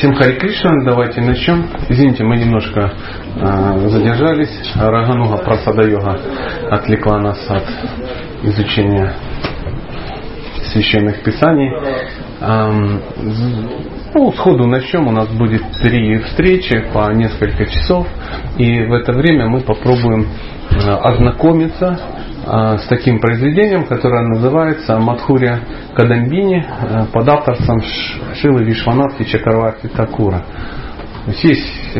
Всем Хари Кришна, давайте начнем. Извините, мы немножко э, задержались. Рагануга Прасада Йога отвлекла нас от изучения священных писаний. Эм, ну, сходу начнем. У нас будет три встречи по несколько часов. И в это время мы попробуем э, ознакомиться с таким произведением, которое называется Мадхурия Кадамбини э, под авторством Шилы Вишванатхи Чакарварти Такура. Есть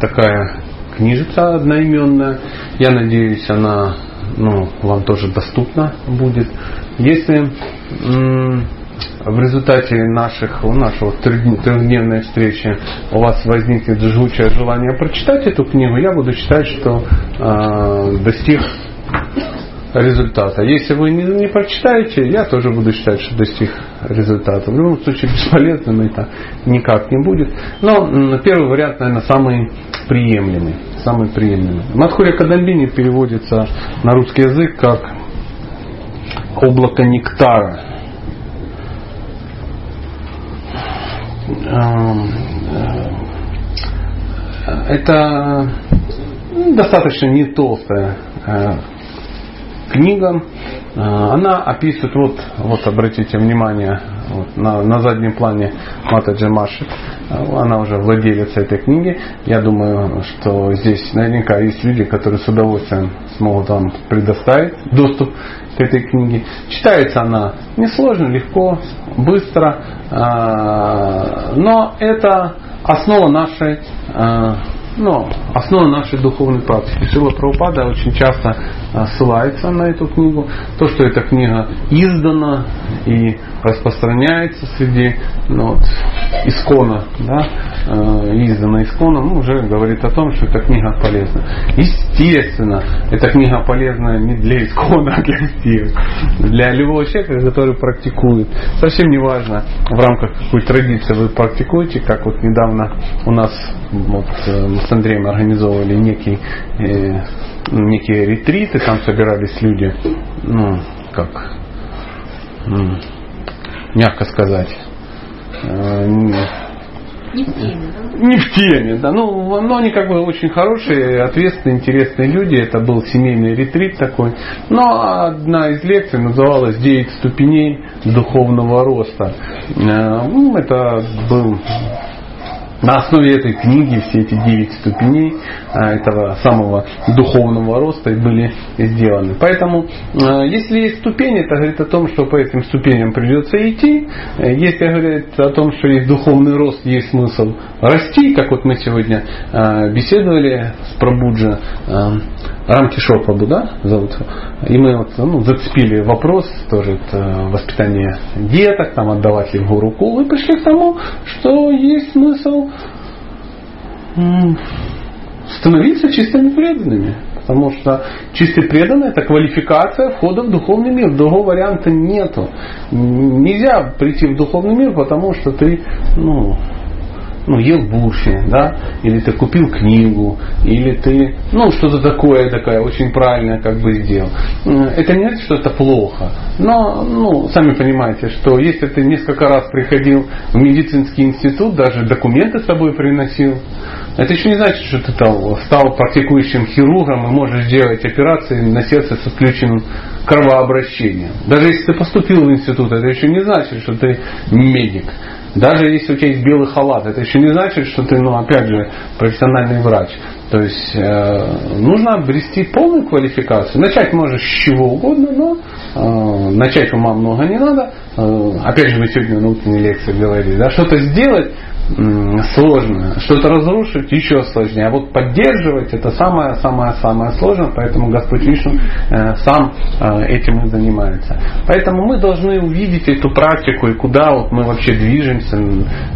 такая книжица одноименная. Я надеюсь, она ну, вам тоже доступна будет. Если в результате наших, нашего трехдневной встречи у вас возникнет жгучее желание прочитать эту книгу, я буду считать, что э, достиг результата. Если вы не, не прочитаете, я тоже буду считать, что достиг результата. В любом случае бесполезным это никак не будет. Но первый вариант, наверное, самый приемлемый. Самый приемлемый. Мадхурия Кадамбини переводится на русский язык как облако нектара. Эм, э, это достаточно не толстая э, книга. Э, она описывает, вот, вот обратите внимание, вот, на, на заднем плане Мата Джамаши. Она уже владелец этой книги. Я думаю, что здесь наверняка есть люди, которые с удовольствием смогут вам предоставить доступ к этой книге. Читается она несложно, легко, быстро, э, но это основа нашей э, ну, основа нашей духовной практики. Шила Прабхупада очень часто а, ссылается на эту книгу. То, что эта книга издана и распространяется среди ну, вот, искона, да, э, издана искона, ну, уже говорит о том, что эта книга полезна. Естественно, эта книга полезна не для искона, а для всех. Для любого человека, который практикует. Совсем не важно, в рамках какой традиции вы практикуете, как вот недавно у нас вот, э, мы с Андреем организовывали некий, э, некие ретриты, там собирались люди, ну, как, ну, мягко сказать, э, не в теме, да? Не в теме, да. Ну, но они как бы очень хорошие, ответственные, интересные люди. Это был семейный ретрит такой. Но одна из лекций называлась «Девять ступеней духовного роста». Э, ну, это был на основе этой книги все эти девять ступеней а, этого самого духовного роста были сделаны. Поэтому, а, если есть ступени, это говорит о том, что по этим ступеням придется идти. Если говорит о том, что есть духовный рост, есть смысл расти, как вот мы сегодня а, беседовали с Прабуджа, Рамки Шопабу, да, зовут. И мы вот, ну, зацепили вопрос, тоже это воспитание деток, там отдавать ли гуру кул, и пришли к тому, что есть смысл становиться чистыми преданными. Потому что чистый преданный это квалификация входа в духовный мир. Другого варианта нету. Нельзя прийти в духовный мир, потому что ты ну, ну, ел бурфи, да, или ты купил книгу, или ты, ну, что-то такое, такая очень правильное как бы сделал. Это не значит, что это плохо. Но, ну, сами понимаете, что если ты несколько раз приходил в медицинский институт, даже документы с собой приносил, это еще не значит, что ты там стал практикующим хирургом и можешь делать операции на сердце с отключенным кровообращением. Даже если ты поступил в институт, это еще не значит, что ты медик. Даже если у тебя есть белый халат, это еще не значит, что ты, ну, опять же, профессиональный врач. То есть э, нужно обрести полную квалификацию. Начать можешь с чего угодно, но э, начать ума много не надо. Э, опять же, мы сегодня на утренней лекции говорили, да, что-то сделать сложно. Что-то разрушить еще сложнее. А вот поддерживать это самое-самое-самое сложное, поэтому Господь Вишну э, сам э, этим и занимается. Поэтому мы должны увидеть эту практику и куда вот мы вообще движемся.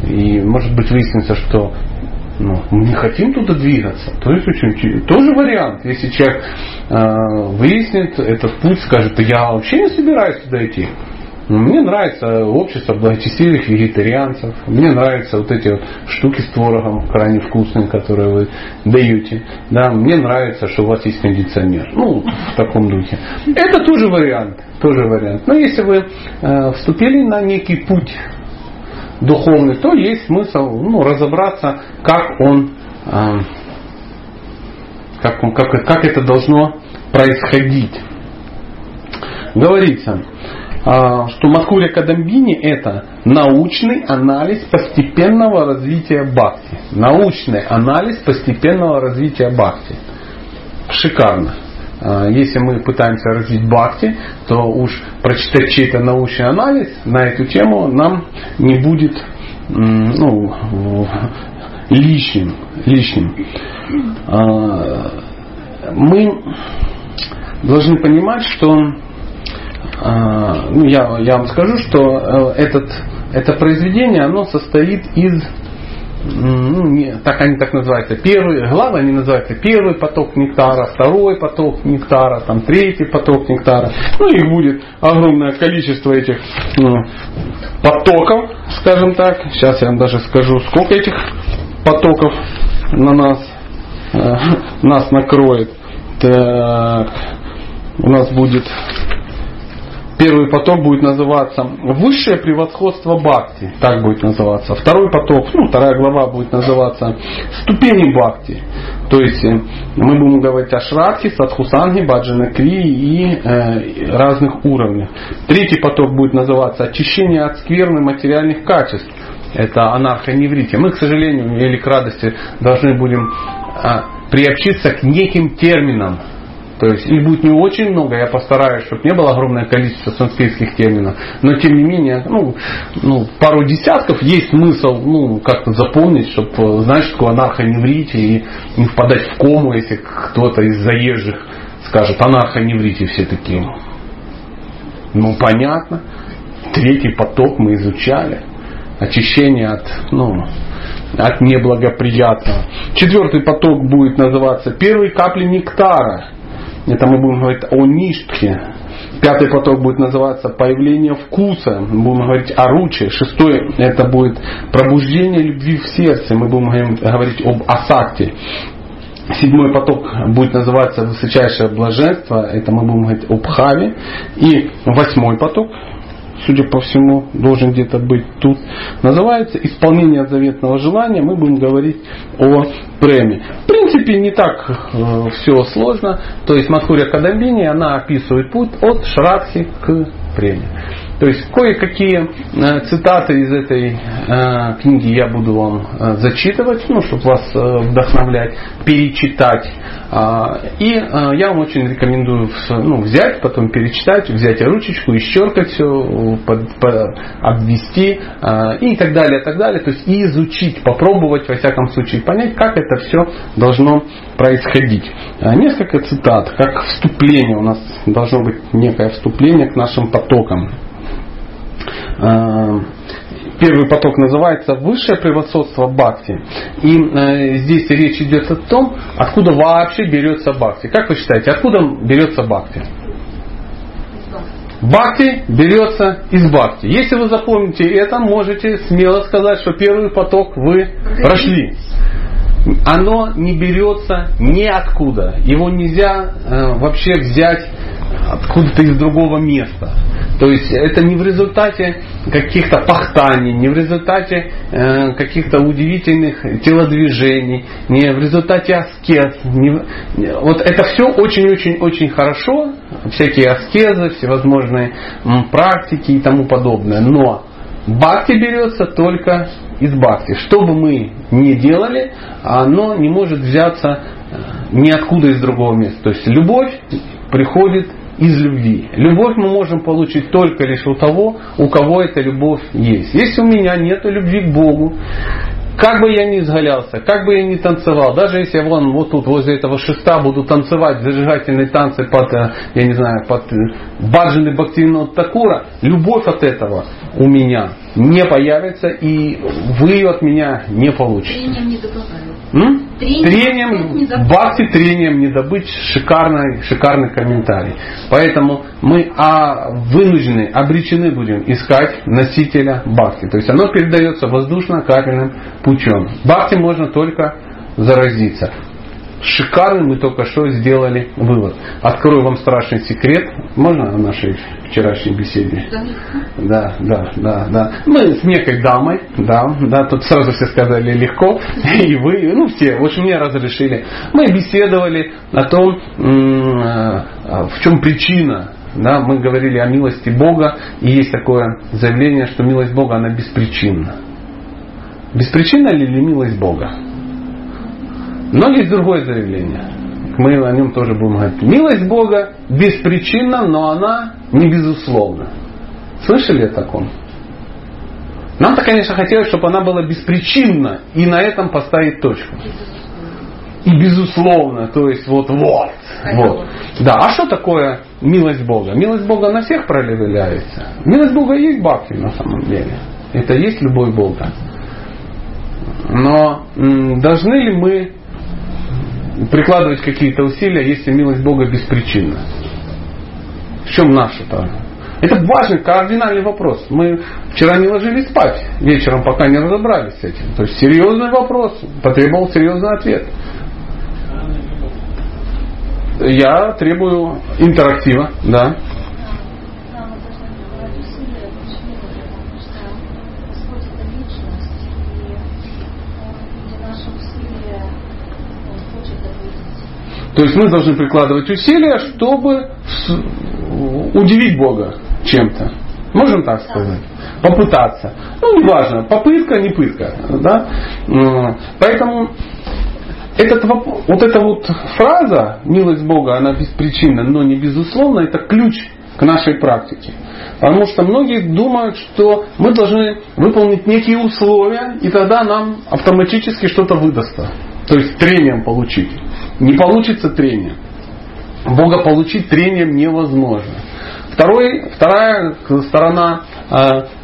И может быть выяснится, что ну, мы не хотим туда двигаться. То есть очень, тоже вариант. Если человек э, выяснит этот путь, скажет, я вообще не собираюсь туда идти. Мне нравится общество благочестивых вегетарианцев. Мне нравятся вот эти вот штуки с творогом крайне вкусные, которые вы даете. Да, мне нравится, что у вас есть кондиционер. Ну, в таком духе. Это тоже вариант. Тоже вариант. Но если вы э, вступили на некий путь духовный, то есть смысл ну, разобраться, как он, э, как, он как, как это должно происходить. Говорится, что Макуря Кадамбини это научный анализ постепенного развития бхакти. Научный анализ постепенного развития бхакти. Шикарно. А, если мы пытаемся развить бхакти, то уж прочитать чей-то научный анализ на эту тему нам не будет ну, лишним. лишним. А, мы должны понимать, что ну, я, я вам скажу, что э, этот, это произведение, оно состоит из ну, не, так они так называются, первый, главы они называются первый поток нектара, второй поток нектара, там третий поток нектара. Ну, их будет огромное количество этих ну, потоков, скажем так. Сейчас я вам даже скажу, сколько этих потоков на нас, э, нас накроет. Так, у нас будет Первый поток будет называться «Высшее превосходство Бхакти», так будет называться. Второй поток, ну, вторая глава будет называться «Ступени Бхакти». То есть э, мы будем говорить о Шрадхи, Садхусанге, Баджана Кри и э, разных уровнях. Третий поток будет называться «Очищение от скверны материальных качеств». Это анархоневрите. Мы, к сожалению, или к радости, должны будем э, приобщиться к неким терминам, то есть их будет не очень много, я постараюсь, чтобы не было огромное количество санскритских терминов. Но тем не менее, ну, ну пару десятков есть смысл ну, как-то запомнить, чтобы э, знать, что такое анархоневрите и не впадать в кому, если кто-то из заезжих скажет анархоневрите все такие. Ну, понятно. Третий поток мы изучали. Очищение от, ну, от неблагоприятного. Четвертый поток будет называться первые капли нектара. Это мы будем говорить о ништхе. Пятый поток будет называться появление вкуса. Мы будем говорить о руче. Шестой это будет пробуждение любви в сердце. Мы будем говорить об асакте. Седьмой поток будет называться высочайшее блаженство. Это мы будем говорить об бхаве. И восьмой поток судя по всему, должен где-то быть тут, называется «Исполнение заветного желания». Мы будем говорить о преме. В принципе, не так э, все сложно. То есть Мадхуря Кадамбини, она описывает путь от Шрадхи к преме. То есть кое-какие э, цитаты из этой э, книги я буду вам э, зачитывать, ну, чтобы вас вдохновлять, перечитать. А, и я вам очень рекомендую ну, взять, потом перечитать, взять ручечку, исчеркать все, под, под, обвести и так далее, и так далее. То есть и изучить, попробовать, во всяком случае, понять, как это все должно происходить. Несколько цитат, как вступление. У нас должно быть некое вступление к нашим потокам. Э, первый поток называется высшее превосходство бхакти. И э, здесь речь идет о том, откуда вообще берется бхакти. Как вы считаете, откуда берется бхакти? Бхакти берется из бхакти. Если вы запомните это, можете смело сказать, что первый поток вы прошли. Оно не берется ниоткуда. Его нельзя э, вообще взять откуда-то из другого места. То есть это не в результате каких-то пахтаний, не в результате э, каких-то удивительных телодвижений, не в результате аскез. Не, вот это все очень-очень-очень хорошо, всякие аскезы, всевозможные м, практики и тому подобное. Но бхакти берется только из бхакти. Что бы мы ни делали, оно не может взяться э, ниоткуда из другого места. То есть любовь приходит из любви. Любовь мы можем получить только лишь у того, у кого эта любовь есть. Если у меня нет любви к Богу, как бы я ни изгалялся, как бы я ни танцевал, даже если я вон вот тут возле этого шеста буду танцевать зажигательные танцы под, э, я не знаю, под э, Баджаны Бхактивиного Такура, любовь от этого у меня не появится, и вы ее от меня не получите. Трением не добавляю. Трением, трением бхакти трением не добыть шикарный, шикарный комментарий. Поэтому мы а, вынуждены, обречены будем искать носителя бхакти. То есть оно передается воздушно-капельным путем. Бхакти можно только заразиться. Шикарный мы только что сделали вывод. Открою вам страшный секрет. Можно о нашей вчерашней беседе? Да, да, да, да. Мы с некой дамой, да, да, тут сразу все сказали легко, и вы, ну все, в общем, мне разрешили. Мы беседовали о том, э, в чем причина да, мы говорили о милости Бога, и есть такое заявление, что милость Бога, она беспричинна. Беспричинна ли, ли милость Бога? Но есть другое заявление. Мы о нем тоже будем говорить. Милость Бога беспричинна, но она не безусловна. Слышали о таком? Нам-то, конечно, хотелось, чтобы она была беспричинна, и на этом поставить точку. И безусловно, то есть вот вот. вот. Да, а что такое милость Бога? Милость Бога на всех проявляется. Милость Бога есть бабки на самом деле. Это есть любовь Бога. Но должны ли мы прикладывать какие-то усилия, если милость Бога беспричинна? В чем наша-то? Это важный, кардинальный вопрос. Мы вчера не ложились спать вечером, пока не разобрались с этим. То есть серьезный вопрос, потребовал серьезный ответ. Я требую интерактива, да. То есть мы должны прикладывать усилия, чтобы удивить Бога чем-то. Можем так сказать? Попытаться. Ну, неважно, попытка, не пытка. Да? Поэтому этот, вот эта вот фраза «милость Бога, она беспричинна, но не безусловно» это ключ к нашей практике. Потому что многие думают, что мы должны выполнить некие условия, и тогда нам автоматически что-то выдастся. То есть трением получить. Не получится трение. Бога получить трением невозможно. Второй, вторая сторона э,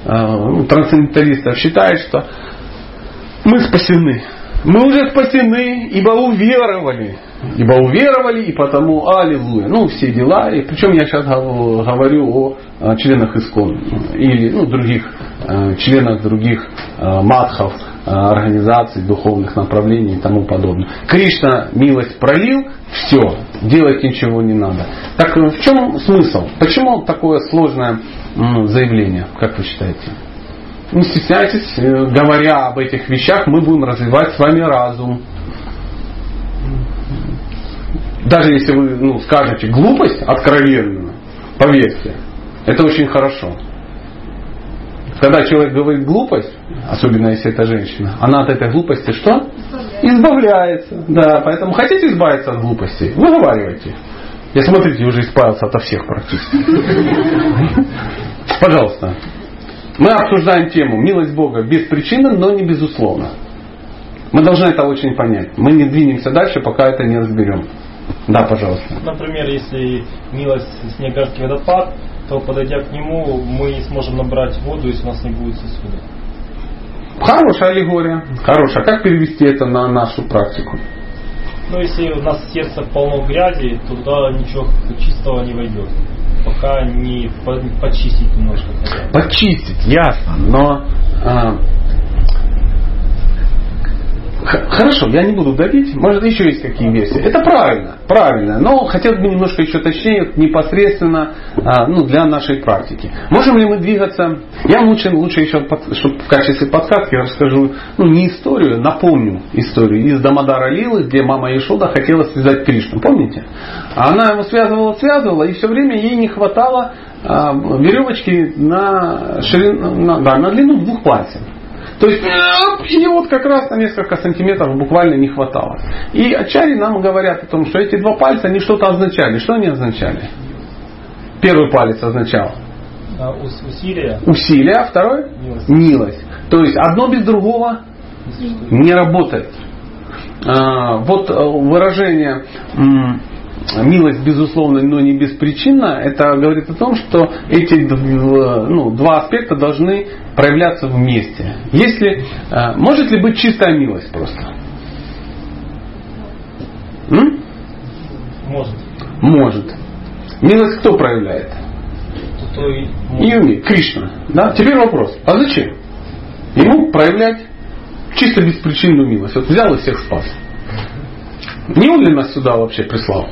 э, трансценденталистов считает, что мы спасены. Мы уже спасены, ибо уверовали. Ибо уверовали, и потому аллилуйя. Ну, все дела. И причем я сейчас говорю о э, членах Искон или ну, других э, членах других э, матхов организаций, духовных направлений и тому подобное. Кришна милость пролил, все, делать ничего не надо. Так э, в чем смысл? Почему такое сложное заявление, как вы считаете? Не стесняйтесь, э, говоря об этих вещах, мы будем развивать с вами разум. Даже если вы ну, скажете глупость откровенную, поверьте, это очень хорошо. Когда человек говорит глупость, особенно если это женщина, она от этой глупости что? Избавляется. Да, поэтому хотите избавиться от глупости? Выговаривайте. Я смотрите, уже избавился ото всех практически. Пожалуйста. Мы обсуждаем тему милость Бога без причины, но не безусловно. Мы должны это очень понять. Мы не двинемся дальше, пока это не разберем. Да, пожалуйста. Например, если милость Снегарский водопад, то подойдя к нему, мы сможем набрать воду, если у нас не будет сосуда. Хорошая аллегория. Хорошая. Как перевести это на нашу практику? Ну, если у нас сердце полно грязи, то туда ничего чистого не войдет. Пока не почистить немножко. Почистить, ясно. Но а, Хорошо, я не буду давить. Может, еще есть какие версии. Это правильно, правильно. Но хотелось бы немножко еще точнее, непосредственно а, ну, для нашей практики. Можем ли мы двигаться? Я лучше, лучше еще, чтобы в качестве подсказки расскажу, ну, не историю, напомню историю из Дамадара Лилы, где мама Ишода хотела связать Кришну. Помните? Она его связывала, связывала, и все время ей не хватало а, веревочки на, ширину, на, да, на длину двух пальцев. То есть, и вот как раз на несколько сантиметров буквально не хватало. И ачари нам говорят о том, что эти два пальца, они что-то означали. Что они означали? Первый палец означал а, усилие. Усилие, а второй? Милость. Милость. То есть одно без другого не работает. А, вот э, выражение милость, безусловно, но не беспричинна, это говорит о том, что эти ну, два аспекта должны проявляться вместе. Если, э, может ли быть чистая милость просто? М? Может. Может. Милость кто проявляет? Юни, Кришна. Да? Теперь вопрос. А зачем? Ему проявлять чисто беспричинную милость. Вот взял и всех спас. Не он ли нас сюда вообще прислал?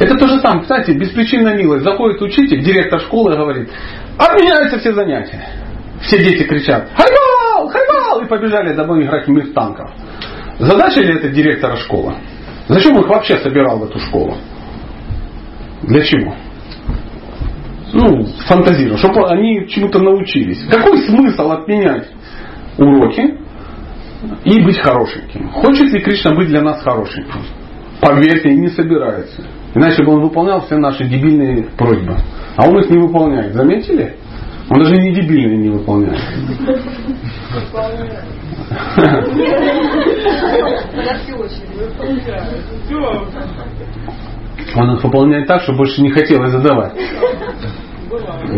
Это то же самое. Кстати, беспричинная милость. Заходит учитель, директор школы говорит, отменяются все занятия. Все дети кричат, хайвал, хайвал, и побежали домой играть в мир танков. Задача ли это директора школы? Зачем он их вообще собирал в эту школу? Для чего? Ну, фантазирую, чтобы они чему-то научились. Какой смысл отменять уроки и быть хорошеньким? Хочет ли Кришна быть для нас хорошеньким? Поверьте, не собирается. Иначе бы он выполнял все наши дебильные просьбы. А он их не выполняет. Заметили? Он даже не дебильные не выполняет. Он их выполняет так, что больше не хотелось задавать.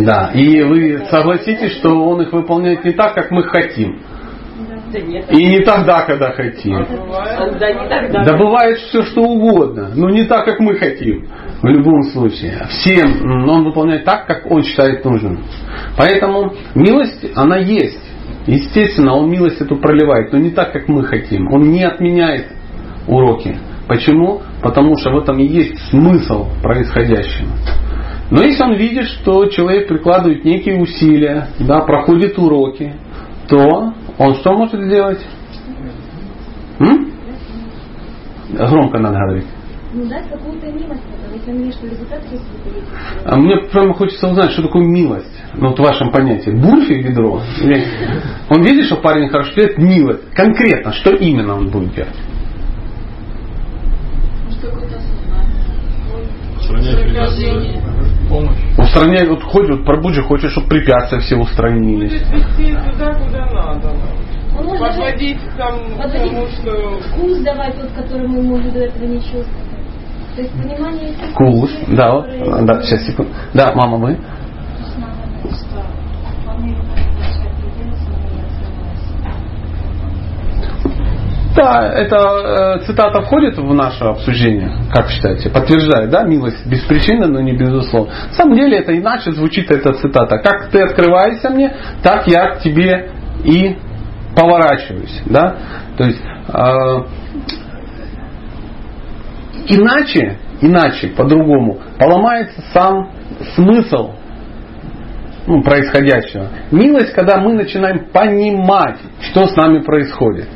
Да. И вы согласитесь, что он их выполняет не так, как мы хотим. И не тогда, когда хотим. Да бывает все, что угодно, но не так, как мы хотим. В любом случае. Всем он выполняет так, как он считает нужным. Поэтому милость, она есть. Естественно, он милость эту проливает, но не так, как мы хотим. Он не отменяет уроки. Почему? Потому что в этом и есть смысл происходящего. Но если он видит, что человек прикладывает некие усилия, да, проходит уроки, то он что может сделать? М? Громко надо говорить. Ну, дать какую-то милость, если он видит, что результат есть а Мне прямо хочется узнать, что такое милость. Ну, вот в вашем понятии. Бурфи ведро? Он видит, что парень хорошо делает милость. Конкретно, что именно он будет делать? Устранять помощь. Устраняй, вот ходит, вот пробуджи хочет, чтобы препятствия все устранились. Вести туда, куда надо. Он может подводить там, подводить потому что... Вкус давать тот, который мы, может, до этого не чувствовали. То есть понимание... Вкус, да, вот, да, сейчас, секунду. Да, мама, вы? Да, эта э, цитата входит в наше обсуждение, как считаете? Подтверждает, да, милость без причины, но не безусловно. На самом деле это иначе звучит эта цитата. Как ты открываешься мне, так я к тебе и поворачиваюсь, да. То есть э, иначе, иначе, по-другому, поломается сам смысл ну, происходящего. Милость, когда мы начинаем понимать, что с нами происходит.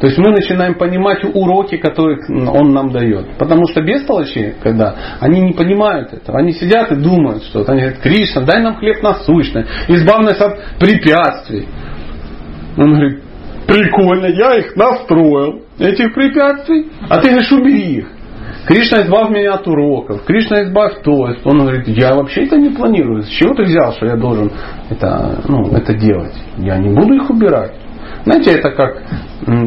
То есть мы начинаем понимать уроки, которые он нам дает. Потому что бестолочи, когда они не понимают этого, они сидят и думают что-то. Они говорят, Кришна, дай нам хлеб насущный, избавь нас от препятствий. Он говорит, прикольно, я их настроил, этих препятствий, а ты говоришь, убери их. Кришна, избавь меня от уроков. Кришна, избавь то. Он говорит, я вообще это не планирую. С чего ты взял, что я должен это, ну, это делать? Я не буду их убирать. Знаете, это как,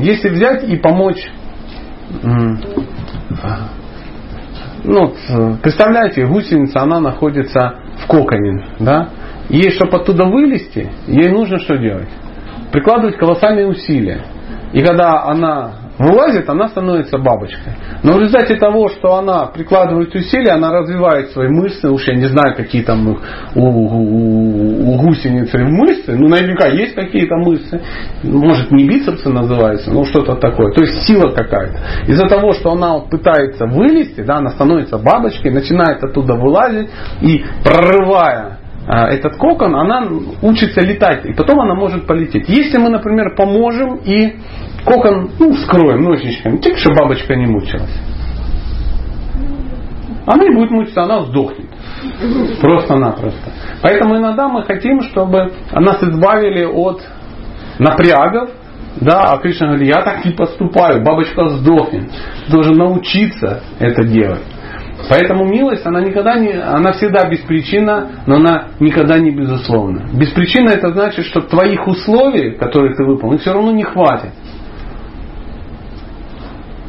если взять и помочь, ну, представляете, гусеница, она находится в коконе, да? Ей, чтобы оттуда вылезти, ей нужно что делать? Прикладывать колоссальные усилия. И когда она вылазит, она становится бабочкой. Но в результате того, что она прикладывает усилия, она развивает свои мышцы, уж я не знаю, какие там у, у, у, гусеницы мышцы, ну наверняка есть какие-то мышцы, может не бицепсы называются, но что-то такое. То есть сила какая-то. Из-за того, что она пытается вылезти, да, она становится бабочкой, начинает оттуда вылазить и прорывая этот кокон, она учится летать, и потом она может полететь. Если мы, например, поможем и кокон ну, вскроем ножничками, тем, чтобы бабочка не мучилась. Она не будет мучиться, она сдохнет. Просто-напросто. Поэтому иногда мы хотим, чтобы нас избавили от напрягов, да, а Кришна говорит, я так не поступаю, бабочка сдохнет. Должен научиться это делать. Поэтому милость, она никогда не, она всегда беспричинна, но она никогда не безусловна. Беспричинна это значит, что твоих условий, которые ты выполнил, все равно не хватит.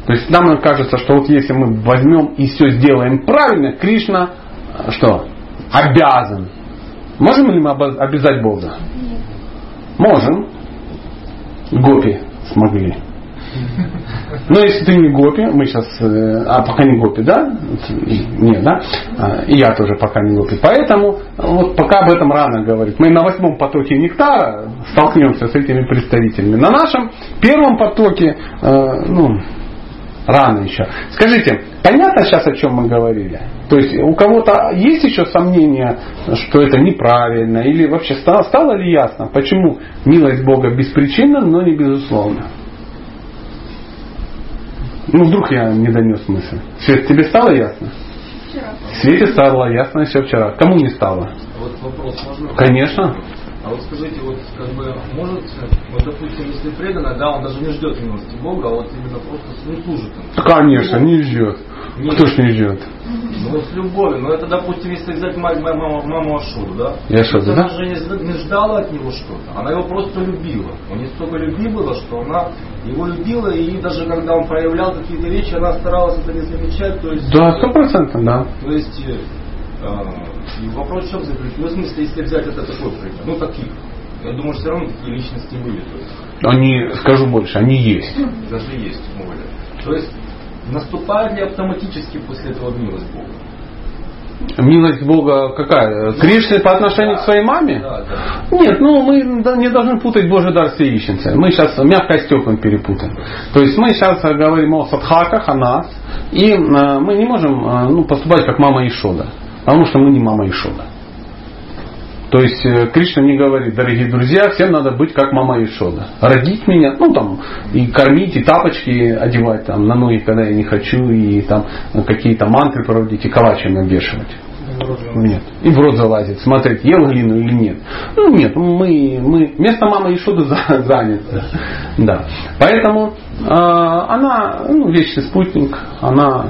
То есть нам кажется, что вот если мы возьмем и все сделаем правильно, Кришна что? Обязан. Можем ли мы обязать Бога? Можем. Гопи смогли. Но если ты не гопи, мы сейчас, э, а пока не гопи, да? Нет, да? А, и я тоже пока не гопи. Поэтому вот пока об этом рано говорить. Мы на восьмом потоке нектара столкнемся с этими представителями. На нашем первом потоке, э, ну, Рано еще. Скажите, понятно сейчас, о чем мы говорили? То есть у кого-то есть еще сомнения, что это неправильно? Или вообще стало, стало ли ясно, почему милость Бога беспричинна, но не безусловна? Ну, вдруг я не донес мысль. Свет, тебе стало ясно? Вчера. Свете стало ясно еще вчера. Кому не стало? Вот вопрос можно? Конечно. А вот скажите, вот как бы может, вот допустим, если преданно, да, он даже не ждет милости Бога, а вот именно просто ну, служит. Конечно, не ждет. Кто ж не ждет? Ну, с любовью. Ну, это, допустим, если взять маму, маму, маму Ашуру, да? Я что, да? Она же не, не ждала от него что-то. Она его просто любила. У нее столько любви было, что она его любила, и даже когда он проявлял какие-то вещи, она старалась это не замечать. То есть, Да, сто процентов, да. То есть, э, э, вопрос в чем заключается? Ну, в смысле, если взять это такой пример, ну, таких. Я думаю, что все равно такие личности были. Они, скажу больше, они есть. даже есть воля. То есть, наступает ли автоматически после этого милость Бога? Милость Бога какая? Кришны по отношению к своей маме? Да, да. Нет, ну мы да, не должны путать Божий дар с яичницей. Мы сейчас мягко с теплым перепутаем. То есть мы сейчас говорим о садхаках, о нас, и э, мы не можем э, ну, поступать как мама Ишода, потому что мы не мама Ишода. То есть э, Кришна не говорит, дорогие друзья, всем надо быть как мама Ишода. Родить меня, ну там, и кормить, и тапочки одевать там на ноги, когда я не хочу, и там какие-то мантры проводить, и калачами обвешивать. Нет. И в рот залазит, смотреть, ел глину или нет. Ну нет, мы, мы место мамы Ишуды за- занято. Да. Поэтому э, она ну, вечный спутник, она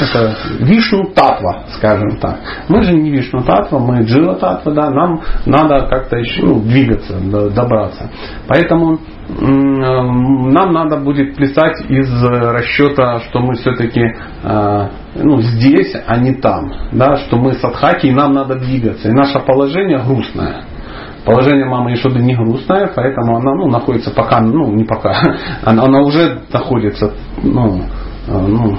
это Вишну Татва, скажем так. Мы же не Вишну Татва, мы Джила Татва, да, нам надо как-то еще ну, двигаться, до- добраться. Поэтому нам надо будет плясать из расчета, что мы все-таки ну, здесь, а не там. Да, что мы садхаки и нам надо двигаться. И наше положение грустное. Положение мамы Ишоды не грустное, поэтому она ну, находится пока, ну не пока, она, она уже находится ну, э, ну,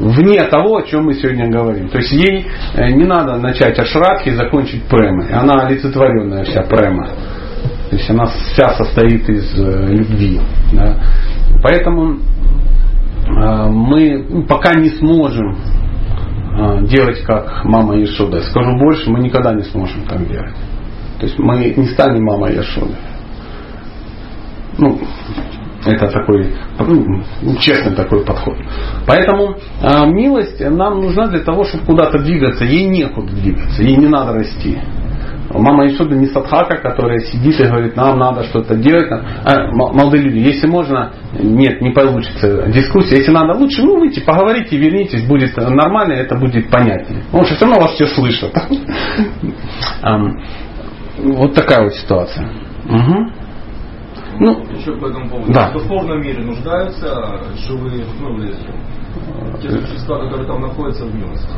вне того, о чем мы сегодня говорим. То есть ей э, не надо начать ашратки и закончить премой. Она олицетворенная вся према. То есть она вся состоит из э, любви. да. Поэтому э, мы пока не сможем делать как мама Ешода. Скажу больше, мы никогда не сможем так делать. То есть мы не станем мамой Ешоды. Ну, это такой ну, честный такой подход. Поэтому э, милость нам нужна для того, чтобы куда-то двигаться. Ей некуда двигаться, ей не надо расти. Мама Ишуда не садхака, которая сидит и говорит, нам надо что-то делать. А, молодые люди, если можно, нет, не получится дискуссия. Если надо, лучше ну, выйти, поговорите, вернитесь, будет нормально, это будет понятнее. Потому что все равно вас все слышат. Вот такая вот ситуация. Мгм. Ну, Еще по этому поводу. Да. В духовном мире нуждаются живые, ну, те существа, которые там находятся в милости.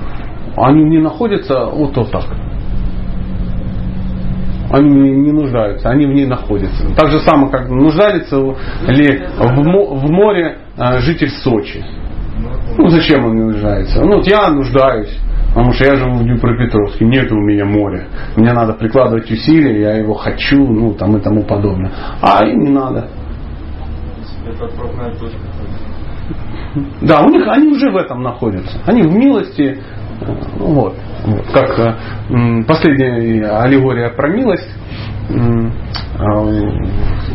Они не находятся вот, вот так. Они не не нуждаются, они в ней находятся. Так же самое, как нуждается ли в, в море э, житель Сочи. Ну зачем он нуждается? Ну вот я нуждаюсь, потому что я живу в Днепропетровске, нет у меня моря. Мне надо прикладывать усилия, я его хочу, ну там и тому подобное. А им не надо. Это отправная точка. Да, у них они уже в этом находятся. Они в милости. э, Вот. Как э, последняя аллегория про милость.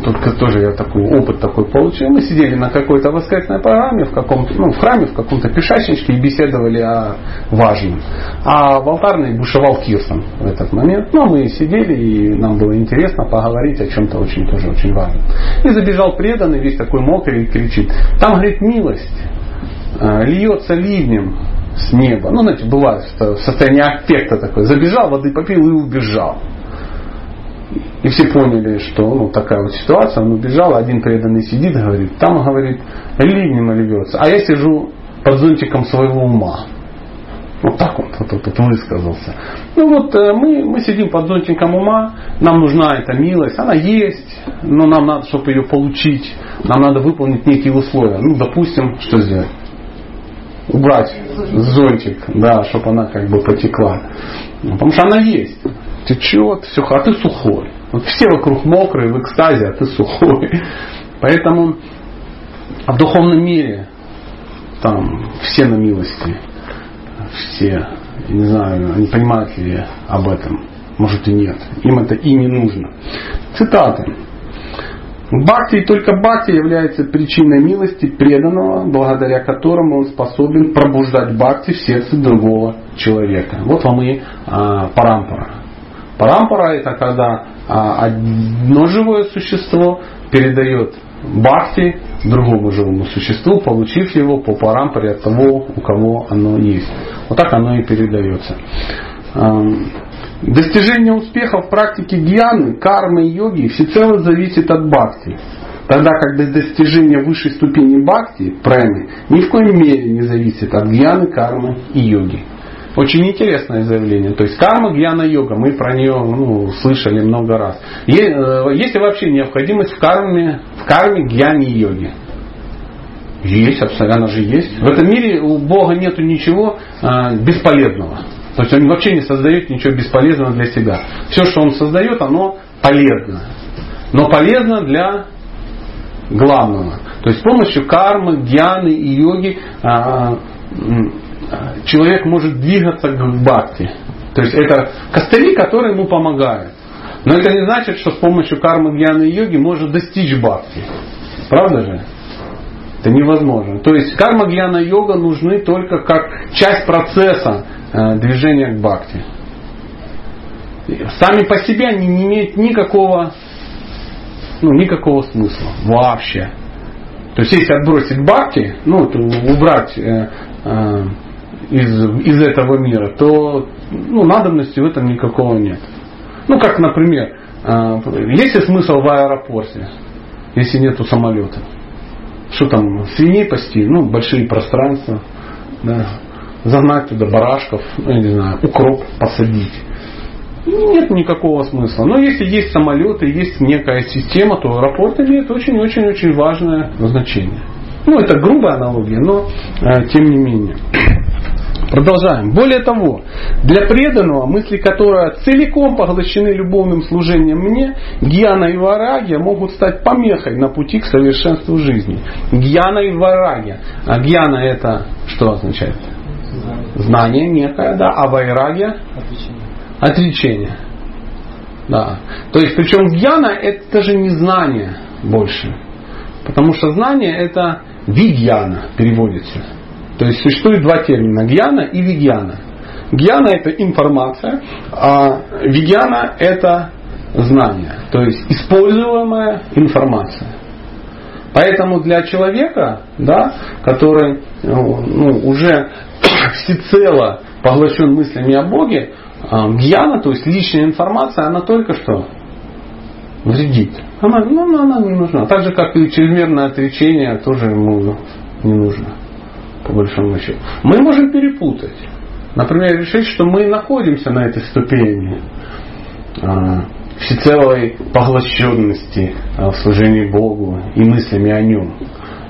Только тоже я такой опыт такой получил. Мы сидели на какой-то воскресной программе в каком-то, ну, в храме, в каком-то пешачничке и беседовали о важном. А в алтарной бушевал Кирсон в этот момент. Ну, мы сидели, и нам было интересно поговорить о чем-то очень тоже очень важном. И забежал преданный, весь такой мокрый, и кричит. Там, говорит, милость э, льется ливнем с неба. Ну, знаете, бывает что в состоянии аффекта такой. Забежал, воды попил и убежал. И все поняли, что ну, такая вот ситуация, он убежал, один преданный сидит, говорит, там, говорит, ливнем льется. А я сижу под зонтиком своего ума. Вот так вот, вот, вот, вот высказался. Ну вот э, мы, мы сидим под зонтиком ума, нам нужна эта милость, она есть, но нам надо, чтобы ее получить, нам надо выполнить некие условия. Ну, допустим, что сделать? Убрать зонтик, да, чтобы она как бы потекла. Ну, Потому что она есть. Течет, все, а ты сухой. Вот все вокруг мокрые, в экстазе, а ты сухой. Поэтому в духовном мире там все на милости. Все. Не знаю, они понимают ли об этом. Может и нет. Им это и не нужно. Цитаты. Бхакти и только бхакти является причиной милости преданного, благодаря которому он способен пробуждать бхакти в сердце другого человека. Вот вам и а, парампара. Парампара это когда а, одно живое существо передает бхакти другому живому существу, получив его по парампаре от того, у кого оно есть. Вот так оно и передается. Достижение успеха в практике гьяны, кармы и йоги всецело зависит от бхакти. Тогда как достижение высшей ступени бхакти, премы, ни в коей мере не зависит от гьяны, кармы и йоги. Очень интересное заявление. То есть карма, гьяна, йога, мы про нее ну, слышали много раз. Э, есть ли вообще необходимость в карме, в карме, гьяне и йоге? Есть, абсолютно, она же есть. В этом мире у Бога нету ничего э, бесполезного. То есть он вообще не создает ничего бесполезного для себя. Все, что он создает, оно полезно. Но полезно для главного. То есть с помощью кармы, гьяны и йоги а, человек может двигаться к бхакти. То есть это костыли, которые ему помогают. Но это не значит, что с помощью кармы, гьяны и йоги можно достичь бхакти. Правда же? Это невозможно. То есть карма, гьяна, йога нужны только как часть процесса Э, движения к бхакти. Сами по себе они не имеют никакого, ну, никакого смысла вообще. То есть если отбросить бхакти, ну, убрать э, э, из, из этого мира, то ну, надобности в этом никакого нет. Ну, как, например, э, есть ли смысл в аэропорте, если нету самолета? Что там, свиней пасти? Ну, большие пространства. Да загнать туда барашков, ну, я не знаю, укроп посадить. Нет никакого смысла. Но если есть самолеты, есть некая система, то аэропорт имеет очень-очень-очень важное значение. Ну, это грубая аналогия, но э, тем не менее. Продолжаем. Более того, для преданного, мысли которого целиком поглощены любовным служением мне, гьяна и варагия могут стать помехой на пути к совершенству жизни. Гьяна и варагия. А гьяна это что означает? Знание некое, да, а вайрагия? Отречение. Отречение. Да. То есть, причем гьяна это же не знание больше. Потому что знание это вигьяна переводится. То есть существует два термина, гьяна и вигьяна. Гьяна это информация, а вигьяна это знание, то есть используемая информация. Поэтому для человека, да, который ну, уже всецело поглощен мыслями о Боге, а, гьяна, то есть личная информация, она только что вредит. Она, ну, она не нужна. Так же, как и чрезмерное отречение тоже ему не нужно, по большому счету. Мы можем перепутать. Например, решить, что мы находимся на этой ступени а, всецелой поглощенности а, в служении Богу и мыслями о Нем.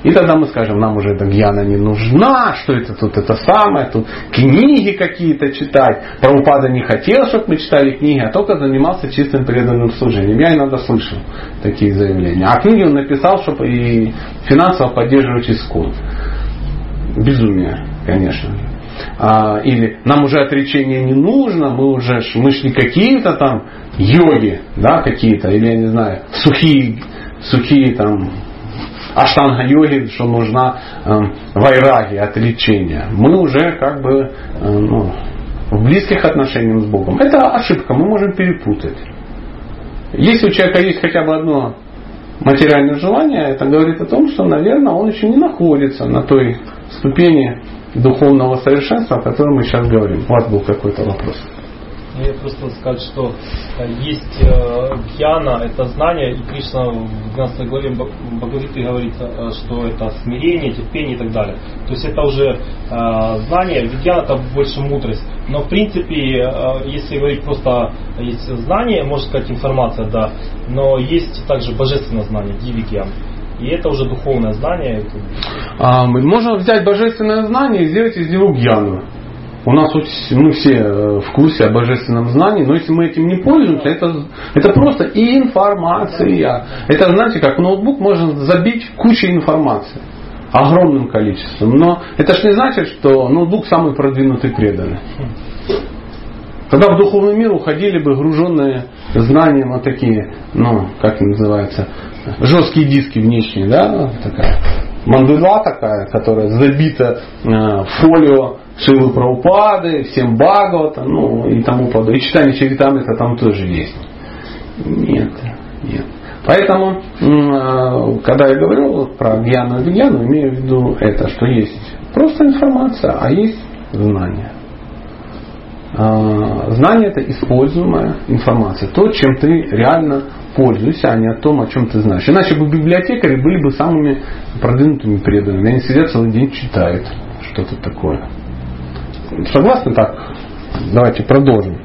И тогда мы скажем, нам уже эта гьяна не нужна, что это тут это самое, тут книги какие-то читать. Правопада не хотел, чтобы мы читали книги, а только занимался чистым преданным служением. Я иногда слышу такие заявления. А книги он написал, чтобы и финансово поддерживать искон. Безумие, конечно. А, или нам уже отречение не нужно, мы уже мы ж не какие-то там йоги, да, какие-то, или я не знаю, сухие, сухие там аштанга-йоги, что нужна э, вайраги, отречение. Мы уже как бы э, ну, в близких отношениях с Богом. Это ошибка, мы можем перепутать. Если у человека есть хотя бы одно материальное желание, это говорит о том, что, наверное, он еще не находится на той ступени духовного совершенства, о котором мы сейчас говорим. У вас был какой-то вопрос. Я просто сказать, что э, есть э, гьяна, это знание, и Кришна в 12 главе Бхагавиты говорит, э, что это смирение, терпение и так далее. То есть это уже знание, гьяна это больше мудрость. Но в принципе, если говорить просто есть знание, можно сказать информация, да, но есть также божественное знание, дивигьян. И это уже духовное знание. А, можно взять божественное знание и сделать из него гьяну. У нас мы все э, в курсе о божественном знании, но если мы этим не пользуемся, это, это просто информация. Это, знаете, как ноутбук можно забить кучей информации. огромным количеством. Но это ж не значит, что ноутбук самый продвинутый преданный. Тогда в духовный мир уходили бы груженные знанием вот такие, ну, как называется, жесткие диски внешние, да, такая мандула такая, которая забита э, фолио Шивы Праупады, всем Бхагавата, ну и тому подобное. И читание Чаритамрита там тоже есть. Нет, нет. Поэтому, э, когда я говорю про Гьяну и имею в виду это, что есть просто информация, а есть знание. А, знание это используемая информация. То, чем ты реально пользуешься, а не о том, о чем ты знаешь. Иначе бы библиотекари были бы самыми продвинутыми преданными. Они сидят целый день читают что-то такое. Согласны так? Давайте продолжим.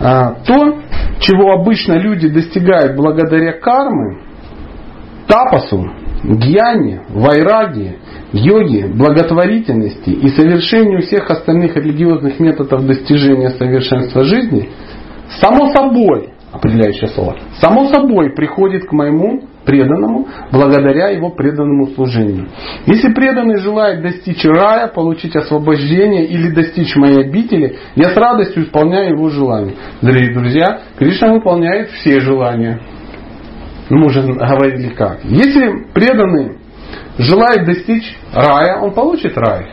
А, то, чего обычно люди достигают благодаря кармы, тапасу, гьяне, вайраге, йоге, благотворительности и совершению всех остальных религиозных методов достижения совершенства жизни, само собой, определяющее слово, само собой приходит к моему преданному благодаря его преданному служению. Если преданный желает достичь рая, получить освобождение или достичь моей обители, я с радостью исполняю его желание. Дорогие друзья, Кришна выполняет все желания. Мы уже говорили как. Если преданный желает достичь рая, он получит рай.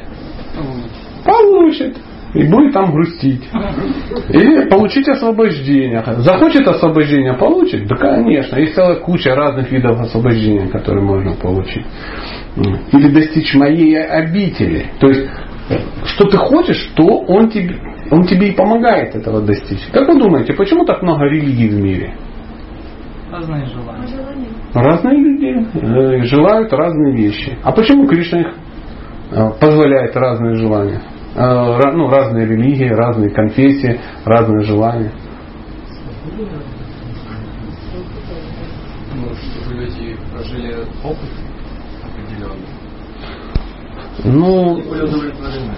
Получит. И будет там грустить. Или получить освобождение. Захочет освобождение, получит? Да, конечно. Есть целая куча разных видов освобождения, которые можно получить. Или достичь моей обители. То есть, что ты хочешь, то он тебе, он тебе и помогает этого достичь. Как вы думаете, почему так много религий в мире? Разные желания. Разные люди э, желают разные вещи. А почему Кришна их э, позволяет разные желания? Э, ну, разные религии, разные конфессии, разные желания. Ну, чтобы люди прожили опыт определенный. Ну, удовлетворены.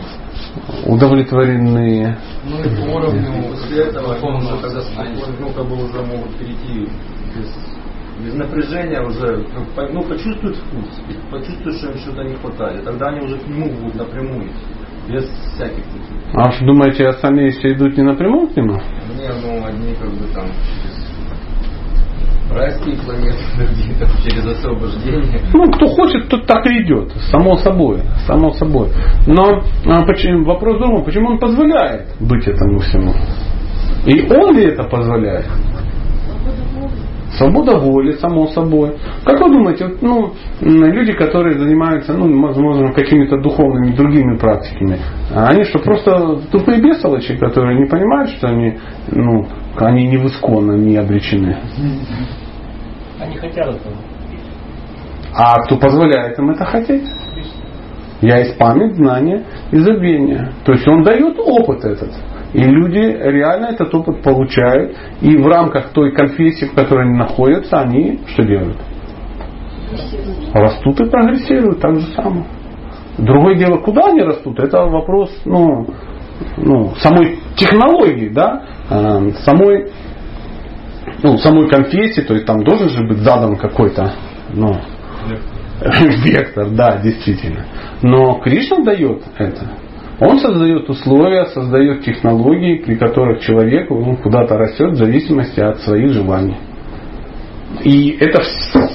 удовлетворены. Ну и по уровню После этого духовного уже когда сознания. ну, как бы уже могут перейти без, без напряжения уже, ну, ну, почувствуют вкус, и почувствуют, что им что-то не хватает. И тогда они уже к нему будут напрямую, без всяких таких. А что думаете, остальные все идут не напрямую к нему? Не, ну, одни как бы там через райские планеты, там через освобождение. Ну, кто хочет, тот так и идет. Само собой. Само собой. Но а, почему, вопрос другом, почему он позволяет быть этому всему? И он ли это позволяет? Свобода воли, само собой. Как вы думаете, вот, ну, люди, которые занимаются, ну, возможно, какими-то духовными другими практиками, они что, просто тупые бесолочи, которые не понимают, что они, ну, они не в исконно, не обречены? Они хотят этого. А кто позволяет им это хотеть? Я есть память, знание и забвение. То есть он дает опыт этот. И люди реально этот опыт получают. И в рамках той конфессии, в которой они находятся, они что делают? Растут и прогрессируют так же само. Другое дело, куда они растут, это вопрос ну, ну, самой технологии, да, э, самой, ну, самой конфессии, то есть там должен же быть задан какой-то ну, вектор, да, действительно. Но Кришна дает это. Он создает условия, создает технологии, при которых человек ну, куда-то растет в зависимости от своих желаний. И это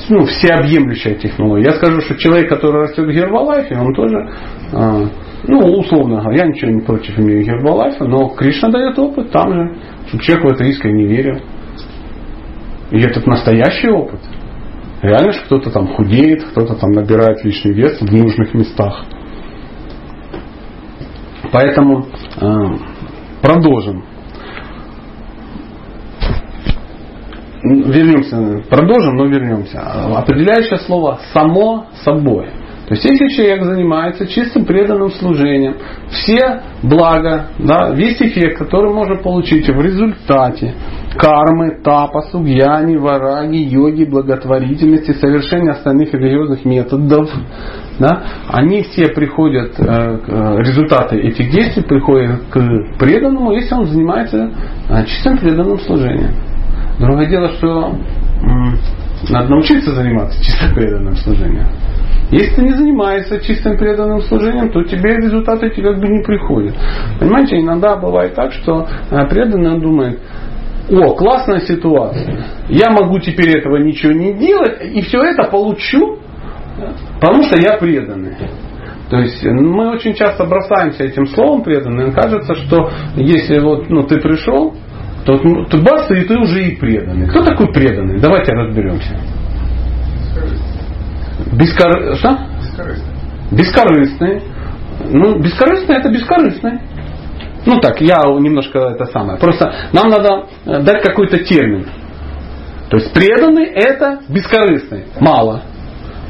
ну, всеобъемлющая технология. Я скажу, что человек, который растет в Гербалайфе, он тоже, а, ну, условно говоря, я ничего не против имею Гербалайфа, но Кришна дает опыт там же, чтобы человек в это искренне верил. И этот настоящий опыт. Реально же кто-то там худеет, кто-то там набирает лишний вес в нужных местах. Поэтому э, продолжим. Вернемся, продолжим, но вернемся. Определяющее слово само собой. То есть, если человек занимается чистым преданным служением, все блага, да, весь эффект, который можно получить в результате кармы, тапасу, гьяни, вараги, йоги, благотворительности, совершения остальных религиозных методов, да, они все приходят, э, э, результаты этих действий приходят к преданному, если он занимается э, чистым преданным служением. Другое дело, что надо научиться заниматься чисто преданным служением. Если ты не занимаешься чистым преданным служением, то тебе результаты эти как бы не приходят. Понимаете, иногда бывает так, что преданный думает, о, классная ситуация, я могу теперь этого ничего не делать, и все это получу, потому что я преданный. То есть мы очень часто бросаемся этим словом преданным. Кажется, что если вот ну, ты пришел, то, то бац, и ты уже и преданный. Кто такой преданный? Давайте разберемся. Бескор... Что? Бескорыстный. Бескорыстный. Ну, бескорыстный это бескорыстный. Ну так, я немножко это самое. Просто нам надо э, дать какой-то термин. То есть преданный это бескорыстный. Мало.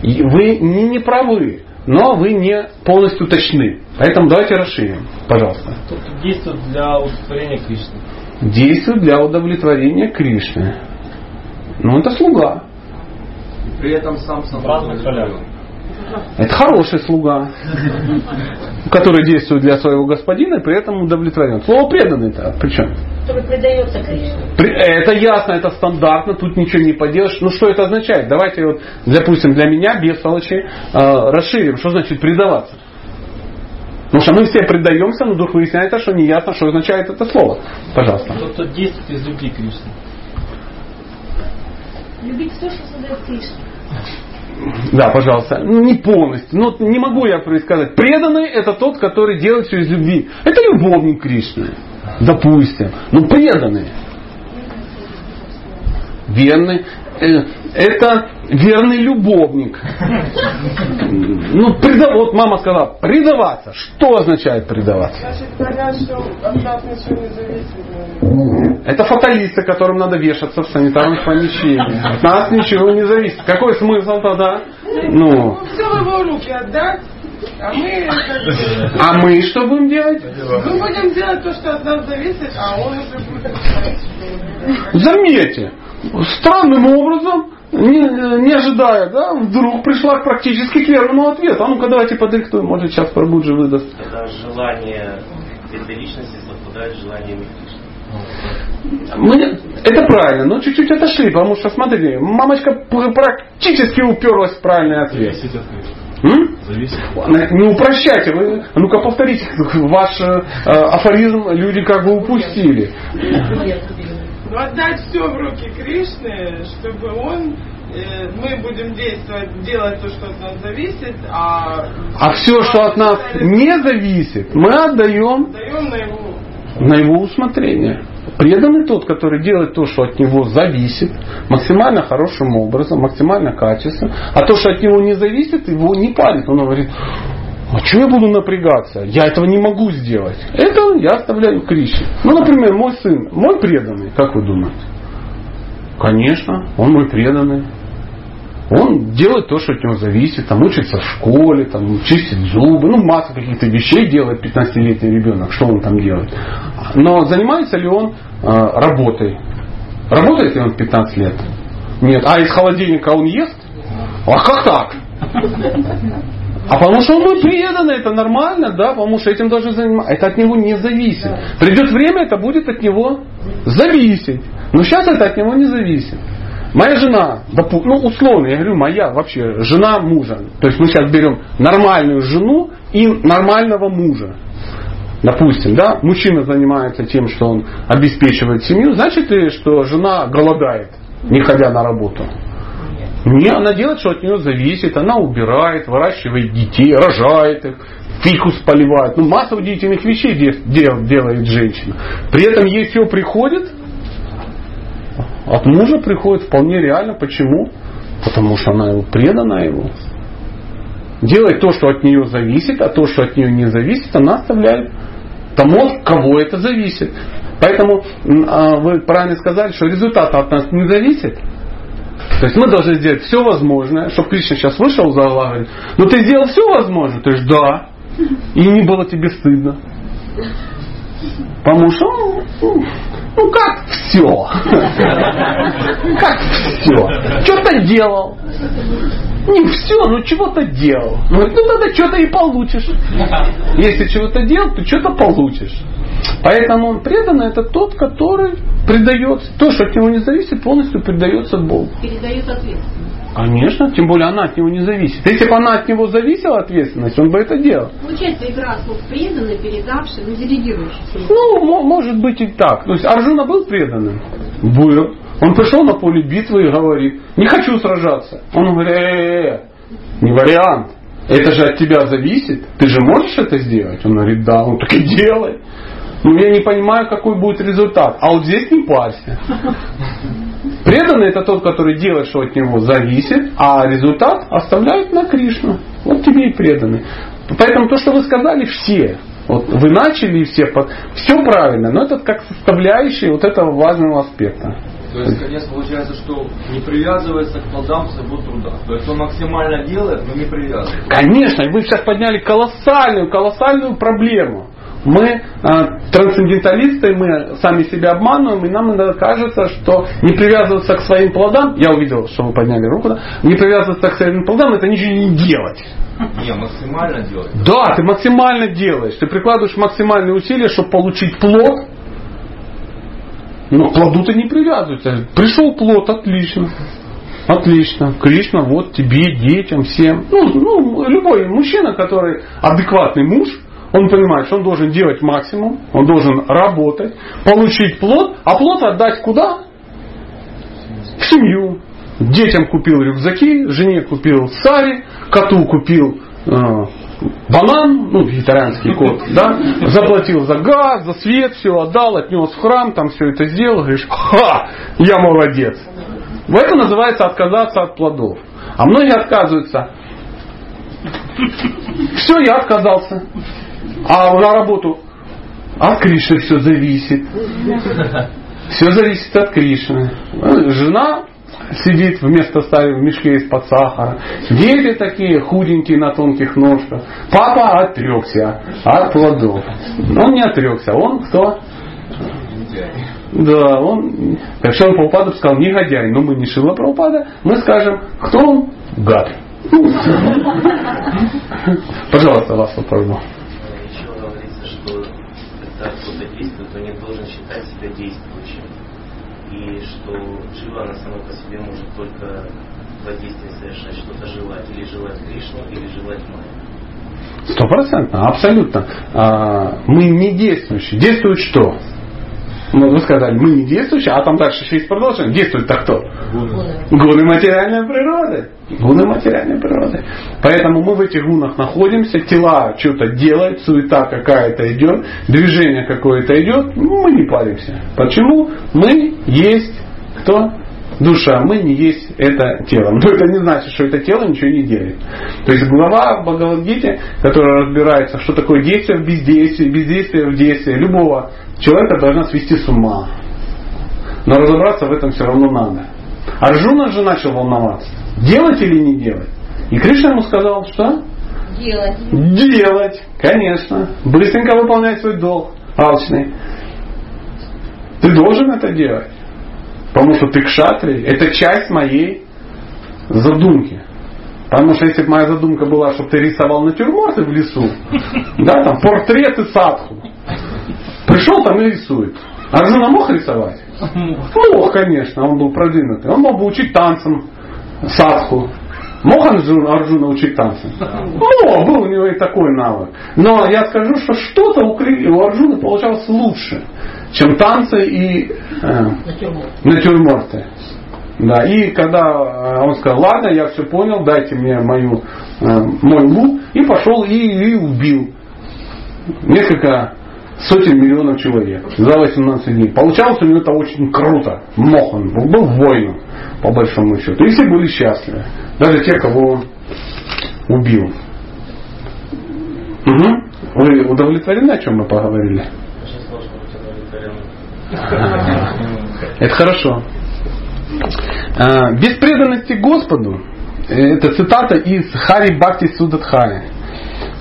И вы не, не правы, но вы не полностью точны. Поэтому давайте расширим, пожалуйста. Действует для удовлетворения Кришны. Действует для удовлетворения Кришны. Ну это слуга. При этом сам ролях. Это хороший слуга, который действует для своего господина и при этом удовлетворен. Слово преданный-то причем? Который предается Кришне. Это ясно, это стандартно, тут ничего не поделаешь. Ну что это означает? Давайте вот, допустим, для меня, без сволочи, э, расширим. Что значит предаваться? Потому что мы все предаемся, но вдруг выясняется, что не ясно, что означает это слово. Пожалуйста. Кто действует из любви Кришны. Любить то, что создает Кришна. Да, пожалуйста. Не полностью. Но не могу я предсказать. Преданный это тот, который делает все из любви. Это любовник Кришны. Допустим. Ну, преданный. Верный. Э, это верный любовник. Ну, преда... вот мама сказала, предаваться. Что означает предаваться? Это фаталисты, которым надо вешаться в санитарных помещениях. От нас ничего не зависит. Какой смысл тогда? Ну, Ну, все в его руки отдать, а мы, а мы что будем делать? мы будем делать то, что от нас зависит, а он уже будет. Заметьте, странным образом, не, не ожидая, да, вдруг пришла практически к верному ответу. А ну-ка давайте подиктуем, может сейчас Прабуджи выдаст. Когда желание этой личности совпадает с желаниями Кришны. Мы, это правильно, но чуть-чуть отошли, потому что, смотрите, мамочка практически уперлась в правильный ответ. М? Не упрощайте, вы, ну-ка повторите, ваш э, афоризм люди как бы упустили. Но отдать все в руки Кришны, чтобы он, э, мы будем действовать, делать то, что от нас зависит, а, А все, что от нас не зависит, мы отдаем даем на его на его усмотрение. Преданный тот, который делает то, что от него зависит, максимально хорошим образом, максимально качественно, а то, что от него не зависит, его не парит. Он говорит, а что я буду напрягаться? Я этого не могу сделать. Это я оставляю Кришне. Ну, например, мой сын, мой преданный, как вы думаете? Конечно, он мой преданный. Он делает то, что от него зависит, там учится в школе, там чистит зубы, ну масса каких-то вещей делает 15-летний ребенок, что он там делает. Но занимается ли он э, работой? Работает ли он в 15 лет? Нет. А из холодильника он ест? А как так? А потому что он мой преданный, это нормально, да, потому что этим должен заниматься. Это от него не зависит. Придет время, это будет от него зависеть. Но сейчас это от него не зависит. Моя жена, ну условно, я говорю, моя вообще жена мужа. То есть мы сейчас берем нормальную жену и нормального мужа. Допустим, да, мужчина занимается тем, что он обеспечивает семью, значит ли, что жена голодает, не ходя на работу? Не, она делает, что от нее зависит, она убирает, выращивает детей, рожает их, фикус поливает. Ну, масса удивительных вещей де- дел- делает женщина. При этом ей все приходит, от мужа приходит вполне реально. Почему? Потому что она его предана его. Делает то, что от нее зависит, а то, что от нее не зависит, она оставляет тому, от кого это зависит. Поэтому а, вы правильно сказали, что результат от нас не зависит. То есть мы должны сделать все возможное, чтобы Кришна сейчас вышел за Аллах, говорит, ну ты сделал все возможное? Ты говоришь, да. И не было тебе стыдно. Потому что, ну, ну, как все? Как все? Что-то делал. Не все, но чего-то делал. Ну тогда что-то и получишь. Если чего-то делал, то что-то получишь. Поэтому он преданный это тот, который предается. То, что от него не зависит, полностью предается Богу. Передает ответственность. Конечно, тем более она от него не зависит. Если бы она от него зависела ответственность, он бы это делал. Получается игра слов преданный, передавший, ну делегирующий. Ну, может быть и так. То есть Арджуна был преданным? Был. Он пришел на поле битвы и говорит, не хочу сражаться. Он говорит, э-э-э, не вариант. Это же от тебя зависит. Ты же можешь это сделать? Он говорит, да. Он так и делай. Но я не понимаю, какой будет результат. А вот здесь не парься. Преданный это тот, который делает, что от него зависит, а результат оставляет на Кришну. Вот тебе и преданный. Поэтому то, что вы сказали, все. Вот вы начали и все, все правильно, но это как составляющая вот этого важного аспекта. То есть, конечно, получается, что не привязывается к плодам своего труда. То есть он максимально делает, но не привязывается. Конечно, вы сейчас подняли колоссальную, колоссальную проблему мы э, трансценденталисты, мы сами себя обманываем, и нам иногда кажется, что не привязываться к своим плодам, я увидел, что вы подняли руку, да, не привязываться к своим плодам, это ничего не делать. Не, максимально делать. Да, ты максимально делаешь. Ты прикладываешь максимальные усилия, чтобы получить плод. Но к плоду ты не привязываешься. Пришел плод, отлично. Отлично. Кришна, вот тебе, детям, всем. Ну, ну, любой мужчина, который адекватный муж, он понимает, что он должен делать максимум, он должен работать, получить плод, а плод отдать куда? В семью. Детям купил рюкзаки, жене купил сари, коту купил э, банан, ну, вегетарианский кот, да, заплатил за газ, за свет, все отдал, отнес в храм, там все это сделал, говоришь, ха, я молодец. Это называется отказаться от плодов. А многие отказываются. Все, я отказался. А на работу от Кришны все зависит. Все зависит от Кришны. Жена сидит вместо стаи в мешке из-под сахара. Дети такие худенькие на тонких ножках. Папа отрекся от плодов. Он не отрекся, он кто? Да, он, как Шила Прабхупада сказал, негодяй, но мы не Шила Прабхупада, мы скажем, кто он? Гад. Пожалуйста, вас попробую. и что жива она сама по себе может только воздействие совершать, что-то желать, или желать Кришну, или желать Майю. Стопроцентно, абсолютно. А, мы не действующие. Действует что? Ну, вы сказали, мы не действующие, а там дальше еще есть продолжение. Действует так кто? Гуны. Гуны материальной природы. Гуны материальной природы. Поэтому мы в этих гунах находимся, тела что-то делают, суета какая-то идет, движение какое-то идет, мы не паримся. Почему? Мы есть кто? Душа, мы не есть это тело. Но это не значит, что это тело ничего не делает. То есть глава в Бхагавадгите, которая разбирается, что такое действие в бездействии, бездействие в действии любого человека должна свести с ума. Но разобраться в этом все равно надо. Арджуна же начал волноваться. Делать или не делать? И Кришна ему сказал, что? Делать. Делать, конечно. Быстренько выполнять свой долг. Алчный. Ты должен это делать. Потому что ты кшатри. Это часть моей задумки. Потому что если бы моя задумка была, чтобы ты рисовал натюрморты в лесу, да, там портреты садху, Пришел там и рисует. Арджуна мог рисовать? Мог, конечно, он был продвинутый. Он мог бы учить танцам садху. Мог Арджуна, Арджуна учить танцам? Мог, был у него и такой навык. Но я скажу, что что-то у, Арджуна получалось лучше, чем танцы и э, натюрморты. Да, и когда э, он сказал, ладно, я все понял, дайте мне мою, э, мой лук, и пошел и, и убил несколько сотен миллионов человек за 18 дней. Получалось у него это очень круто. Мохан был воином, по большому счету. И все были счастливы. Даже те, кого он убил. Угу. Вы удовлетворены, о чем мы поговорили? Это хорошо. А, без преданности Господу, это цитата из Хари Бхакти Судатхари.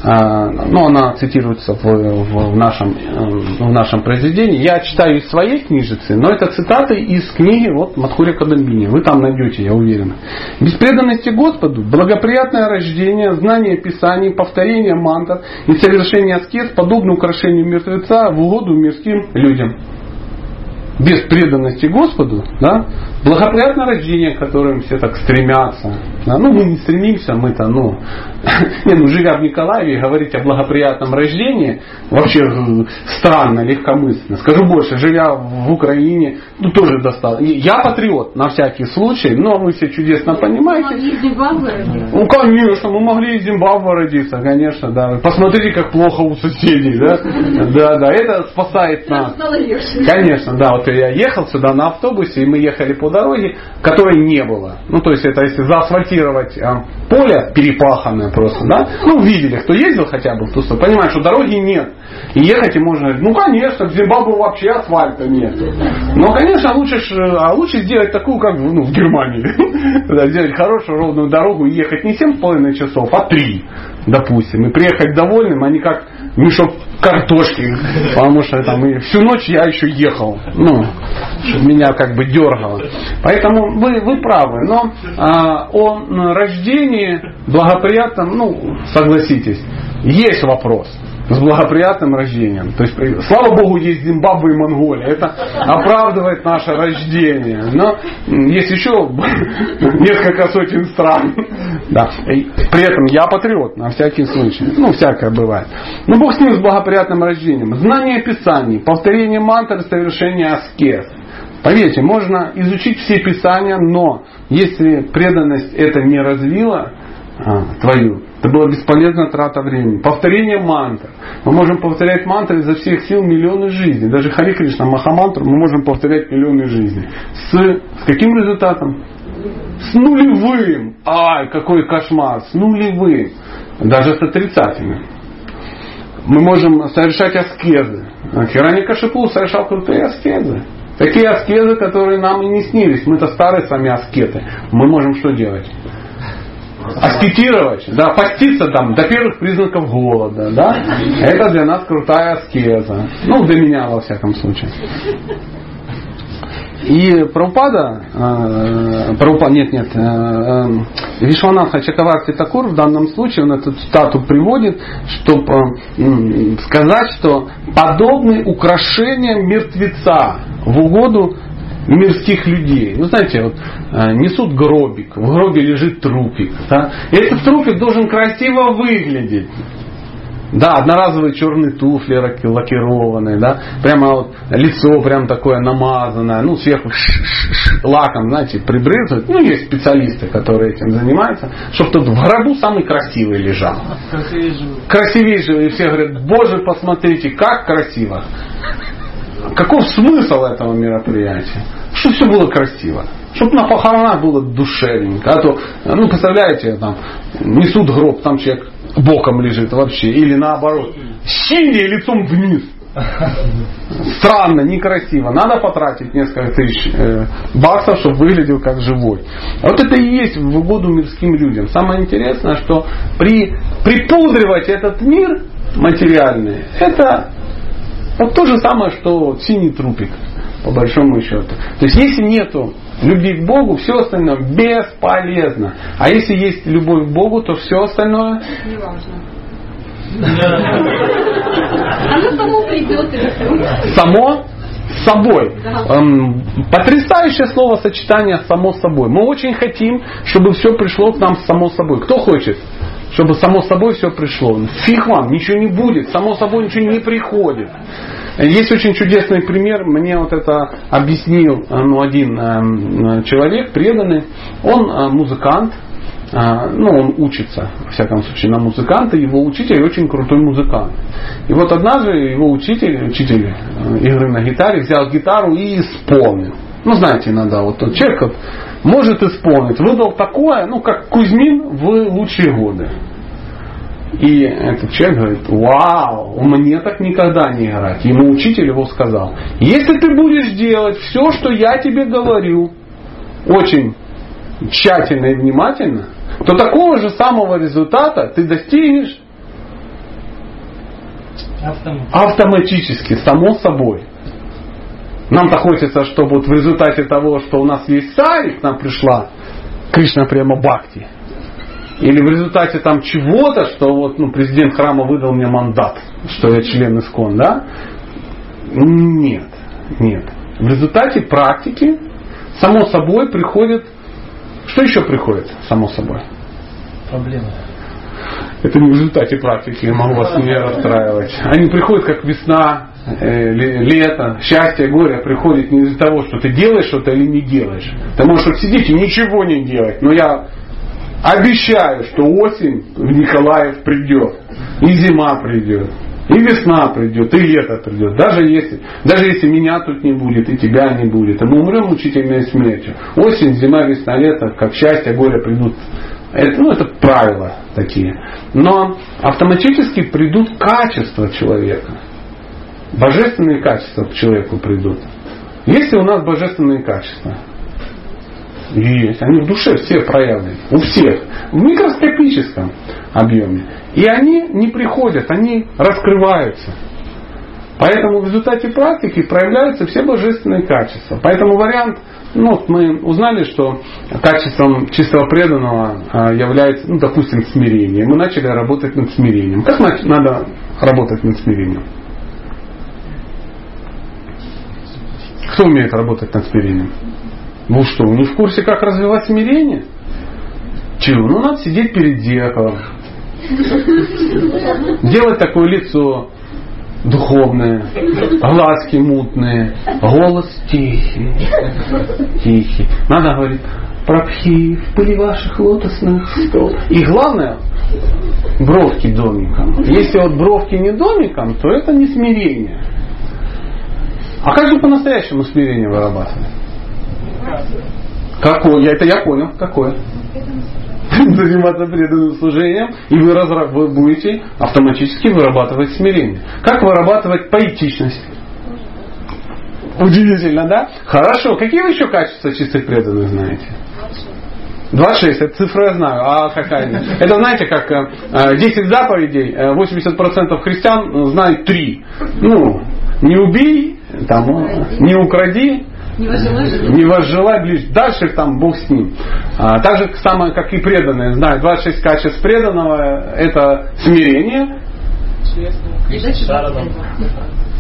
А, ну, она цитируется в, в, нашем, э, в нашем произведении. Я читаю из своей книжицы, но это цитаты из книги вот, Мадхуря Кадамбини. Вы там найдете, я уверен. Без преданности Господу, благоприятное рождение, знание Писаний, повторение мантр и совершение аскез подобно украшению мертвеца в угоду мирским людям без преданности Господу, да, благоприятное рождение, к которым все так стремятся. Да, ну, мы не стремимся, мы-то, ну, не, ну, живя в Николаеве, говорить о благоприятном рождении вообще э, странно, легкомысленно. Скажу больше, живя в Украине, ну, тоже достал. Я патриот, на всякий случай, но вы все чудесно понимаете. Могли из Зимбабве родиться. Ну, конечно, мы могли из Зимбабве родиться, конечно, да. Посмотрите, как плохо у соседей, да? Да, да, это спасает нас. Конечно, да, вот я ехал сюда на автобусе, и мы ехали по дороге, которой не было. Ну, то есть, это если заасфальтировать а, поле перепаханное просто, да, ну, видели, кто ездил хотя бы в ту сторону, понимаешь, что дороги нет. И ехать и можно, ну, конечно, в Зимбабве вообще асфальта нет. Но, конечно, лучше, ж, а лучше сделать такую, как ну, в Германии. Сделать хорошую ровную дорогу и ехать не 7,5 часов, а 3, допустим. И приехать довольным, а не как мешок картошки. Потому что там и всю ночь я еще ехал. Ну, чтобы меня как бы дергало. Поэтому вы, вы правы. Но а, о рождении благоприятном, ну, согласитесь, есть вопрос с благоприятным рождением. То есть, слава Богу, есть Зимбабве и Монголия. Это оправдывает наше рождение. Но есть еще несколько сотен стран. Да. При этом я патриот, на всякий случай. Ну, всякое бывает. Но Бог с ним, с благоприятным рождением. Знание Писаний, повторение мантр, совершение аскез. Поверьте, можно изучить все Писания, но если преданность это не развила а, твою, это была бесполезная трата времени. Повторение мантр. Мы можем повторять мантры изо всех сил миллионы жизней. Даже Хари Кришна Махамантру мы можем повторять миллионы жизней. С, с каким результатом? С нулевым. Ай, какой кошмар. С нулевым. Даже с отрицательным. Мы можем совершать аскезы. Хирани Кашипу совершал крутые аскезы. Такие аскезы, которые нам и не снились. Мы-то старые с вами аскеты. Мы можем что делать? Аскетировать, да, поститься там до первых признаков голода, да, это для нас крутая аскеза. Ну, для меня, во всяком случае. И Прабхупада, э, Прабхупада, нет, нет, э, э, Вишванатха Чакаварти Такур в данном случае, он эту цитату приводит, чтобы сказать, что подобны украшениям мертвеца в угоду мирских людей. Ну, знаете, вот э, несут гробик, в гробе лежит трупик. Да? И этот трупик должен красиво выглядеть. Да, одноразовые черные туфли лакированные, да, прямо вот лицо прям такое намазанное, ну, сверху ш- ш- ш- лаком, знаете, прибрызгивают. Ну, есть специалисты, которые этим занимаются, чтобы тут в гробу самый красивый лежал. Красивее. Красивейший, и все говорят, боже, посмотрите, как красиво. Каков смысл этого мероприятия? Чтобы все было красиво. Чтобы на похоронах было душевненько. А то, ну, представляете, там, несут гроб, там человек боком лежит вообще. Или наоборот, сидя лицом вниз. Странно, некрасиво. Надо потратить несколько тысяч э, баксов, чтобы выглядел как живой. Вот это и есть в угоду мирским людям. Самое интересное, что при, припудривать этот мир материальный, это вот то же самое, что синий трупик, по большому счету. То есть, если нету любви к Богу, все остальное бесполезно. А если есть любовь к Богу, то все остальное Неважно. Оно само придет и все. само собой. Эм, потрясающее словосочетание само собой. Мы очень хотим, чтобы все пришло к нам само собой. Кто хочет? Чтобы само собой все пришло. Фиг вам, ничего не будет. Само собой ничего не приходит. Есть очень чудесный пример. Мне вот это объяснил э, ну, один эм, человек, преданный. Он э, музыкант. Ну, он учится, во всяком случае, на музыканта, его учитель очень крутой музыкант. И вот однажды его учитель, учитель э, игры на гитаре, взял гитару и исполнил. Ну, знаете, иногда вот тот человек может исполнить, выдал такое, ну, как Кузьмин в лучшие годы. И этот человек говорит, вау, мне так никогда не играть. Ему учитель его сказал, если ты будешь делать все, что я тебе говорю, очень тщательно и внимательно, то такого же самого результата ты достигнешь Автомат. автоматически, само собой. Нам-то хочется, чтобы вот в результате того, что у нас есть сари, к нам пришла Кришна прямо Бхакти. Или в результате там чего-то, что вот ну, президент храма выдал мне мандат, что я член ИСКОН, да? Нет, нет. В результате практики само собой приходит... Что еще приходит само собой? Проблемы. Это не в результате практики, я могу вас не расстраивать. Они приходят как весна, лето, счастье, горе приходит не из-за того, что ты делаешь что-то или не делаешь. Ты можешь вот сидеть и ничего не делать, но я обещаю, что осень в Николаев придет, и зима придет, и весна придет, и лето придет. Даже если, даже если меня тут не будет, и тебя не будет, и мы умрем мучительной смертью. Осень, зима, весна, лето, как счастье, горе придут это, ну, это правила такие. Но автоматически придут качества человека. Божественные качества к человеку придут. Есть ли у нас божественные качества? Есть. Они в душе все проявлены. У всех. В микроскопическом объеме. И они не приходят, они раскрываются. Поэтому в результате практики проявляются все божественные качества. Поэтому вариант ну, мы узнали, что качеством чистого преданного а, является, ну, допустим, смирение. Мы начали работать над смирением. Как надо работать над смирением? Кто умеет работать над смирением? Вы что, не в курсе, как развивать смирение? Чего? Ну, надо сидеть перед зеркалом. Делать такое лицо духовное, глазки мутные, голос тихий, тихий. Надо говорить, пропхи в пыли ваших лотосных стоп. И главное, бровки домиком. Если вот бровки не домиком, то это не смирение. А как же по-настоящему смирение вырабатывать? Какое? Я, это я понял. Какое? заниматься преданным служением, и вы, разра- вы будете автоматически вырабатывать смирение. Как вырабатывать поэтичность? Удивительно, да? Хорошо. Какие вы еще качества чистых преданных знаете? 26, это цифра я знаю. А какая? Это знаете, как 10 э, заповедей, 80% э, христиан знают 3. Ну, не убей, там, не укради, не возжелай, не возжелай ближе. Дальше там Бог с ним. А, так же самое, как и преданные. Знаю, 26 качеств преданного это смирение.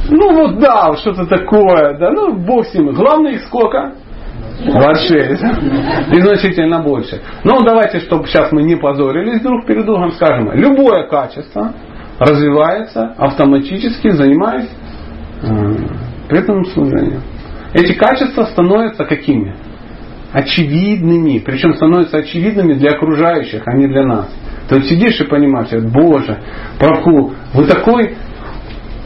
Ну вот да, что-то такое. Да, ну Бог с ним. Главное их сколько? 26. И значительно больше. Ну давайте, чтобы сейчас мы не позорились друг перед другом, скажем, любое качество развивается автоматически, занимаясь э, преданным служением эти качества становятся какими? Очевидными. Причем становятся очевидными для окружающих, а не для нас. Ты вот сидишь и понимаешь, Боже, Прабху, вы такой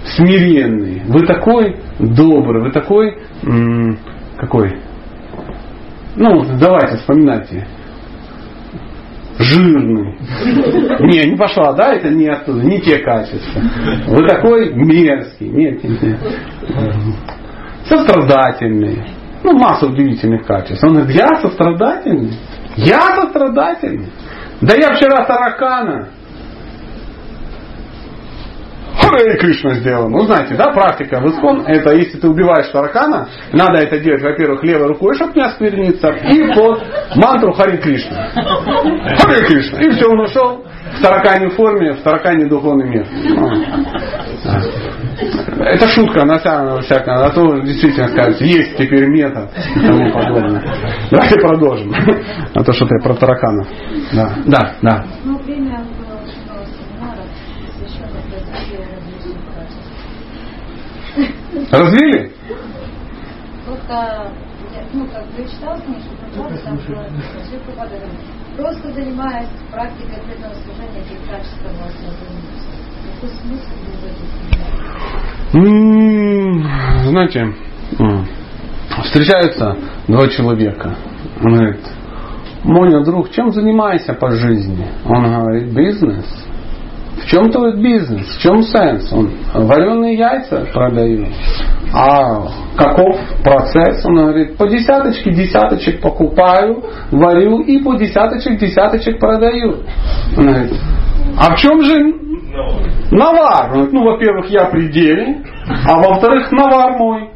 смиренный, вы такой добрый, вы такой, какой? Ну, давайте, вспоминайте. Жирный. Не, не пошла, да, это не оттуда, не те качества. Вы такой мерзкий. Нет сострадательный. Ну, масса удивительных качеств. Он говорит, я сострадательный? Я сострадательный? Да я вчера таракана. Харе Кришна сделал. Ну, знаете, да, практика в Искон, это если ты убиваешь таракана, надо это делать, во-первых, левой рукой, чтобы не оскверниться, и под мантру Харе Кришна. Харе Кришна. И все, он ушел в таракане форме, в таракане духовный мир. Это шутка, на самом всякое, а то действительно скажете, есть теперь метод и тому подобное. Давайте продолжим. А то что-то про тараканов. Да, да, да. Ну, время Развили? Просто, ну, как бы читал книжку, там просто занимаясь практикой преданного служения, этих качеств вас Какой смысл в этих знаете, встречаются два человека. Он говорит, Моня, друг, чем занимаешься по жизни? Он говорит, бизнес. В чем твой бизнес? В чем сенс? Он вареные яйца продает. А каков процесс? Он говорит, по десяточке десяточек покупаю, варю и по десяточек десяточек продаю. Он говорит, а в чем же навар? Ну, во-первых, я при деле, а во-вторых, навар мой.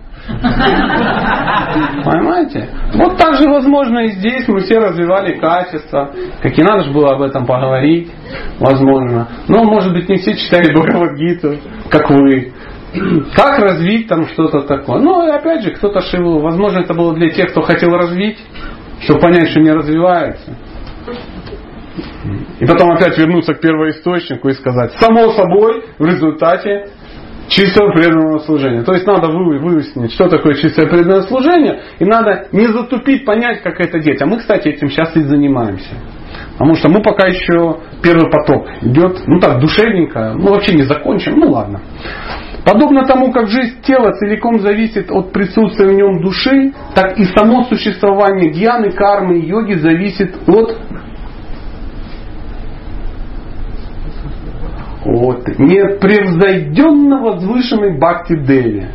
Понимаете? Вот так же возможно и здесь мы все развивали качества. Как и надо же было об этом поговорить, возможно. Но, может быть, не все читали Бхагавадгиту, как вы. как развить там что-то такое. Ну, и опять же, кто-то шиву, возможно, это было для тех, кто хотел развить, чтобы понять, что не развивается. И потом опять вернуться к первоисточнику и сказать, само собой, в результате чистого преданного служения. То есть надо выяснить, что такое чистое преданное служение, и надо не затупить, понять, как это делать. А мы, кстати, этим сейчас и занимаемся. Потому что мы пока еще первый поток идет, ну так, душевненько, ну вообще не закончим, ну ладно. Подобно тому, как жизнь тела целиком зависит от присутствия в нем души, так и само существование гьяны, кармы и йоги зависит от от непревзойденно возвышенной Бхакти Деви.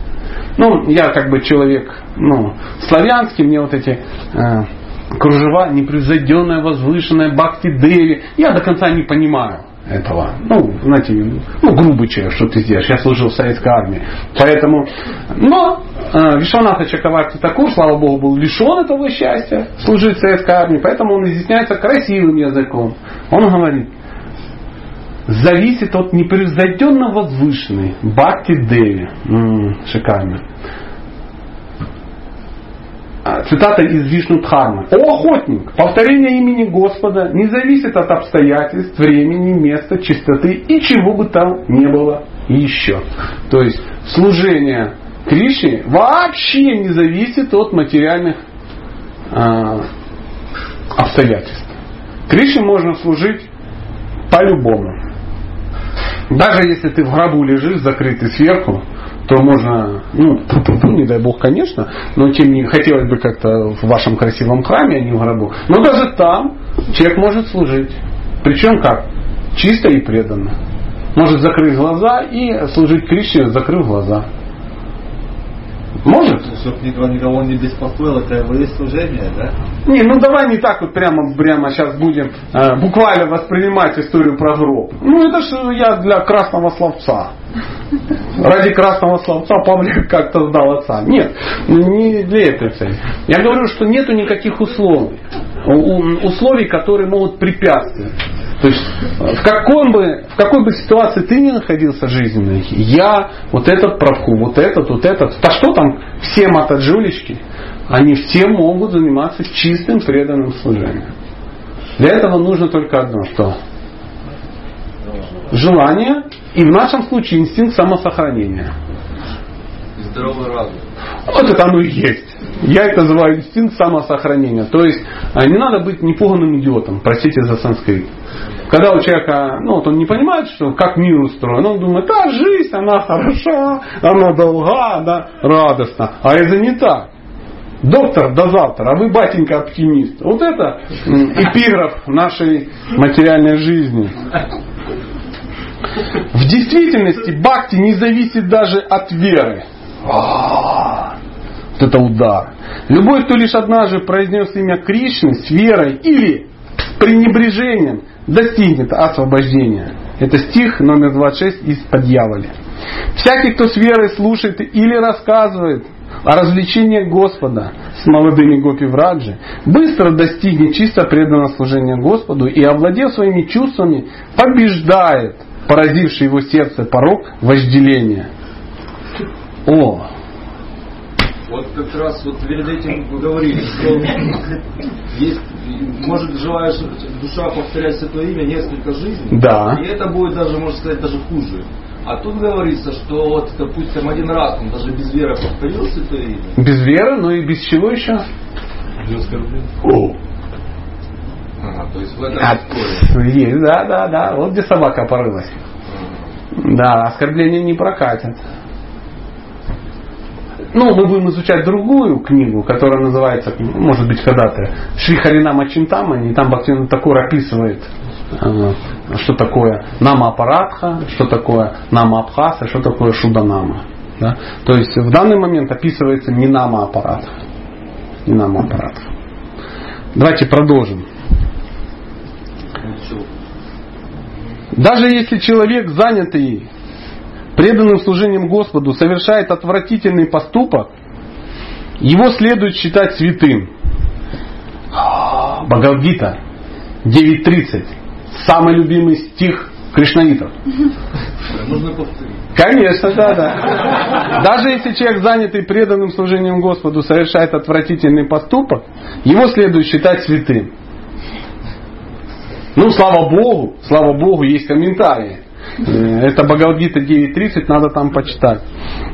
Ну, я как бы человек ну, славянский, мне вот эти э, кружева, непревзойденная, возвышенная Бхакти Деви, я до конца не понимаю этого. Ну, знаете, ну, грубый человек, что ты сделаешь. Я служил в советской армии. Поэтому, но э, Вишваната Чакаварти такой, слава Богу, был лишен этого счастья служить в советской армии, поэтому он изъясняется красивым языком. Он говорит, зависит от непревзойденно возвышенной Бхакти Деви. М-м, шикарно. А, цитата из Вишну Дхармы. «О охотник! Повторение имени Господа не зависит от обстоятельств, времени, места, чистоты и чего бы там не было еще». То есть служение Кришне вообще не зависит от материальных э, обстоятельств. Кришне можно служить по-любому. Даже если ты в гробу лежишь, закрытый сверху, то можно, ну, не дай бог, конечно, но тем не хотелось бы как-то в вашем красивом храме, а не в гробу. Но даже там человек может служить. Причем как? Чисто и преданно. Может закрыть глаза и служить Кришне, закрыв глаза. Может? Чтобы никого, никого не беспокоил, это его служение, да? Не, ну давай не так вот прямо, прямо сейчас будем э, буквально воспринимать историю про гроб. Ну это же я для красного словца. Ради красного словца Павлик как-то сдал отца. Нет, не для этой цели. Я говорю, что нету никаких условий. Условий, которые могут препятствовать. То есть в, каком бы, в какой бы ситуации ты ни находился жизненной, я, вот этот правку, вот этот, вот этот, да что там, все матаджулечки, они все могут заниматься чистым преданным служением. Для этого нужно только одно, что? Желание и в нашем случае инстинкт самосохранения. Здоровый разум. Вот это оно и есть. Я это называю инстинкт самосохранения. То есть а, не надо быть непуганным идиотом, простите за санскрит. Когда у человека, ну вот он не понимает, что как мир устроен, он думает, а жизнь, она хороша, она долга, да, радостна. А это не так. Доктор до завтра, а вы батенька оптимист. Вот это эпиграф нашей материальной жизни. В действительности бхакти не зависит даже от веры. Вот это удар. Любой, кто лишь однажды произнес имя Кришны с верой или пренебрежением, достигнет освобождения. Это стих номер 26 из Подьяволи. Всякий, кто с верой слушает или рассказывает о развлечениях Господа с молодыми Гопи Враджи, быстро достигнет чисто преданного служения Господу и, овладев своими чувствами, побеждает поразивший его сердце порог вожделения. О, вот как раз вот перед этим вы говорили, что есть, может живая душа повторять святое имя несколько жизней, да. и это будет даже, можно сказать, даже хуже. А тут говорится, что вот, допустим, один раз он даже без веры повторил святое имя. Без веры, но и без чего еще? Без оскорбления. О. Ага, то есть в этом а, Есть, да, да, да. Вот где собака порылась. Ага. Да, оскорбление не прокатит. Ну, мы будем изучать другую книгу, которая называется, может быть, когда-то Шри Чинтама, и там Бхактивinoda Такур описывает, э, что такое нама аппаратха, что такое нама абхаса, что такое шуданама. Да? То есть в данный момент описывается не нама аппарат. Не нама аппарат. Давайте продолжим. Даже если человек занятый преданным служением Господу совершает отвратительный поступок, его следует считать святым. Бхагавдгита 9.30. Самый любимый стих кришнаитов. Можно повторить. Конечно, да, да. Даже если человек, занятый преданным служением Господу, совершает отвратительный поступок, его следует считать святым. Ну, слава Богу, слава Богу, есть комментарии. Э, Это Бхагавадгита 9.30, надо там почитать.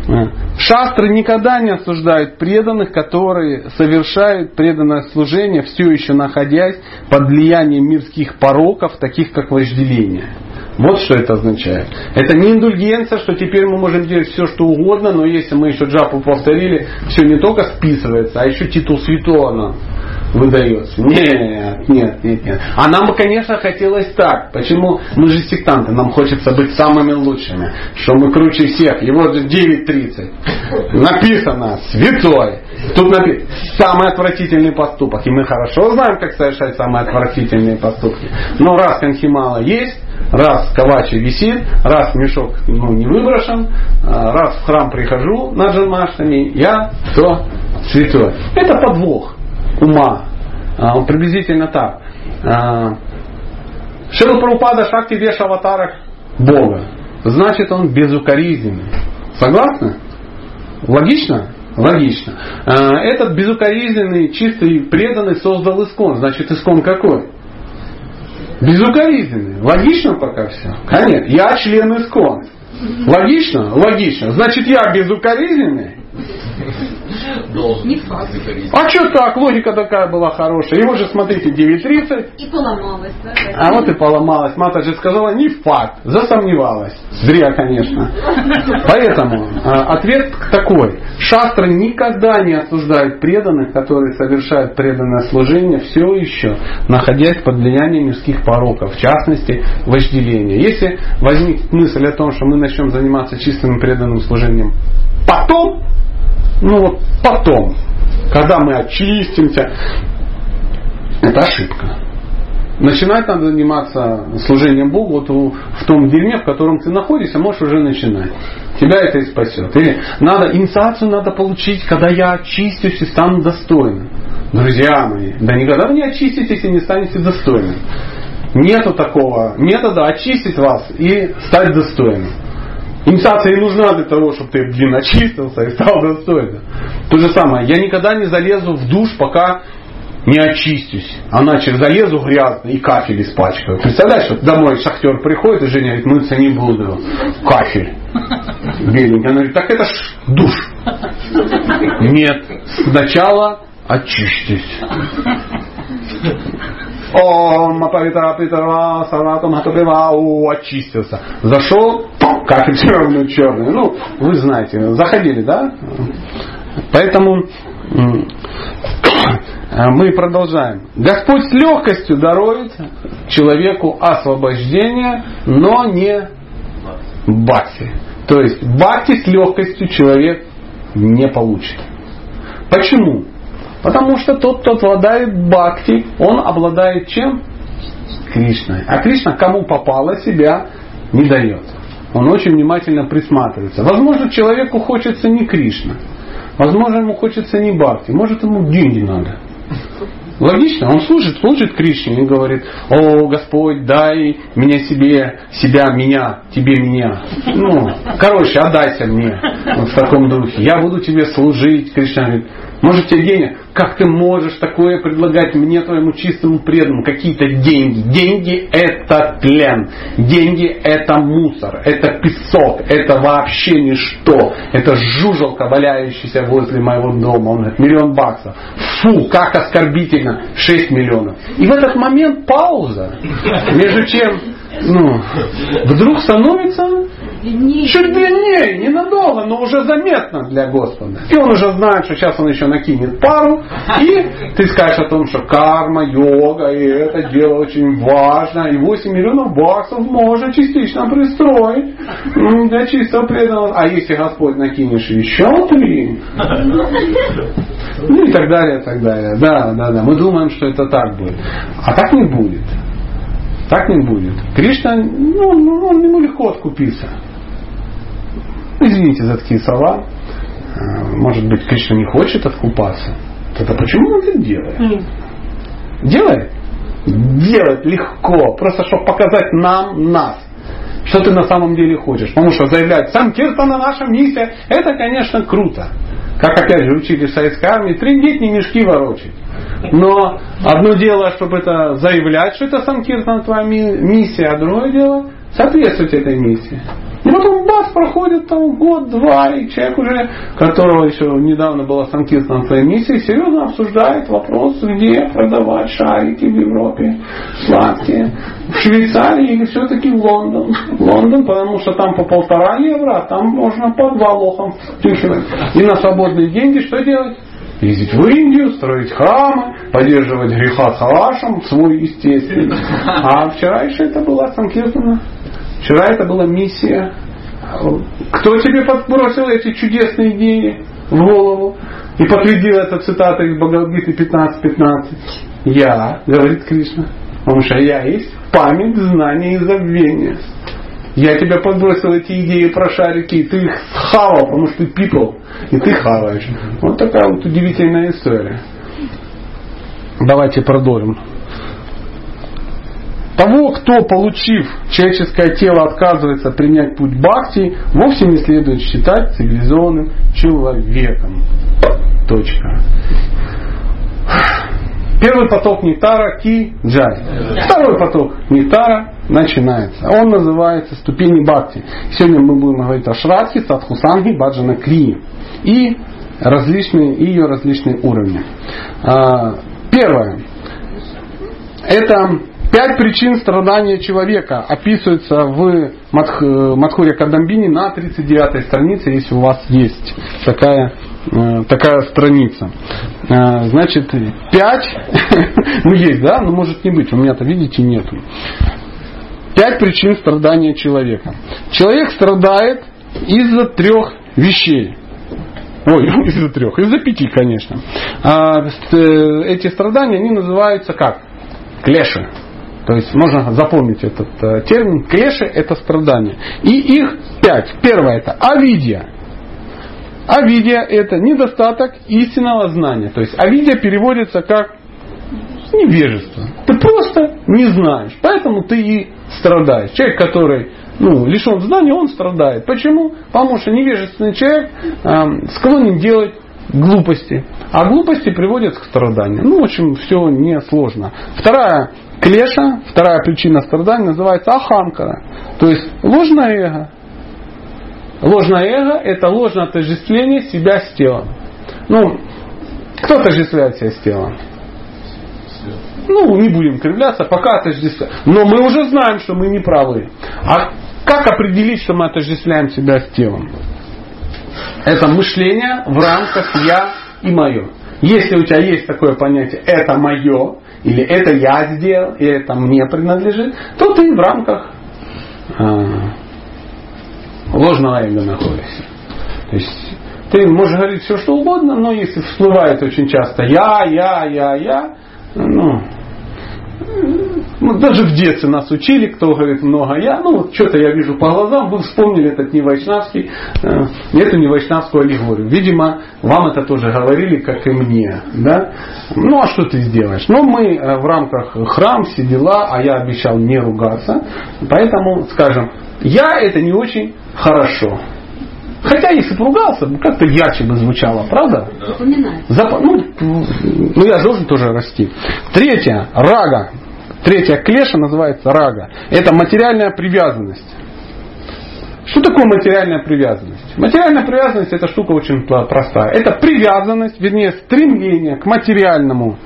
Э, Шастры никогда не осуждают преданных, которые совершают преданное служение, все еще находясь под влиянием мирских пороков, таких как вожделение. Вот что это означает. Это не индульгенция, что теперь мы можем делать все, что угодно, но если мы еще джапу повторили, все не только списывается, а еще титул святого нам выдается. Нет, нет, нет, нет. А нам бы, конечно, хотелось так. Почему? Мы же сектанты, нам хочется быть самыми лучшими, что мы круче всех. И вот же 9.30. Написано святой. Тут написано самый отвратительный поступок. И мы хорошо знаем, как совершать самые отвратительные поступки. Но раз конхимала есть, раз кавачи висит, раз мешок ну, не выброшен, а, раз в храм прихожу на джанмаштами, я кто? Святой. Это подвох ума. А, приблизительно так. А, Шила Прабхупада Шакти Веш аватарах Бога. Значит, он безукоризненный. Согласны? Логично? Логично. А, Этот безукоризненный, чистый, преданный создал искон. Значит, искон какой? Безукоризненный. Логично пока все? Конечно. Я член искон. Логично? Логично. Значит, я безукоризненный? Должен. Не факт. А что так? Логика такая была хорошая. Его же, смотрите, 9.30. И поломалась, да? А вот и поломалась. Мата же сказала, не факт. Засомневалась. Зря, конечно. Поэтому а, ответ такой. Шастры никогда не осуждают преданных, которые совершают преданное служение, все еще находясь под влиянием мирских пороков, в частности, вожделения. Если возникнет мысль о том, что мы начнем заниматься чистым преданным служением потом, ну вот потом, когда мы очистимся, это ошибка. Начинать надо заниматься служением Богу вот в том дерьме, в котором ты находишься, можешь уже начинать. Тебя это и спасет. Или надо, инициацию надо получить, когда я очистюсь и стану достойным. Друзья мои, да никогда вы не очиститесь и не станете достойным. Нету такого метода очистить вас и стать достойным. Инициация и нужна для того, чтобы ты, блин, очистился и стал достойным. То же самое. Я никогда не залезу в душ, пока не очистюсь. А иначе залезу грязно и кафель испачкаю. Представляешь, что домой шахтер приходит, и Женя говорит, мыться не буду. Кафель. Беленький. Она говорит, так это ж душ. Нет. Сначала очистись. О, Мапавита Питера, Саратом Хатапевау, очистился. Зашел, как равно черный. Ну, вы знаете, заходили, да? Поэтому мы продолжаем. Господь с легкостью дарует человеку освобождение, но не бхакти. То есть бхакти с легкостью человек не получит. Почему? Потому что тот, кто обладает бхакти, он обладает чем? Кришной. А Кришна кому попало себя не дает. Он очень внимательно присматривается. Возможно, человеку хочется не Кришна. Возможно, ему хочется не бхакти. Может, ему деньги надо. Логично, он служит, служит Кришне и говорит, о Господь, дай меня себе, себя, меня, тебе меня. Ну, короче, отдайся мне. Вот в таком духе. Я буду тебе служить. Кришна говорит, может тебе денег? Как ты можешь такое предлагать мне, твоему чистому преданному, какие-то деньги? Деньги это тлен. Деньги это мусор. Это песок. Это вообще ничто. Это жужелка, валяющаяся возле моего дома. Он говорит, миллион баксов. Фу, как оскорбительно. 6 миллионов. И в этот момент пауза. Между чем, ну, вдруг становится чуть длиннее, ненадолго, но уже заметно для Господа. И он уже знает, что сейчас он еще накинет пару, и ты скажешь о том, что карма, йога, и это дело очень важно, и 8 миллионов баксов можно частично пристроить для чистого преданного. А если Господь накинешь еще три, ну и так далее, и так далее. Да, да, да. Мы думаем, что это так будет. А так не будет. Так не будет. Кришна, ну, ну, ему легко откупиться. Извините за такие слова. Э, Может быть, Кришна не хочет откупаться. Тогда почему он это делает? Делает? Делает легко. Просто чтобы показать нам нас. что ты на самом деле хочешь. Потому что заявлять сам Киртана наша миссия, это, конечно, круто. Как опять же учили в советской армии, трындеть не мешки ворочать. Но одно дело, чтобы это заявлять, что это Санкиртан твоя миссия, а другое дело соответствовать этой миссии. И потом бац, проходит там год-два, и человек уже, которого еще недавно была Санкиртан своей миссией, серьезно обсуждает вопрос, где продавать шарики в Европе, сладкие. В Швейцарии или все-таки в Лондон. Лондон, потому что там по полтора евро, а там можно по два лохам. И на свободные деньги что делать? ездить в Индию, строить храмы, поддерживать греха халашем, свой естественный. А вчера еще это была Санкиртана. Вчера это была миссия. Кто тебе подбросил эти чудесные идеи в голову? И подтвердил это цитата из Бхагавадгиты 15.15. Я, говорит Кришна. Потому что я есть память, знание и забвение. Я тебе подбросил эти идеи про шарики, и ты их схавал, потому что ты people, и ты хаваешь. Вот такая вот удивительная история. Давайте продолжим. Того, кто, получив человеческое тело, отказывается принять путь бхакти, вовсе не следует считать цивилизованным человеком. Точка. Первый поток нектара ки джай. Второй поток нектара начинается. Он называется ступени бхакти. Сегодня мы будем говорить о шрадхи, садхусанги, баджана крии и различные, и ее различные уровни. А, первое. Это Пять причин страдания человека описываются в Мадхуре Кадамбини на 39 странице, если у вас есть такая, э, такая страница. Э, значит, пять, ну есть, да, но может не быть, у меня-то, видите, нету. Пять причин страдания человека. Человек страдает из-за трех вещей. Ой, из-за трех, из-за пяти, конечно. А, э, эти страдания, они называются как? Клеши. То есть можно запомнить этот э, термин. Клеши это страдания. И их пять. Первое это авидия. Авидия это недостаток истинного знания. То есть авидия переводится как невежество. Ты просто не знаешь. Поэтому ты и страдаешь. Человек, который ну, лишен знания, он страдает. Почему? Потому что невежественный человек э, склонен делать глупости. А глупости приводят к страданию. Ну, в общем, все несложно. Вторая Клеша, вторая причина страдания, называется аханкара. То есть ложное эго. Ложное эго – это ложное отождествление себя с телом. Ну, кто отождествляет себя с телом? Ну, не будем кривляться, пока отождествляем. Но мы уже знаем, что мы не правы. А как определить, что мы отождествляем себя с телом? Это мышление в рамках я и мое. Если у тебя есть такое понятие «это мое», или это я сделал, и это мне принадлежит, то ты в рамках э, ложного эго находишься. То есть ты можешь говорить все что угодно, но если всплывает очень часто я, я, я, я, ну, ну, даже в детстве нас учили, кто говорит много я, ну вот что-то я вижу по глазам, вы вспомнили этот не вайшнавский, э, эту не вайшнавскую аллегорию. Видимо, вам это тоже говорили, как и мне. Да? Ну а что ты сделаешь? Ну, мы э, в рамках храм, все дела, а я обещал не ругаться, поэтому скажем, я это не очень хорошо. Хотя если бы ругался, как-то ярче бы звучало, правда? Зап... Ну, ну, я должен тоже расти. Третье, рага. Третья клеша называется рага. Это материальная привязанность. Что такое материальная привязанность? Материальная привязанность это штука очень простая. Это привязанность, вернее стремление к материальному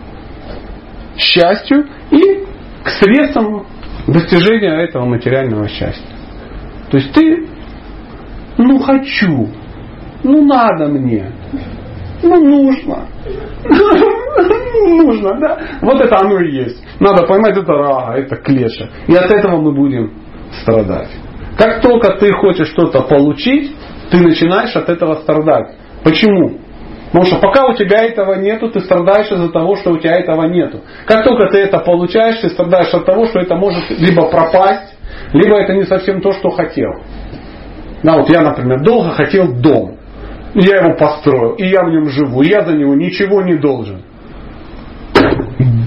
счастью и к средствам достижения этого материального счастья. То есть ты ну хочу. Ну надо мне. Ну нужно. Нужно, да? Вот это оно и есть. Надо поймать, это рага, это клеша. И от этого мы будем страдать. Как только ты хочешь что-то получить, ты начинаешь от этого страдать. Почему? Потому что пока у тебя этого нету, ты страдаешь из-за того, что у тебя этого нету. Как только ты это получаешь, ты страдаешь от того, что это может либо пропасть, либо это не совсем то, что хотел. Да, вот я, например, долго хотел дом. Я его построил, и я в нем живу, и я за него ничего не должен.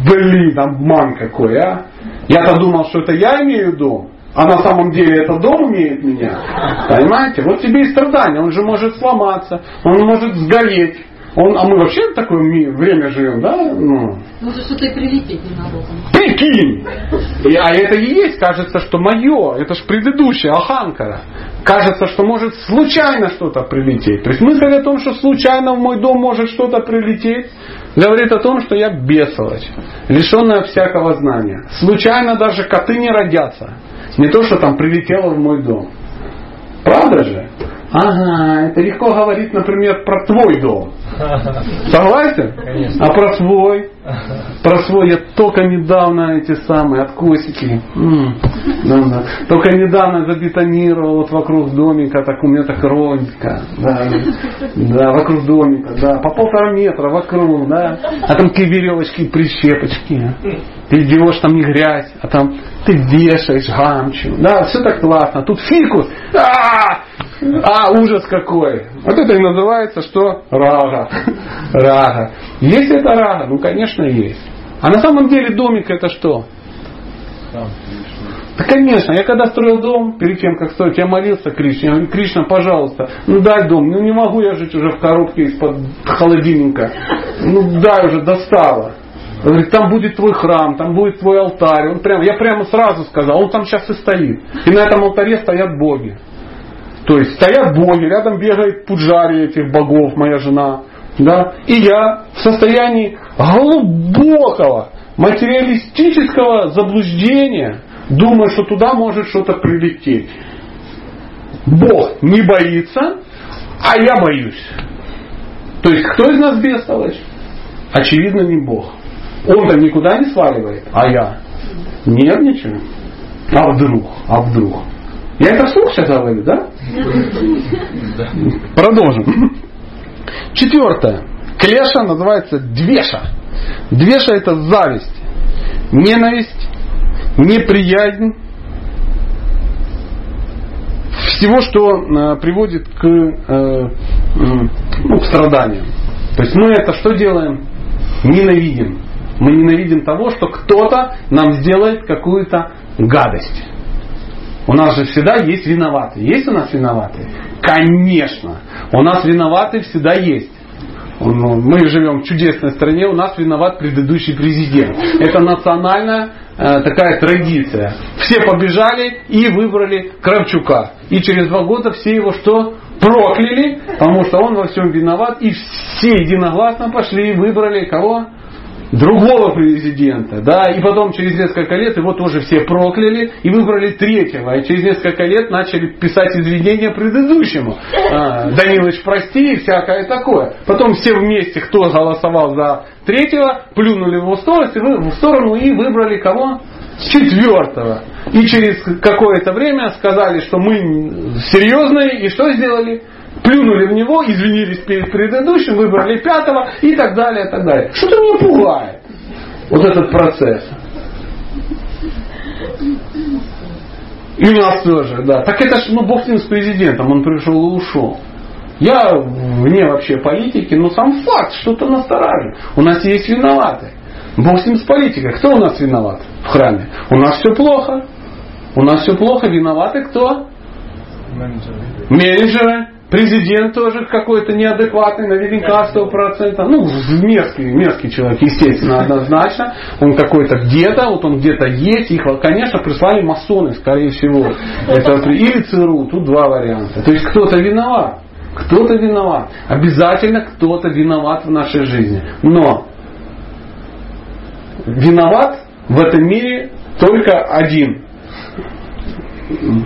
Блин, обман какой, а? Я-то думал, что это я имею дом. а на самом деле это дом имеет меня. Понимаете? Вот тебе и страдания. Он же может сломаться, он может сгореть. Он, а мы вообще в такое время живем, да? Ну. Может что-то и прилететь ненароком. Прикинь! И, а это и есть, кажется, что мое. Это же предыдущее, Аханкара. Кажется, что может случайно что-то прилететь. То есть мысль о том, что случайно в мой дом может что-то прилететь, говорит о том, что я бесовость, лишенная всякого знания. Случайно даже коты не родятся. Не то, что там прилетело в мой дом. Правда же? Ага, это легко говорить, например, про твой дом. Согласен? Конечно. А про свой? Про свой я только недавно эти самые откосики. Да, да. Только недавно забетонировал вот вокруг домика, так у меня так ровненько. Да, да, вокруг домика, да. По полтора метра вокруг, да. А там какие веревочки, прищепочки. Ты идешь, там не грязь, а там ты вешаешь гамчу. Да, все так классно. Тут фикус. А, а, ужас какой. Вот это и называется, что рага. Рага. Есть это рага? Ну, конечно, есть. А на самом деле домик это что? Да, конечно. Я когда строил дом, перед тем, как строить, я молился Кришне. Я говорю, Кришна, пожалуйста, ну дай дом. Ну не могу я жить уже в коробке из-под холодильника. Ну дай уже, достало. Он говорит, там будет твой храм, там будет твой алтарь. Он прям, я прямо сразу сказал, он там сейчас и стоит. И на этом алтаре стоят боги. То есть стоят боги, рядом бегает пуджари этих богов, моя жена. Да? И я в состоянии глубокого материалистического заблуждения думаю, что туда может что-то прилететь. Бог не боится, а я боюсь. То есть кто из нас бестолочь? Очевидно не Бог. Он-то никуда не сваливает, а я нервничаю. А вдруг? А вдруг? Я это вслух сейчас говорю, да? Продолжим. Четвертое. Клеша называется двеша. Двеша это зависть, ненависть, неприязнь, всего, что э, приводит к, э, ну, к страданиям. То есть мы это что делаем? Ненавидим. Мы ненавидим того, что кто-то нам сделает какую-то гадость. У нас же всегда есть виноватые. Есть у нас виноватые? Конечно. У нас виноватые всегда есть. Мы живем в чудесной стране, у нас виноват предыдущий президент. Это национальная э, такая традиция. Все побежали и выбрали Кравчука. И через два года все его что? Прокляли, потому что он во всем виноват. И все единогласно пошли и выбрали кого? Другого президента, да, и потом через несколько лет его тоже все прокляли и выбрали третьего, и через несколько лет начали писать извинения предыдущему. А, Данилович, прости и всякое такое. Потом все вместе, кто голосовал за третьего, плюнули в его сторону, в сторону и выбрали кого? Четвертого. И через какое-то время сказали, что мы серьезные, и что сделали? Плюнули в него, извинились перед предыдущим, выбрали пятого и так далее, и так далее. Что-то меня пугает вот этот процесс. И у нас тоже, да. Так это ж, ну, бог с ним с президентом, он пришел и ушел. Я вне вообще политики, но сам факт что-то настораживает. У нас есть виноватые. Бог с ним с политикой. Кто у нас виноват в храме? У нас все плохо. У нас все плохо. Виноваты кто? Менеджеры. Менеджеры. Президент тоже какой-то неадекватный, наверняка сто процентов. Ну, мерзкий, мерзкий человек, естественно, однозначно. Он какой-то где-то, вот он где-то есть. Их, конечно, прислали масоны, скорее всего. Это, или ЦРУ, тут два варианта. То есть кто-то виноват. Кто-то виноват. Обязательно кто-то виноват в нашей жизни. Но виноват в этом мире только один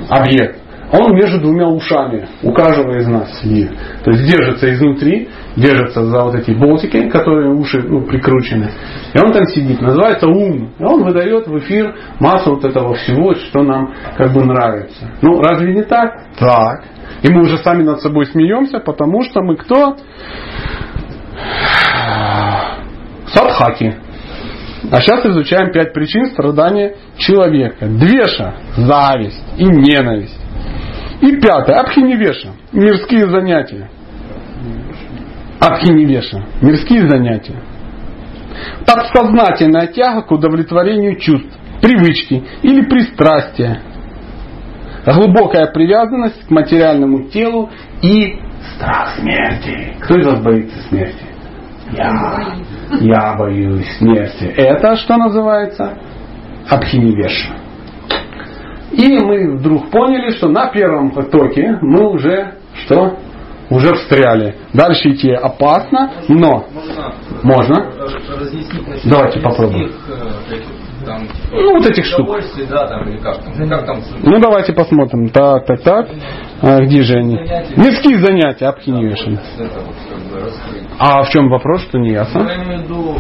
объект он между двумя ушами у каждого из нас сидит. То есть держится изнутри, держится за вот эти болтики, которые уши ну, прикручены. И он там сидит, называется ум. И он выдает в эфир массу вот этого всего, что нам как бы нравится. Ну, разве не так? Так. И мы уже сами над собой смеемся, потому что мы кто? Садхаки. А сейчас изучаем пять причин страдания человека. Двеша, зависть и ненависть. И пятое, Абхиневеша, мирские занятия. Абхиневеша, мирские занятия. Подсознательная тяга к удовлетворению чувств, привычки или пристрастия. глубокая привязанность к материальному телу и страх смерти. Кто из вас боится смерти? Я. Я боюсь смерти. Это что называется? Абхиневеша. И мы вдруг поняли, что на первом потоке мы уже что? Уже встряли. Дальше идти опасно, но можно. Давайте попробуем. Там, типа, Ну, вот этих штук. да, там, или как там, как там, Ну давайте посмотрим. Так, так, так. А, где же они? Мирские занятия, раскрыть. А в чем вопрос, что не Я ясно? имею в виду,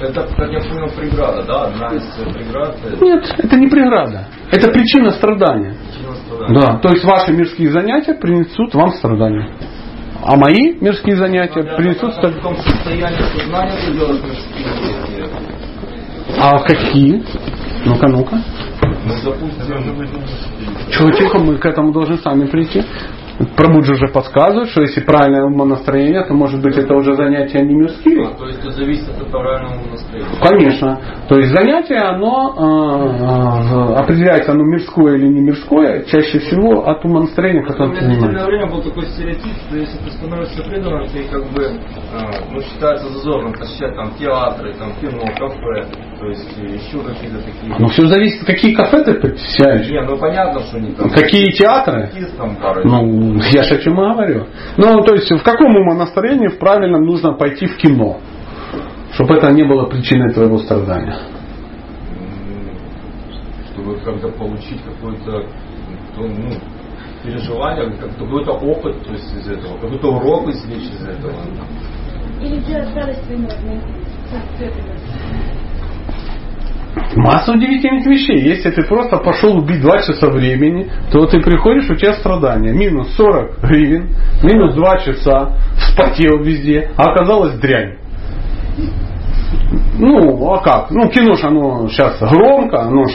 это, как я понял, преграда, да, одна из э, преград, это Нет, это не преграда. Это причина страдания. причина страдания. Да, то есть ваши мирские занятия принесут вам страдания. А мои мирские занятия Я принесут в страдания. каком состоянии сознания ты делаешь мирские занятия? А какие? Ну-ка, ну-ка. Ну, допустим, Чего тихо, мы к этому должны сами прийти. Пробуджи уже подсказывает, что если правильное умонастроение, то может быть это уже занятия не мирские. а, то есть это зависит от правильного настроения. Конечно. То есть занятие, оно э, э, определяется, оно мирское или не мирское, чаще всего от умонастроения, У которым ты меня длительное занимаешься. время был такой стереотип, что если ты становишься преданным, ты как бы, э, ну, считается зазорным посещать там театры, там кино, кафе, то есть э, еще какие-то такие... Ну все зависит, какие кафе ты посещаешь, Не, ну понятно, что не там... какие театры. Там. Ну, я же о чем и говорю. Ну, то есть, в каком умонастроении в правильном нужно пойти в кино, чтобы это не было причиной твоего страдания. Чтобы как-то получить какой-то ну, ну, переживание, как- какой-то опыт то есть, из этого, какой-то урок извлечь из этого. Или делать радость своим родным. Масса удивительных вещей. Если ты просто пошел убить два часа времени, то ты приходишь, у тебя страдания. Минус 40 гривен, минус 2 часа, вспотел везде, а оказалось дрянь. Ну, а как? Ну, кино ж оно сейчас громко, оно ж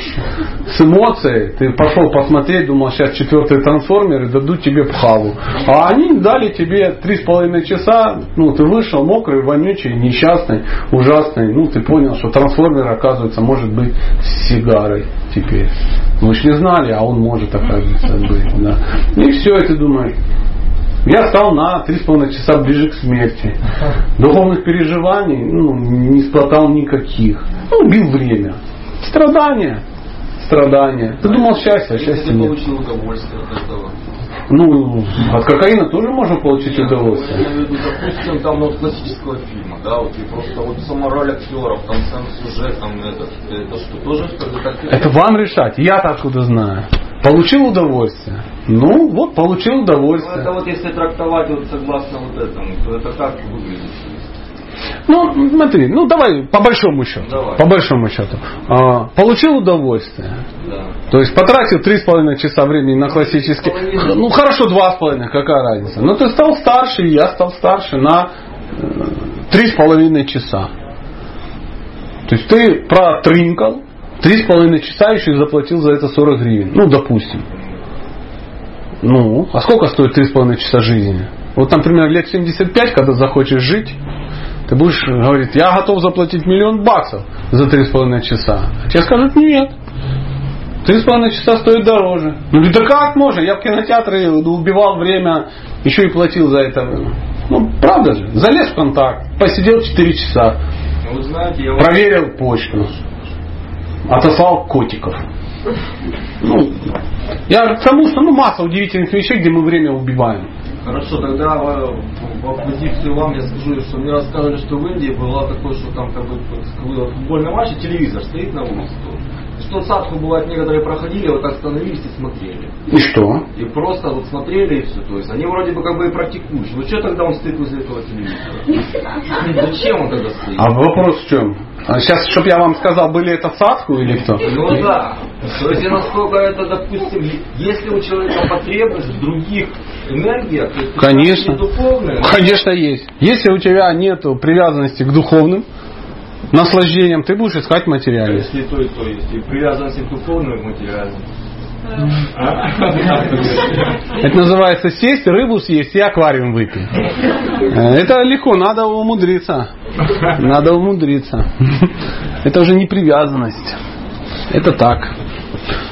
с эмоцией. Ты пошел посмотреть, думал, сейчас четвертые трансформеры дадут тебе пхаву. А они дали тебе три с половиной часа, ну, ты вышел мокрый, вонючий, несчастный, ужасный. Ну, ты понял, что трансформер, оказывается, может быть с сигарой теперь. Вы ж не знали, а он может, оказывается, быть. Да. И все, и ты думаешь, я стал на три с половиной часа ближе к смерти. Духовных переживаний ну, не испытал никаких. Ну, убил время. Страдания. Страдания. Ты думал счастье, а счастья нет. получил удовольствие от этого. Ну, от кокаина тоже можно получить Я удовольствие. имею в виду, допустим, там ну, классического фильма, да, вот и просто вот сама роль актеров, там сам сюжет, там это, это что, тоже как бы так Это вам решать. Я-то откуда знаю. Получил удовольствие. Ну, вот, получил Ну, это удовольствие. вот если трактовать вот согласно вот этому, то это как выглядит? Ну, смотри, ну давай по большому счету. Давай. По большому счету. А, получил удовольствие. Да. То есть потратил три с половиной часа времени на классический. Ну хорошо, два с половиной, какая разница. Но ты стал старше, и я стал старше на э, три с половиной часа. То есть ты протрынкал, три с половиной часа еще и заплатил за это 40 гривен. Ну, допустим. Ну, а сколько стоит три с половиной часа жизни? Вот, например, лет 75, когда захочешь жить, ты будешь говорить, я готов заплатить миллион баксов за три с половиной часа. А тебе скажут, нет. Три с половиной часа стоит дороже. Ну да как можно? Я в кинотеатре убивал время, еще и платил за это. Ну, правда же. Залез в контакт, посидел 4 часа, Ну, знаете, я проверил почту, отослал котиков. Ну, я к тому, что ну, масса удивительных вещей, где мы время убиваем. Хорошо, тогда в, в оппозицию вам я скажу, что мне рассказывали, что в Индии было такое, что там как бы футбольный матч, и телевизор стоит на улице. Что садку бывает некоторые проходили, вот так становились и смотрели. И что? И просто вот смотрели и все. То есть они вроде бы как бы и практикующие. Ну что тогда он стоит возле этого телевизора? Зачем он тогда стоит? А вопрос в чем? А сейчас, чтобы я вам сказал, были это садху или кто? Ну да. То есть насколько это, допустим, если у человека потребность в других энергиях, то есть Конечно. не духовная, Конечно, есть. Если у тебя нет привязанности к духовным наслаждениям, ты будешь искать то материальное. есть и то, и то есть. И привязанность к духовной, и к материальной. Это называется сесть, рыбу съесть и аквариум выпить. Э, Это легко, надо умудриться. Надо умудриться. Это уже не привязанность. Это так.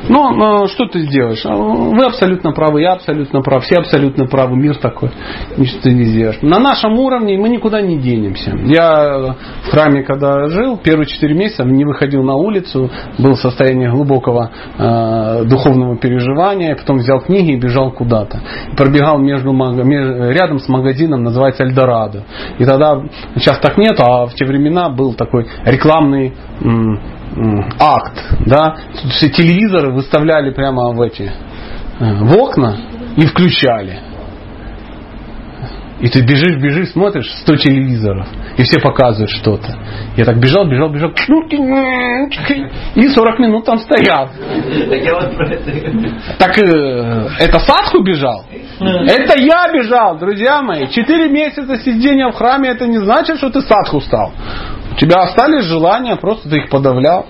Но э, что ты сделаешь? А, Вы абсолютно правы, я абсолютно прав, все абсолютно правы, мир такой. Ничего ты не сделаешь. На нашем уровне мы никуда не денемся. Я в храме, когда жил, первые четыре месяца не выходил на улицу, был в состоянии глубокого э, духовного переживания, потом взял книги и бежал куда-то. Пробегал между, рядом с магазином, называется Эльдорадо. И тогда, сейчас так нет, а в те времена был такой рекламный акт, да, все телевизоры выставляли прямо в эти э, в окна и включали. И ты бежишь, бежишь, смотришь 100 телевизоров, и все показывают что-то. Я так бежал, бежал, бежал, и 40 минут там стоял. Так э, это Садху бежал? Это я бежал, друзья мои. Четыре месяца сидения в храме, это не значит, что ты Садху стал. У тебя остались желания, просто ты их подавлял.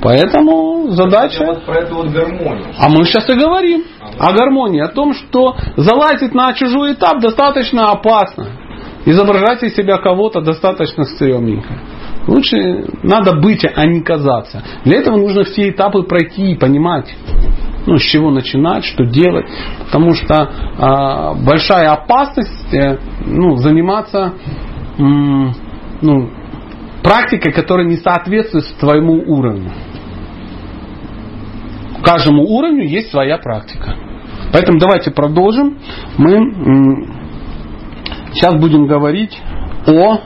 Поэтому задача... вот про эту вот гармонию. А мы сейчас и говорим о гармонии, о том, что залазить на чужой этап достаточно опасно. Изображать из себя кого-то достаточно стрёмненько. Лучше надо быть, а не казаться. Для этого нужно все этапы пройти и понимать, ну, с чего начинать, что делать. Потому что а, большая опасность э, ну, заниматься м, ну, практикой, которая не соответствует твоему уровню каждому уровню есть своя практика. Поэтому давайте продолжим. Мы сейчас будем говорить о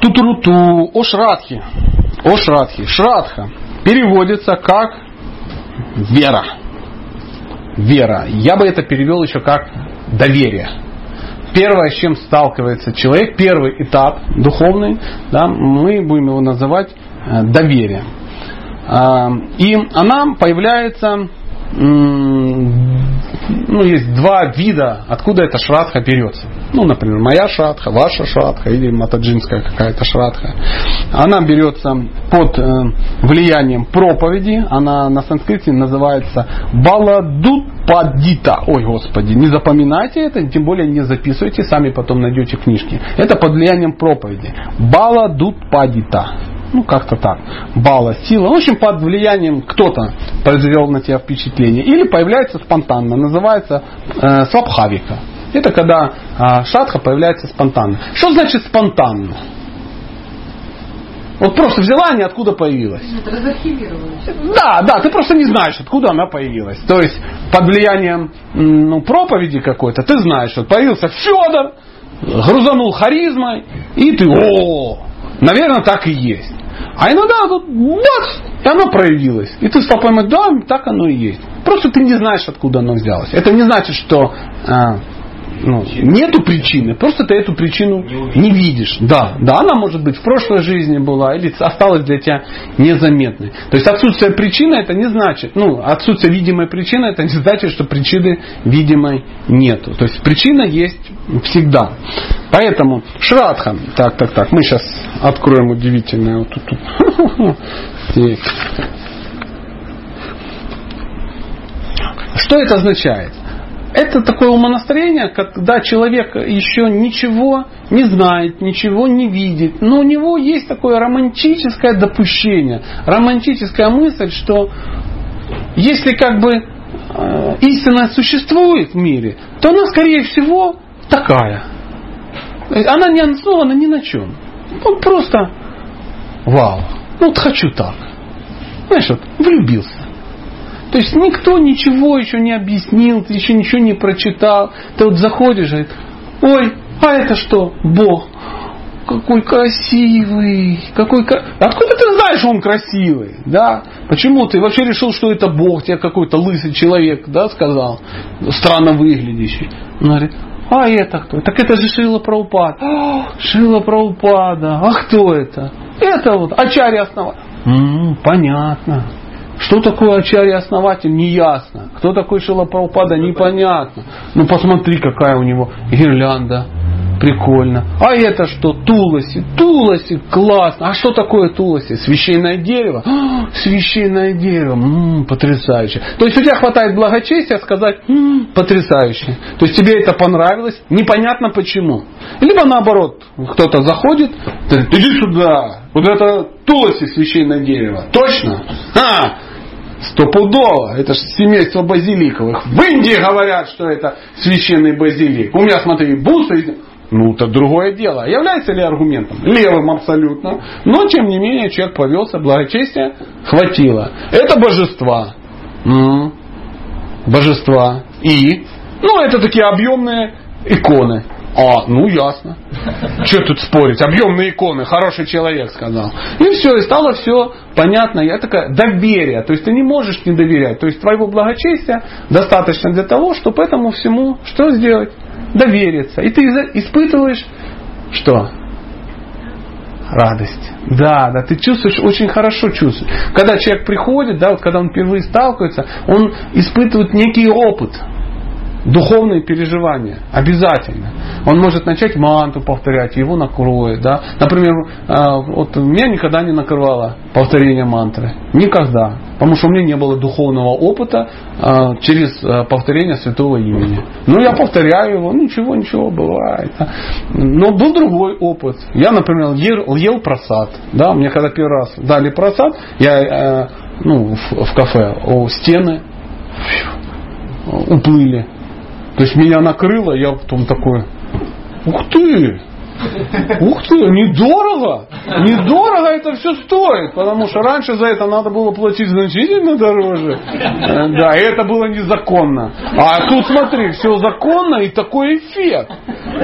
тутуруту, о шрадхе. О шрадхе. Шрадха переводится как вера. Вера. Я бы это перевел еще как доверие. Первое, с чем сталкивается человек, первый этап духовный, да, мы будем его называть э, доверие. А, И она появляется, ну, есть два вида, откуда эта шрадха берется. Ну, например, моя шрадха, ваша шрадха или матаджинская какая-то шрадха. Она берется под э, влиянием проповеди. Она на санскрите называется баладутпадита. Ой, господи, не запоминайте это, тем более не записывайте, сами потом найдете книжки. Это под влиянием проповеди. Баладутпадита. Ну, как-то так. Бала, сила. В общем, под влиянием кто-то произвел на тебя впечатление. Или появляется спонтанно. Называется э, свабхавика. Это когда э, шатха появляется спонтанно. Что значит спонтанно? Вот просто взяла, и ниоткуда появилась. Это разархивировалось. Да, да, ты просто не знаешь, откуда она появилась. То есть под влиянием ну, проповеди какой-то, ты знаешь, что появился Федор, грузанул харизмой, и ты, о, наверное, так и есть. А иногда тут бац, и оно проявилось. И ты стал понимать, да, так оно и есть. Просто ты не знаешь, откуда оно взялось. Это не значит, что а, ну, нету причины, просто ты эту причину не видишь. Да, да, она может быть в прошлой жизни была или осталась для тебя незаметной. То есть отсутствие причины это не значит, ну, отсутствие видимой причины это не значит, что причины видимой нету. То есть причина есть всегда. Поэтому Шрадха, так, так, так, мы сейчас откроем удивительное вот тут. тут. Что это означает? Это такое умонастроение, когда человек еще ничего не знает, ничего не видит, но у него есть такое романтическое допущение, романтическая мысль, что если как бы э, истина существует в мире, то она, скорее всего, такая. Она не основана ни на чем. Он просто вау, ну вот хочу так. Знаешь, вот влюбился. То есть никто ничего еще не объяснил, ты еще ничего не прочитал. Ты вот заходишь и говорит, ой, а это что? Бог. Какой красивый. Какой... ка- Откуда ты знаешь, он красивый? Да? Почему ты вообще решил, что это Бог? Тебе какой-то лысый человек да, сказал, странно выглядящий. Он говорит, а это кто? Так это же Шила Праупад. Шила Праупада. А кто это? Это вот Ачарья основатель. М, понятно. Что такое Ачарья основатель, не ясно. Кто такой Шила непонятно. Ну посмотри, какая у него гирлянда. Прикольно. А это что? Туласи. Туласи. Классно. А что такое Туласи? Священное дерево? А, священное дерево. М, потрясающе. То есть у тебя хватает благочестия сказать «М, потрясающе. То есть тебе это понравилось. Непонятно почему. Либо наоборот, кто-то заходит, говорит, иди сюда. Вот это Туласи священное дерево. Точно? А, Стопудово. Это же семейство базиликовых. В Индии говорят, что это священный базилик. У меня, смотри, бусы. Ну, это другое дело. Является ли аргументом? Левым абсолютно. Но, тем не менее, человек повелся, благочестия хватило. Это божества. Божества. И? Ну, это такие объемные иконы. А, ну ясно. Что тут спорить? Объемные иконы, хороший человек сказал. И все, и стало все понятно. Я такая, доверие. То есть ты не можешь не доверять. То есть твоего благочестия достаточно для того, чтобы этому всему что сделать? Довериться. И ты испытываешь что? Радость. Да, да, ты чувствуешь, очень хорошо чувствуешь. Когда человек приходит, да, вот когда он впервые сталкивается, он испытывает некий опыт духовные переживания. Обязательно. Он может начать манту повторять, его накроет. Да? Например, а, вот меня никогда не накрывало повторение мантры. Никогда. Потому что у меня не было духовного опыта а, через а, повторение святого имени. Ну, я повторяю его, ничего, ничего, бывает. Но был другой опыт. Я, например, ел, ел просад. Да? Мне когда первый раз дали просад, я ну, в, в кафе, о, стены уплыли. То есть меня накрыло, я потом такой, ух ты, Ух ты, недорого! Недорого это все стоит, потому что раньше за это надо было платить значительно дороже. Э, да, и это было незаконно. А тут смотри, все законно и такой эффект.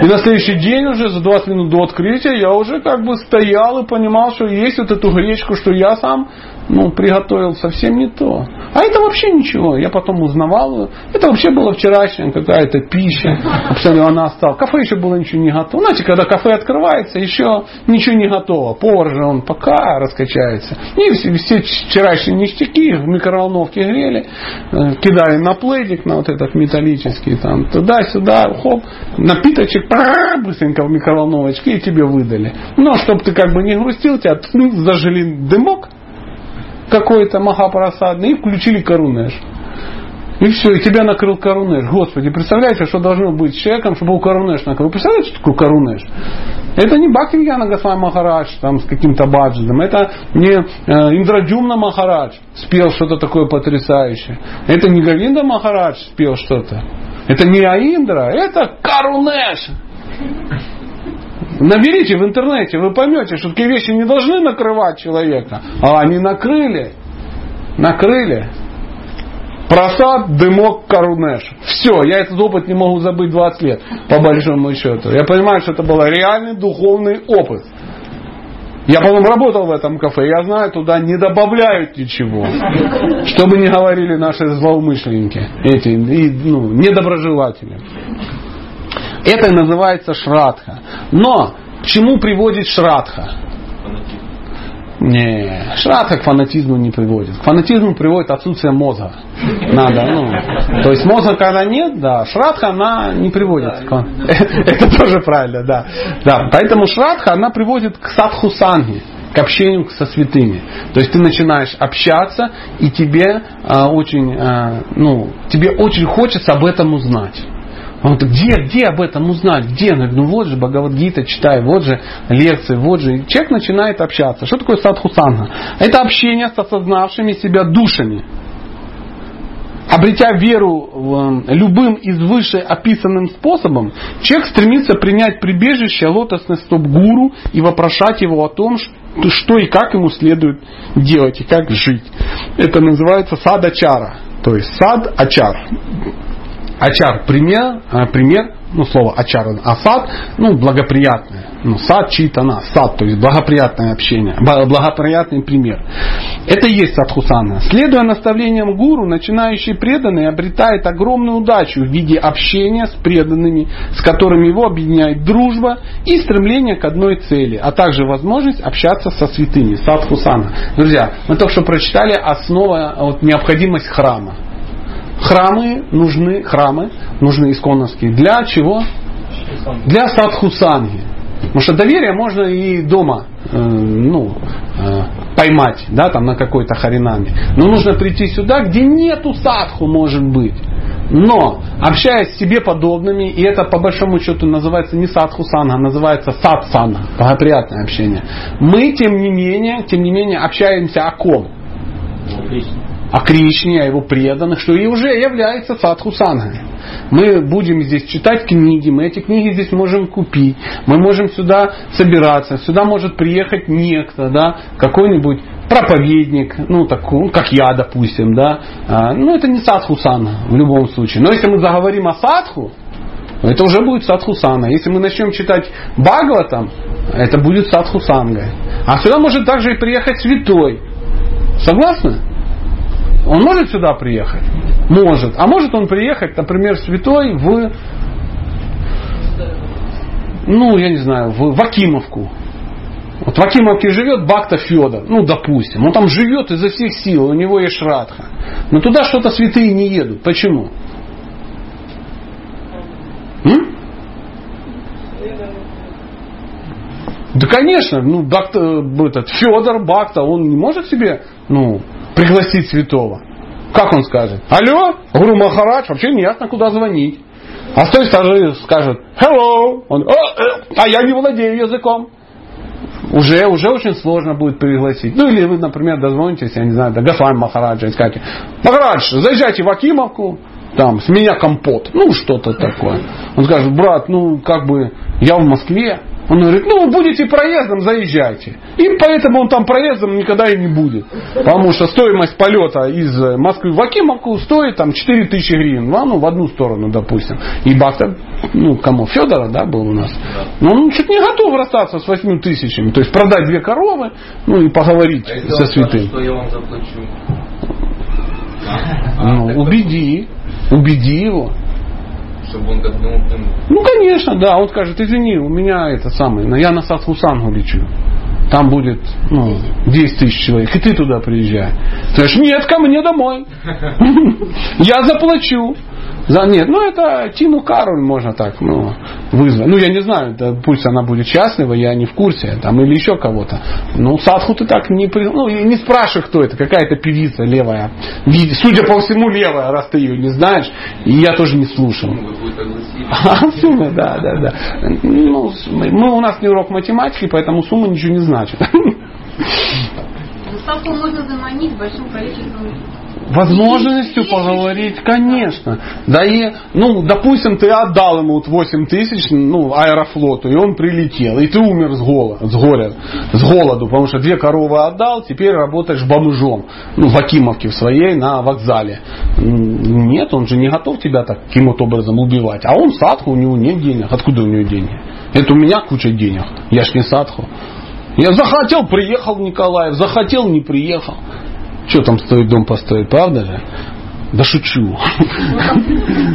И на следующий день уже за 20 минут до открытия я уже как бы стоял и понимал, что есть вот эту гречку, что я сам ну, приготовил совсем не то. А это вообще ничего. Я потом узнавал. Это вообще была вчерашняя какая-то пища. Абсолютно она осталась. Кафе еще было ничего не готово. Знаете, когда кафе открывается, еще ничего не готово. Повар же он пока раскачается. И все, все вчерашние ништяки в микроволновке грели. Э, кидали на плейдик, на вот этот металлический. Там, туда-сюда, хоп, напиточек быстренько в микроволновочке и тебе выдали. Но, чтобы ты как бы не грустил, тебя зажили дымок какой-то махапрасадный и включили корунеш. И все, и тебя накрыл корунеш. Господи, представляете, что должно быть с человеком, чтобы был корунеш накрыл? Представляете, что такое корунеш? Это не Бхактивьяна Госвами Махарадж там, с каким-то баджидом. Это не э, Индрадюмна Махарадж спел что-то такое потрясающее. Это не Гавинда Махарадж спел что-то. Это не Аиндра, это Карунеш. Наберите в интернете, вы поймете, что такие вещи не должны накрывать человека. А они накрыли. Накрыли. Просад, дымок, корунеш. Все, я этот опыт не могу забыть 20 лет, по большому счету. Я понимаю, что это был реальный духовный опыт. Я потом работал в этом кафе, я знаю, туда не добавляют ничего. Что бы ни говорили наши злоумышленники, эти и, ну, недоброжелатели. Это называется шрадха. Но к чему приводит шрадха? Не, шрадха к фанатизму не приводит. К фанатизму приводит отсутствие мозга. Надо, ну. То есть мозга когда нет, да, шрадха она не приводит. Это тоже правильно, да. Да, поэтому шрадха она приводит к садхусанге к общению со святыми. То есть ты начинаешь общаться, и тебе э, очень, э, ну, тебе очень хочется об этом узнать. Он говорит, где, где об этом узнать? Где? ну вот же Бхагавадгита читай, вот же лекции, вот же. И человек начинает общаться. Что такое садхусанга? Это общение с осознавшими себя душами. Обретя веру в любым из выше описанным способом, человек стремится принять прибежище лотосный стоп гуру и вопрошать его о том, что и как ему следует делать и как жить. Это называется садачара, то есть сад-ачар. Ачар пример, а, пример, ну слово ачар, асад, ну благоприятное. Ну, сад читана, сад, то есть благоприятное общение, благоприятный пример. Это и есть садхусана. Следуя наставлениям гуру, начинающий преданный обретает огромную удачу в виде общения с преданными, с которыми его объединяет дружба и стремление к одной цели, а также возможность общаться со святыми, садхусана. Друзья, мы только что прочитали основа, вот, необходимость храма. Храмы нужны, храмы нужны исконновские. Для чего? Для садхусанги. Потому что доверие можно и дома э, ну, э, поймать, да, там на какой-то харинаме. Но нужно прийти сюда, где нету садху, может быть. Но, общаясь с себе подобными, и это по большому счету называется не садхусанга, а называется садсанга, благоприятное общение. Мы, тем не менее, тем не менее, общаемся о ком? О Кришне, о его преданных, что и уже является садху сангой. Мы будем здесь читать книги, мы эти книги здесь можем купить, мы можем сюда собираться, сюда может приехать некто, да, какой-нибудь проповедник, ну, такой, как я, допустим, да, а, ну, это не садху санга в любом случае. Но если мы заговорим о садху, это уже будет садхусана. Если мы начнем читать Бхагаватам, это будет садхусанга. А сюда может также и приехать святой. Согласны? Он может сюда приехать? Может. А может он приехать, например, святой в, ну, я не знаю, в Вакимовку. Вот в Акимовке живет Бакта Федор, ну, допустим. Он там живет изо всех сил, у него есть шрадха. Но туда что-то святые не едут. Почему? М? Да, конечно, ну, Бакта, этот, Федор Бакта, он не может себе ну, пригласить святого. Как он скажет? Алло, Гуру Махарадж, вообще не ясно, куда звонить. А с той стороны скажет hello, он, э, а я не владею языком уже, уже очень сложно будет пригласить. Ну или вы, например, дозвонитесь, я не знаю, до Гафан Махараджа и скажете, Махарадж, заезжайте в Акимовку, там, с меня компот, ну что-то такое. Он скажет, брат, ну как бы я в Москве, он говорит, ну, будете проездом, заезжайте. И поэтому он там проездом никогда и не будет. Потому что стоимость полета из Москвы в Акимовку стоит там 4 тысячи гривен. Ну, в одну сторону, допустим. И Бахта, ну, кому? Федора, да, был у нас. Но он чуть не готов расстаться с 8 тысячами. То есть продать две коровы, ну, и поговорить а со святым. что я вам заплачу? Ну, убеди. Убеди его чтобы он как ну, ну, конечно, да. Он скажет, извини, у меня это самое, я на Садхусангу лечу. Там будет ну, 10 тысяч человек, и ты туда приезжай. Ты говоришь, нет, ко мне домой. Я заплачу. За, нет, ну это Тину Кароль можно так ну, вызвать. Ну я не знаю, да, пусть она будет счастлива, я не в курсе, там, или еще кого-то. Ну Садху ты так не, ну, не спрашивай, кто это, какая-то певица левая. Судя по всему левая, раз ты ее не знаешь, и я тоже не слушал. А, сумма, да, да, да. Ну, мы, у нас не урок математики, поэтому сумма ничего не значит. Садху можно заманить большим количеством возможностью поговорить, конечно. Да и, ну, допустим, ты отдал ему вот 8 тысяч, ну, аэрофлоту, и он прилетел, и ты умер с голода, с горя, с голоду, потому что две коровы отдал, теперь работаешь бомжом, ну, в Акимовке в своей на вокзале. Нет, он же не готов тебя так каким-то образом убивать. А он садху, у него нет денег. Откуда у него деньги? Это у меня куча денег. Я ж не садху. Я захотел, приехал в Николаев, захотел, не приехал. Что там стоит дом построить, правда же? Да шучу.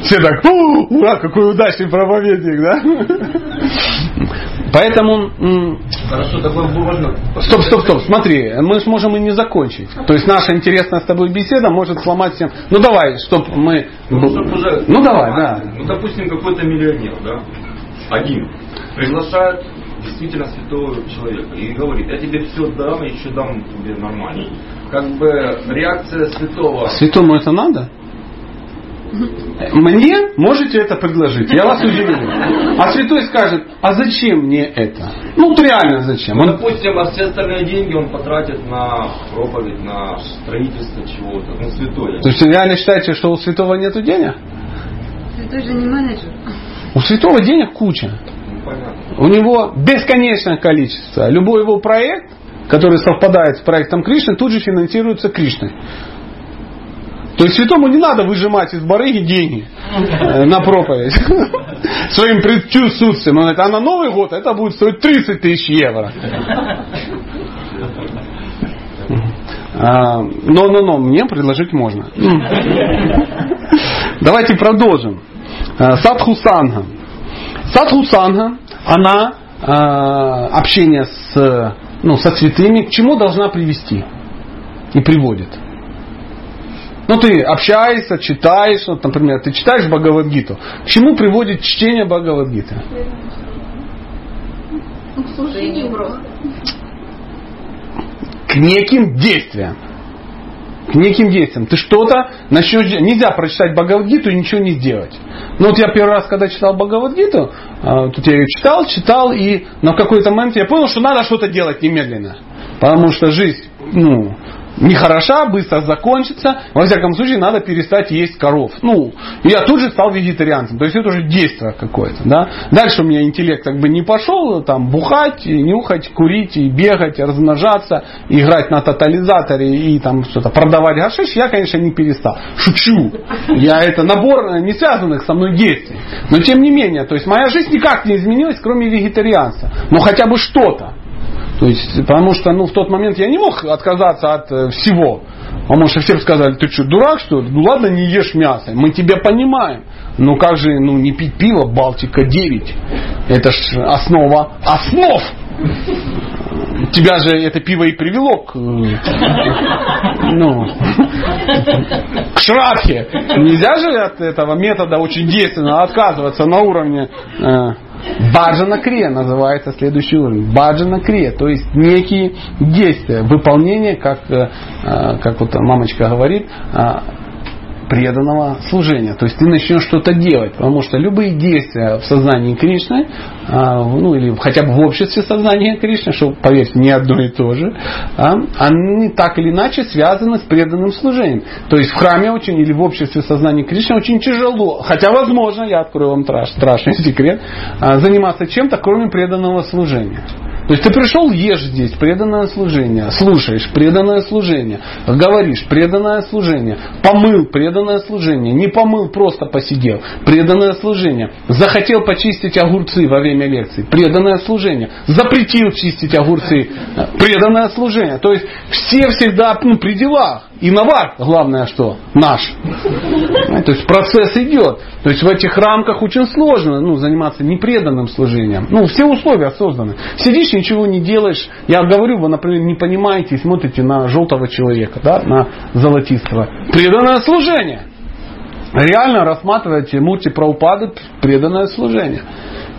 Все так, ура, какой удачный проповедник, да? Поэтому... Стоп, стоп, стоп, смотри, мы сможем и не закончить. То есть наша интересная с тобой беседа может сломать всем... Ну давай, чтоб мы... Ну, чтоб уже... ну давай, да. Ну, допустим, какой-то миллионер, да? Один. Приглашает действительно святого человека и говорит, я тебе все дам, еще дам тебе нормально как бы реакция святого. Святому это надо? Мне можете это предложить, я вас удивлю. А святой скажет, а зачем мне это? Ну, вот реально зачем? Ну, он... допустим, а все остальные деньги он потратит на проповедь, на строительство чего-то, ну, святой. То есть вы реально считаете, что у святого нет денег? Святой же не менеджер. У святого денег куча. У него бесконечное количество. Любой его проект который совпадает с проектом Кришны, тут же финансируется Кришной. То есть святому не надо выжимать из барыги деньги э, на проповедь своим предчувствием. Он говорит, а на Новый год это будет стоить 30 тысяч евро. А, но, но, но, мне предложить можно. Давайте продолжим. А, Садху Санга. Садху Санга, она а, общение с ну, со святыми, к чему должна привести? И приводит. Ну, ты общаешься, читаешь, вот, например, ты читаешь Бхагавадгиту. К чему приводит чтение Бхагавадгиты? К неким действиям. К неким действиям. Ты что-то начнешь... Нельзя прочитать Бхагавадгиту и ничего не сделать. Ну вот я первый раз, когда читал Бхагавадгиту, а, тут я ее читал, читал, и на какой-то момент я понял, что надо что-то делать немедленно. Потому что жизнь, ну, нехороша, быстро закончится. Во всяком случае, надо перестать есть коров. Ну, я тут же стал вегетарианцем. То есть это уже действие какое-то. Да? Дальше у меня интеллект как бы не пошел. Там бухать, и нюхать, курить, и бегать, и размножаться, играть на тотализаторе и там что-то продавать гашиш. Я, конечно, не перестал. Шучу. Я это набор не связанных со мной действий. Но тем не менее, то есть моя жизнь никак не изменилась, кроме вегетарианства. Но хотя бы что-то. То есть, потому что ну, в тот момент я не мог отказаться от э, всего. Потому что все сказали, ты что, дурак что ли? Ну ладно, не ешь мясо. Мы тебя понимаем. Но как же ну, не пить пиво Балтика 9? Это ж основа основ. Тебя же это пиво и привело к, э, ну, к шрадхе. Нельзя же от этого метода очень действенно отказываться на уровне э, Баджана крия называется следующий уровень. Баджана крия, то есть некие действия, выполнение, как, э, э, как вот мамочка говорит, э, преданного служения. То есть ты начнешь что-то делать, потому что любые действия в сознании Кришны, а, ну или хотя бы в обществе сознания Кришны, что, поверьте, не одно и то же, а, они так или иначе связаны с преданным служением. То есть в храме очень или в обществе сознания Кришны очень тяжело, хотя возможно, я открою вам страшный секрет, а, заниматься чем-то, кроме преданного служения. То есть ты пришел, ешь здесь, преданное служение, слушаешь, преданное служение, говоришь, преданное служение, помыл, преданное служение, не помыл, просто посидел, преданное служение, захотел почистить огурцы во время лекции, преданное служение, запретил чистить огурцы, преданное служение. То есть все всегда ну, при делах. И навар, главное что, наш. То есть процесс идет. То есть в этих рамках очень сложно ну, заниматься непреданным служением. Ну, все условия созданы. Сидишь, ничего не делаешь. Я говорю, вы, например, не понимаете и смотрите на желтого человека, да, на золотистого. Преданное служение. Реально рассматривайте мульти Праупады преданное служение.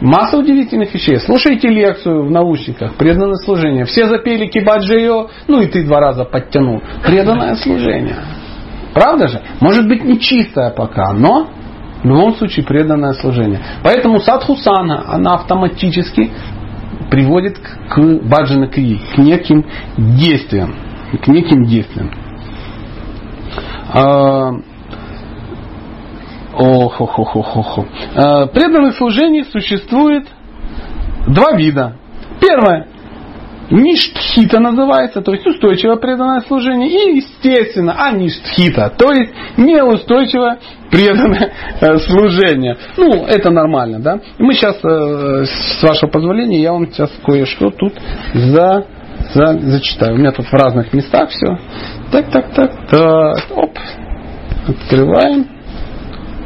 Масса удивительных вещей. Слушайте лекцию в наушниках, преданное служение. Все запели кибаджио, ну и ты два раза подтянул. Преданное служение. Правда же? Может быть не чистое пока, но в любом случае преданное служение. Поэтому садхусана, она автоматически приводит к баджана крии, к неким действиям. К неким действиям. Ох, ох, ох, ох, ох. Э, преданных служений существует два вида. Первое. Ништхита называется, то есть устойчивое преданное служение. И, естественно, аништхита, то есть неустойчивое преданное э, служение. Ну, это нормально, да? Мы сейчас, э, с вашего позволения, я вам сейчас кое-что тут за, за, зачитаю. У меня тут в разных местах все. Так, так, так, так. Оп. Открываем.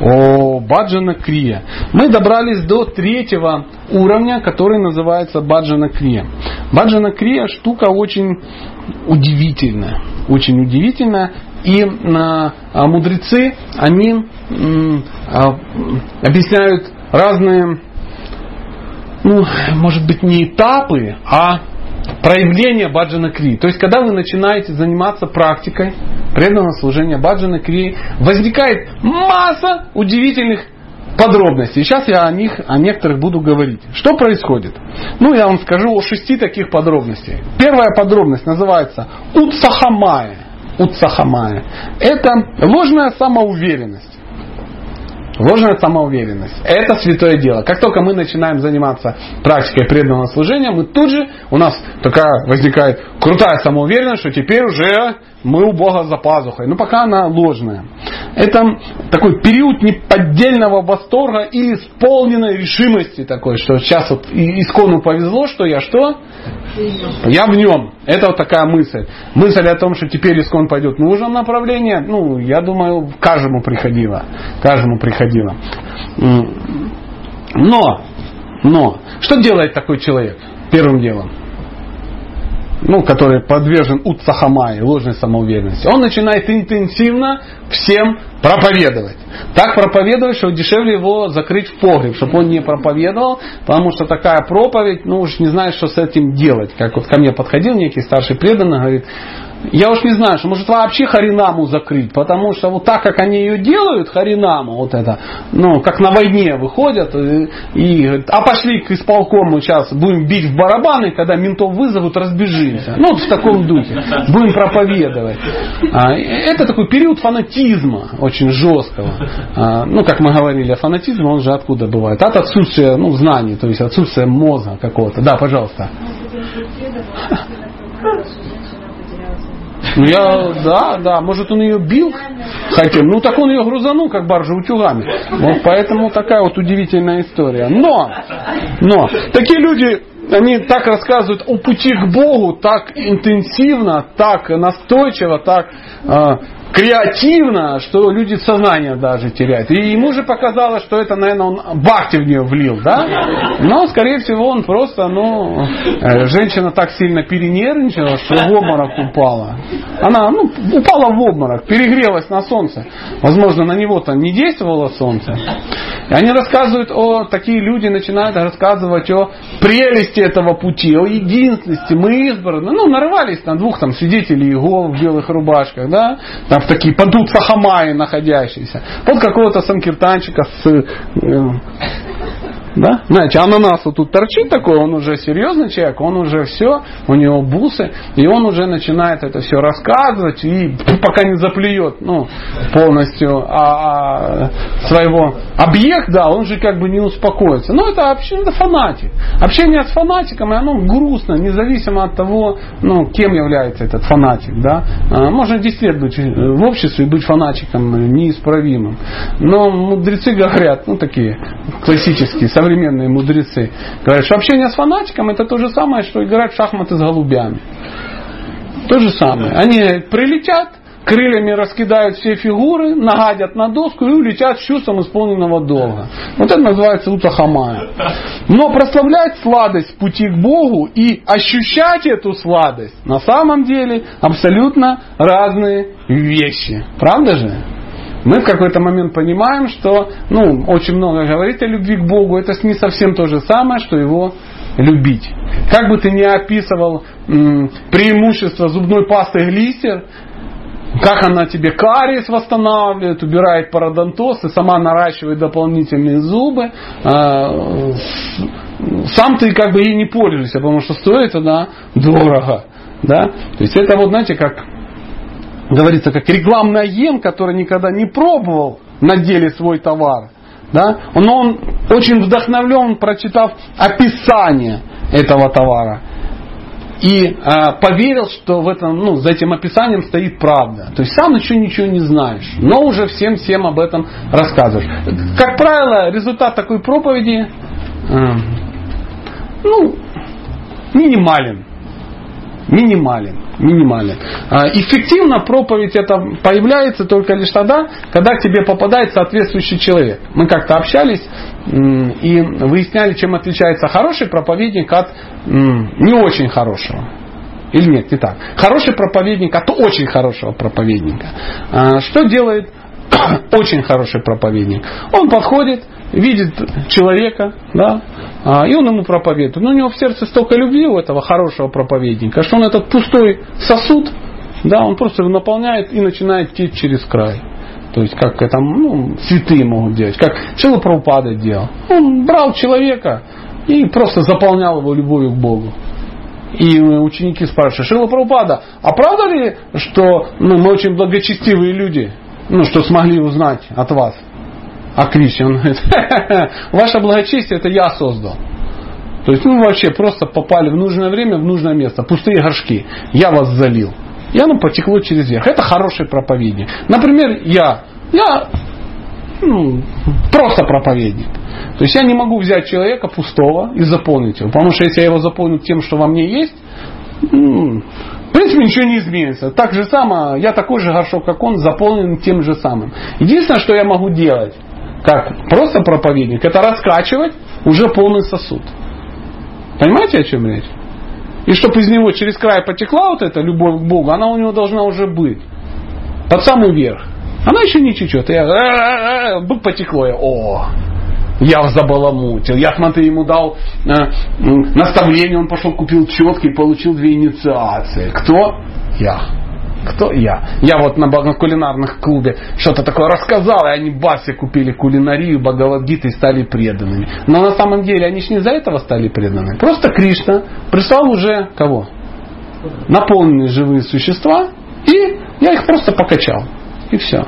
О, Баджана Крия. Мы добрались до третьего уровня, который называется Баджана Крия. Баджана Крия штука очень удивительная. Очень удивительная. И а, мудрецы, они а, объясняют разные, ну, может быть, не этапы, а проявление баджана кри. То есть, когда вы начинаете заниматься практикой преданного служения баджана кри, возникает масса удивительных подробностей. Сейчас я о них, о некоторых буду говорить. Что происходит? Ну, я вам скажу о шести таких подробностей. Первая подробность называется Утсахамая. Утсахамая. Это ложная самоуверенность. Ложная самоуверенность. Это святое дело. Как только мы начинаем заниматься практикой преданного служения, мы тут же, у нас такая возникает крутая самоуверенность, что теперь уже мы у Бога за пазухой. Но пока она ложная. Это такой период неподдельного восторга и исполненной решимости такой, что сейчас вот искону повезло, что я что? Я в нем. Это вот такая мысль. Мысль о том, что теперь искон пойдет в нужном направлении, ну, я думаю, каждому приходило. Каждому приходило. Но, но, что делает такой человек первым делом? Ну, который подвержен утсахамай, ложной самоуверенности, он начинает интенсивно всем проповедовать. Так проповедовать, что дешевле его закрыть в погреб, чтобы он не проповедовал, потому что такая проповедь, ну уж не знаешь, что с этим делать. Как вот ко мне подходил некий старший преданный, говорит, я уж не знаю, что может вообще Харинаму закрыть, потому что вот так, как они ее делают, Харинаму, вот это, ну, как на войне выходят, и, и а пошли к исполкому сейчас, будем бить в барабаны, когда ментов вызовут, разбежимся. Ну, вот в таком духе. Будем проповедовать. А, это такой период фанатизма, очень жесткого. А, ну, как мы говорили, а фанатизм, он же откуда бывает? От отсутствия, ну, знаний, то есть отсутствия мозга какого-то. Да, пожалуйста. Ну я, да, да, может он ее бил хотел. Ну так он ее грузанул, как баржа утюгами. Вот поэтому такая вот удивительная история. Но, но, такие люди, они так рассказывают о пути к Богу, так интенсивно, так настойчиво, так э, креативно, что люди сознание даже теряют. И ему же показалось, что это, наверное, он бахти в нее влил, да? Но, скорее всего, он просто, ну, э, женщина так сильно перенервничала, что в обморок упала. Она, ну, упала в обморок, перегрелась на солнце. Возможно, на него-то не действовало солнце. И они рассказывают о, такие люди начинают рассказывать о прелести этого пути, о единственности. Мы избраны. Ну, нарвались на двух там свидетелей Иегова в белых рубашках, да, там в такие падут сахамаи находящиеся. Вот какого-то санкиртанчика с э, да? Знаете, ананас тут торчит такой, он уже серьезный человек, он уже все, у него бусы, и он уже начинает это все рассказывать, и пока не заплюет ну, полностью а, а, своего объекта, он же как бы не успокоится. Но это вообще это фанатик. Общение с фанатиком, и оно грустно, независимо от того, ну, кем является этот фанатик. Да? А, можно 10 лет быть в обществе и быть фанатиком неисправимым. Но мудрецы говорят, ну такие классические, современные мудрецы, говорят, что общение с фанатиком это то же самое, что играть в шахматы с голубями. То же самое. Они прилетят, крыльями раскидают все фигуры, нагадят на доску и улетят с чувством исполненного долга. Вот это называется утахамая. Но прославлять сладость пути к Богу и ощущать эту сладость на самом деле абсолютно разные вещи. Правда же? Мы в какой-то момент понимаем, что ну, очень много говорить о любви к Богу, это не совсем то же самое, что его любить. Как бы ты ни описывал м, преимущество зубной пасты глистер, как она тебе кариес восстанавливает, убирает пародонтоз и сама наращивает дополнительные зубы. А, сам ты как бы ей не пользуешься, потому что стоит она дорого. Да? То есть это вот, знаете, как говорится, как рекламный агент, который никогда не пробовал на деле свой товар. Да? Но он очень вдохновлен, прочитав описание этого товара. И э, поверил, что в этом, ну, за этим описанием стоит правда. То есть сам еще ничего не знаешь, но уже всем всем об этом рассказываешь. Как правило, результат такой проповеди э, ну, минимален. Минимален минимален. А, эффективно проповедь это появляется только лишь тогда, когда к тебе попадает соответствующий человек. Мы как-то общались и выясняли, чем отличается хороший проповедник от не очень хорошего. Или нет, не так. Хороший проповедник от очень хорошего проповедника. А, что делает очень хороший проповедник? Он подходит, видит человека, да, а, и он ему проповедует. Но у него в сердце столько любви у этого хорошего проповедника, что он этот пустой сосуд, да, он просто его наполняет и начинает течь через край. То есть, как это, ну, святые могут делать, как Шила Прабхупада делал. Он брал человека и просто заполнял его любовью к Богу. И ученики спрашивают, Шила Прабхупада, а правда ли, что ну, мы очень благочестивые люди, ну, что смогли узнать от вас? А Кришна, он говорит, ваше благочестие это я создал. То есть, ну вообще просто попали в нужное время, в нужное место. Пустые горшки. Я вас залил. И оно потекло через верх. Это хороший проповедник. Например, я. Я ну, просто проповедник. То есть я не могу взять человека пустого и заполнить его. Потому что если я его заполню тем, что во мне есть, ну, в принципе ничего не изменится. Так же самое, я такой же горшок, как он, заполнен тем же самым. Единственное, что я могу делать, как просто проповедник, это раскачивать уже полный сосуд. Понимаете, о чем речь? И чтобы из него через край потекла вот эта любовь к Богу, она у него должна уже быть. Под самый верх. Она еще не течет. Я «Э, э, э, потекло. Я, о, я забаламутил. Я, смотри, ему дал э, наставление, он пошел купил четки и получил две инициации. Кто? Я. Кто? Я. Я вот на, на кулинарных клубе что-то такое рассказал, и они басе купили кулинарию, Бхагавадгиты и стали преданными. Но на самом деле они же не из-за этого стали преданными. Просто Кришна прислал уже кого? Наполненные живые существа, и я их просто покачал. И все.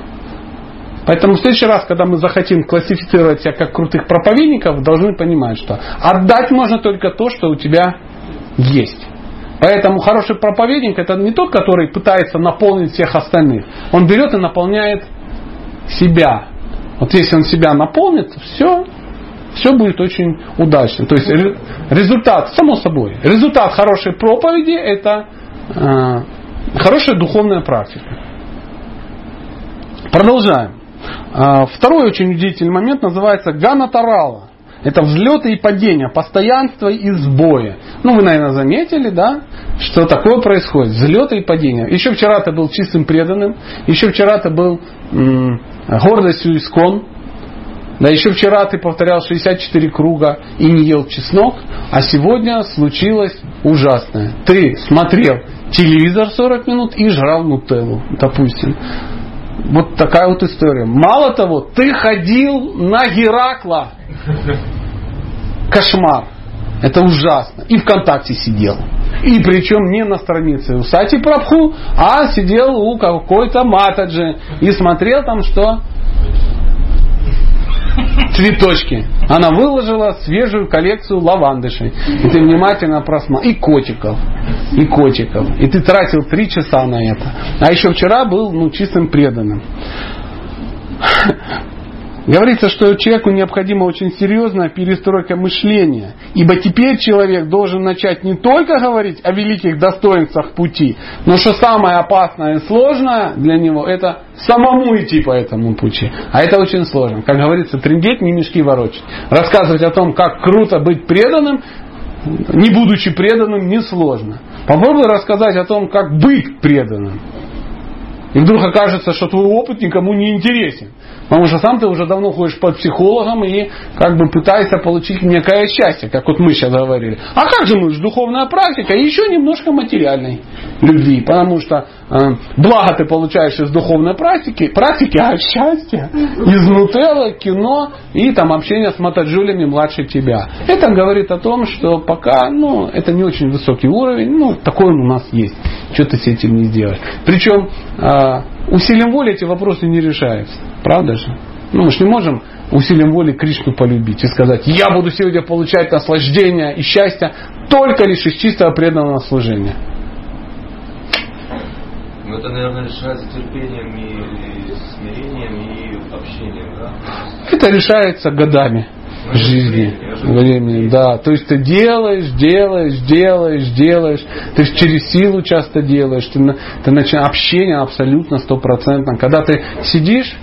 Поэтому в следующий раз, когда мы захотим классифицировать себя как крутых проповедников, должны понимать, что отдать можно только то, что у тебя есть. Поэтому хороший проповедник это не тот, который пытается наполнить всех остальных. Он берет и наполняет себя. Вот если он себя наполнит, все, все будет очень удачно. То есть результат, само собой, результат хорошей проповеди это э, хорошая духовная практика. Продолжаем. Э, второй очень удивительный момент называется Гана Тарала. Это взлеты и падения, постоянство и сбои. Ну, вы, наверное, заметили, да, что такое происходит. Взлеты и падения. Еще вчера ты был чистым преданным, еще вчера ты был м- гордостью искон, да еще вчера ты повторял 64 круга и не ел чеснок, а сегодня случилось ужасное. Ты смотрел телевизор 40 минут и жрал нутеллу, допустим. Вот такая вот история. Мало того, ты ходил на Геракла. Кошмар. Это ужасно. И ВКонтакте сидел. И причем не на странице у Сати Прабху, а сидел у какой-то Матаджи и смотрел там что? Цветочки. Она выложила свежую коллекцию лавандышей. И ты внимательно просмотрел. И котиков. И котиков. И ты тратил три часа на это. А еще вчера был ну, чистым преданным. Говорится, что человеку необходима очень серьезная перестройка мышления, ибо теперь человек должен начать не только говорить о великих достоинствах пути, но что самое опасное и сложное для него, это самому идти по этому пути. А это очень сложно. Как говорится, трендеть, не мешки ворочать. Рассказывать о том, как круто быть преданным, не будучи преданным, несложно. Попробуй рассказать о том, как быть преданным. И вдруг окажется, что твой опыт никому не интересен. Потому что сам ты уже давно ходишь под психологом и как бы пытаешься получить некое счастье, как вот мы сейчас говорили. А как же мы духовная практика и еще немножко материальной любви. Потому что э, благо ты получаешь из духовной практики, практики, а счастье из нутелла, кино и там общение с матаджулями младше тебя. Это говорит о том, что пока ну, это не очень высокий уровень, ну такой он у нас есть. Что ты с этим не сделаешь. Причем э, усилием воли эти вопросы не решаются. Правда же? Ну, мы же не можем усилием воли Кришну полюбить и сказать, я буду сегодня получать наслаждение и счастье только лишь из чистого преданного служения. Ну, это, наверное, решается терпением и смирением и общением, да? Это решается годами жизни, времени, да. То есть ты делаешь, делаешь, делаешь, делаешь. Ты через силу часто делаешь. Ты, ты начинаешь общение абсолютно стопроцентно. Когда ты сидишь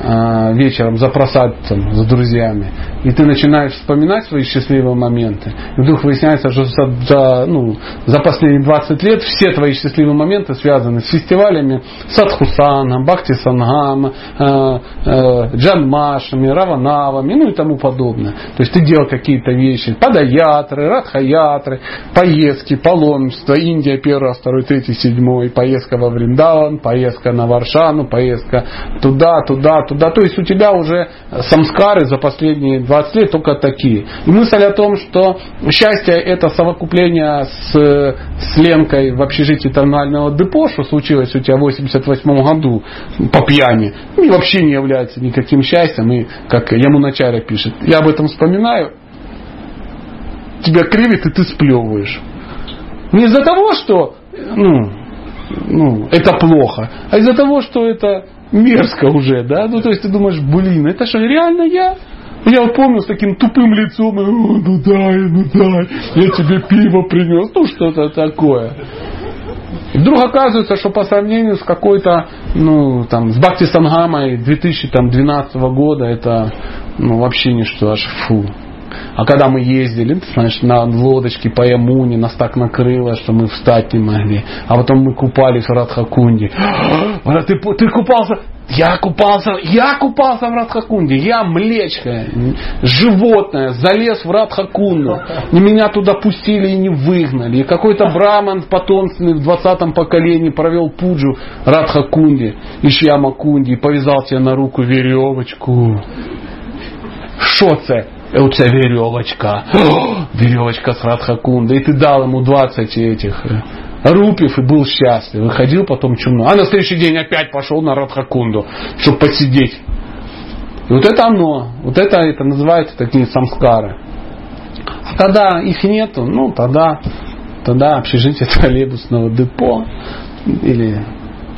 а, вечером за просадцем с друзьями, и ты начинаешь вспоминать свои счастливые моменты, и вдруг выясняется, что за, за, ну, за последние 20 лет все твои счастливые моменты связаны с фестивалями Садхусана, Бхакти Сангам, э, э, Джанмашами, Раванавами, ну и тому подобное. То есть ты делал какие-то вещи, Падаятры, Радхаятры, поездки, паломничество, Индия первый, второй, третий, седьмой, поездка во Вриндаван, поездка на Варшану, поездка туда, туда, туда. То есть у тебя уже самскары за последние 20 лет только такие. И мысль о том, что счастье это совокупление с, с Ленкой в общежитии терминального депо, что случилось у тебя в 88 году по пьяни, и вообще не является никаким счастьем. И как Ямуначаря пишет, я об этом вспоминаю, тебя кривит и ты сплевываешь. Не из-за того, что ну, ну, это плохо, а из-за того, что это мерзко уже, да? Ну, то есть ты думаешь, блин, это что, реально я? Я помню с таким тупым лицом, ну дай, ну дай, я тебе пиво принес, ну что-то такое. И вдруг оказывается, что по сравнению с какой-то, ну, там, с Бхакти Сангамой 2012 года, это, ну, вообще ничто, аж фу. А когда мы ездили, знаешь, на лодочке по Ямуне, нас так накрыло, что мы встать не могли. А потом мы купались в Радхакунде. Ты, ты купался? Я купался, я купался в Радхакунде, я млечка, животное, залез в Радхакунду. И меня туда пустили и не выгнали. И какой-то браман потомственный в 20-м поколении провел пуджу Радхакунде, Ишьямакунде, и повязал тебе на руку веревочку. Що це? Оце веревочка. О, веревочка с Радхакунда. И ты дал ему 20 этих рупив и был счастлив. Выходил потом чумно. А на следующий день опять пошел на Радхакунду, чтобы посидеть. И вот это оно. Вот это, это называется такие самскары. А когда их нету, ну тогда, тогда общежитие троллейбусного депо или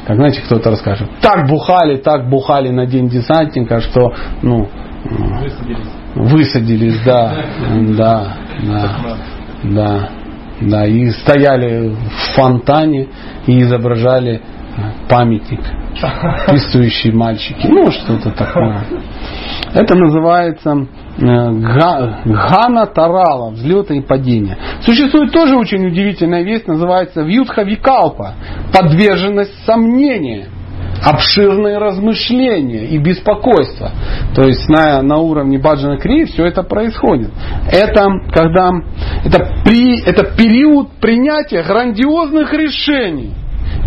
как знаете, кто-то расскажет. Так бухали, так бухали на день десантника, что ну, Высадились. высадились, да, да, да, да, да, и стояли в фонтане и изображали памятник, пистующие мальчики, ну что-то такое. Это называется э, га- Гана Тарала, взлеты и падения. Существует тоже очень удивительная вещь, называется Вьютха Викалпа, подверженность сомнения обширные размышления и беспокойство. То есть на, на уровне Баджана Крии все это происходит. Это когда это, при, это период принятия грандиозных решений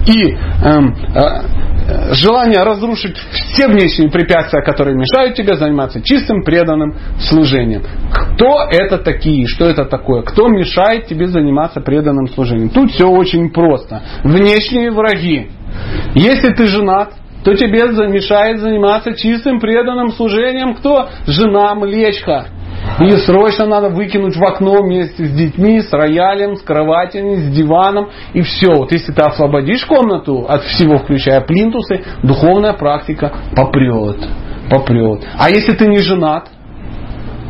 и эм, э, желание разрушить все внешние препятствия, которые мешают тебе заниматься чистым преданным служением. Кто это такие? Что это такое? Кто мешает тебе заниматься преданным служением? Тут все очень просто. Внешние враги. Если ты женат, то тебе мешает заниматься чистым преданным служением кто? Жена млечка. И срочно надо выкинуть в окно вместе с детьми, с роялем, с кроватями, с диваном и все. Вот если ты освободишь комнату от всего, включая плинтусы, духовная практика попрет. Попрет. А если ты не женат,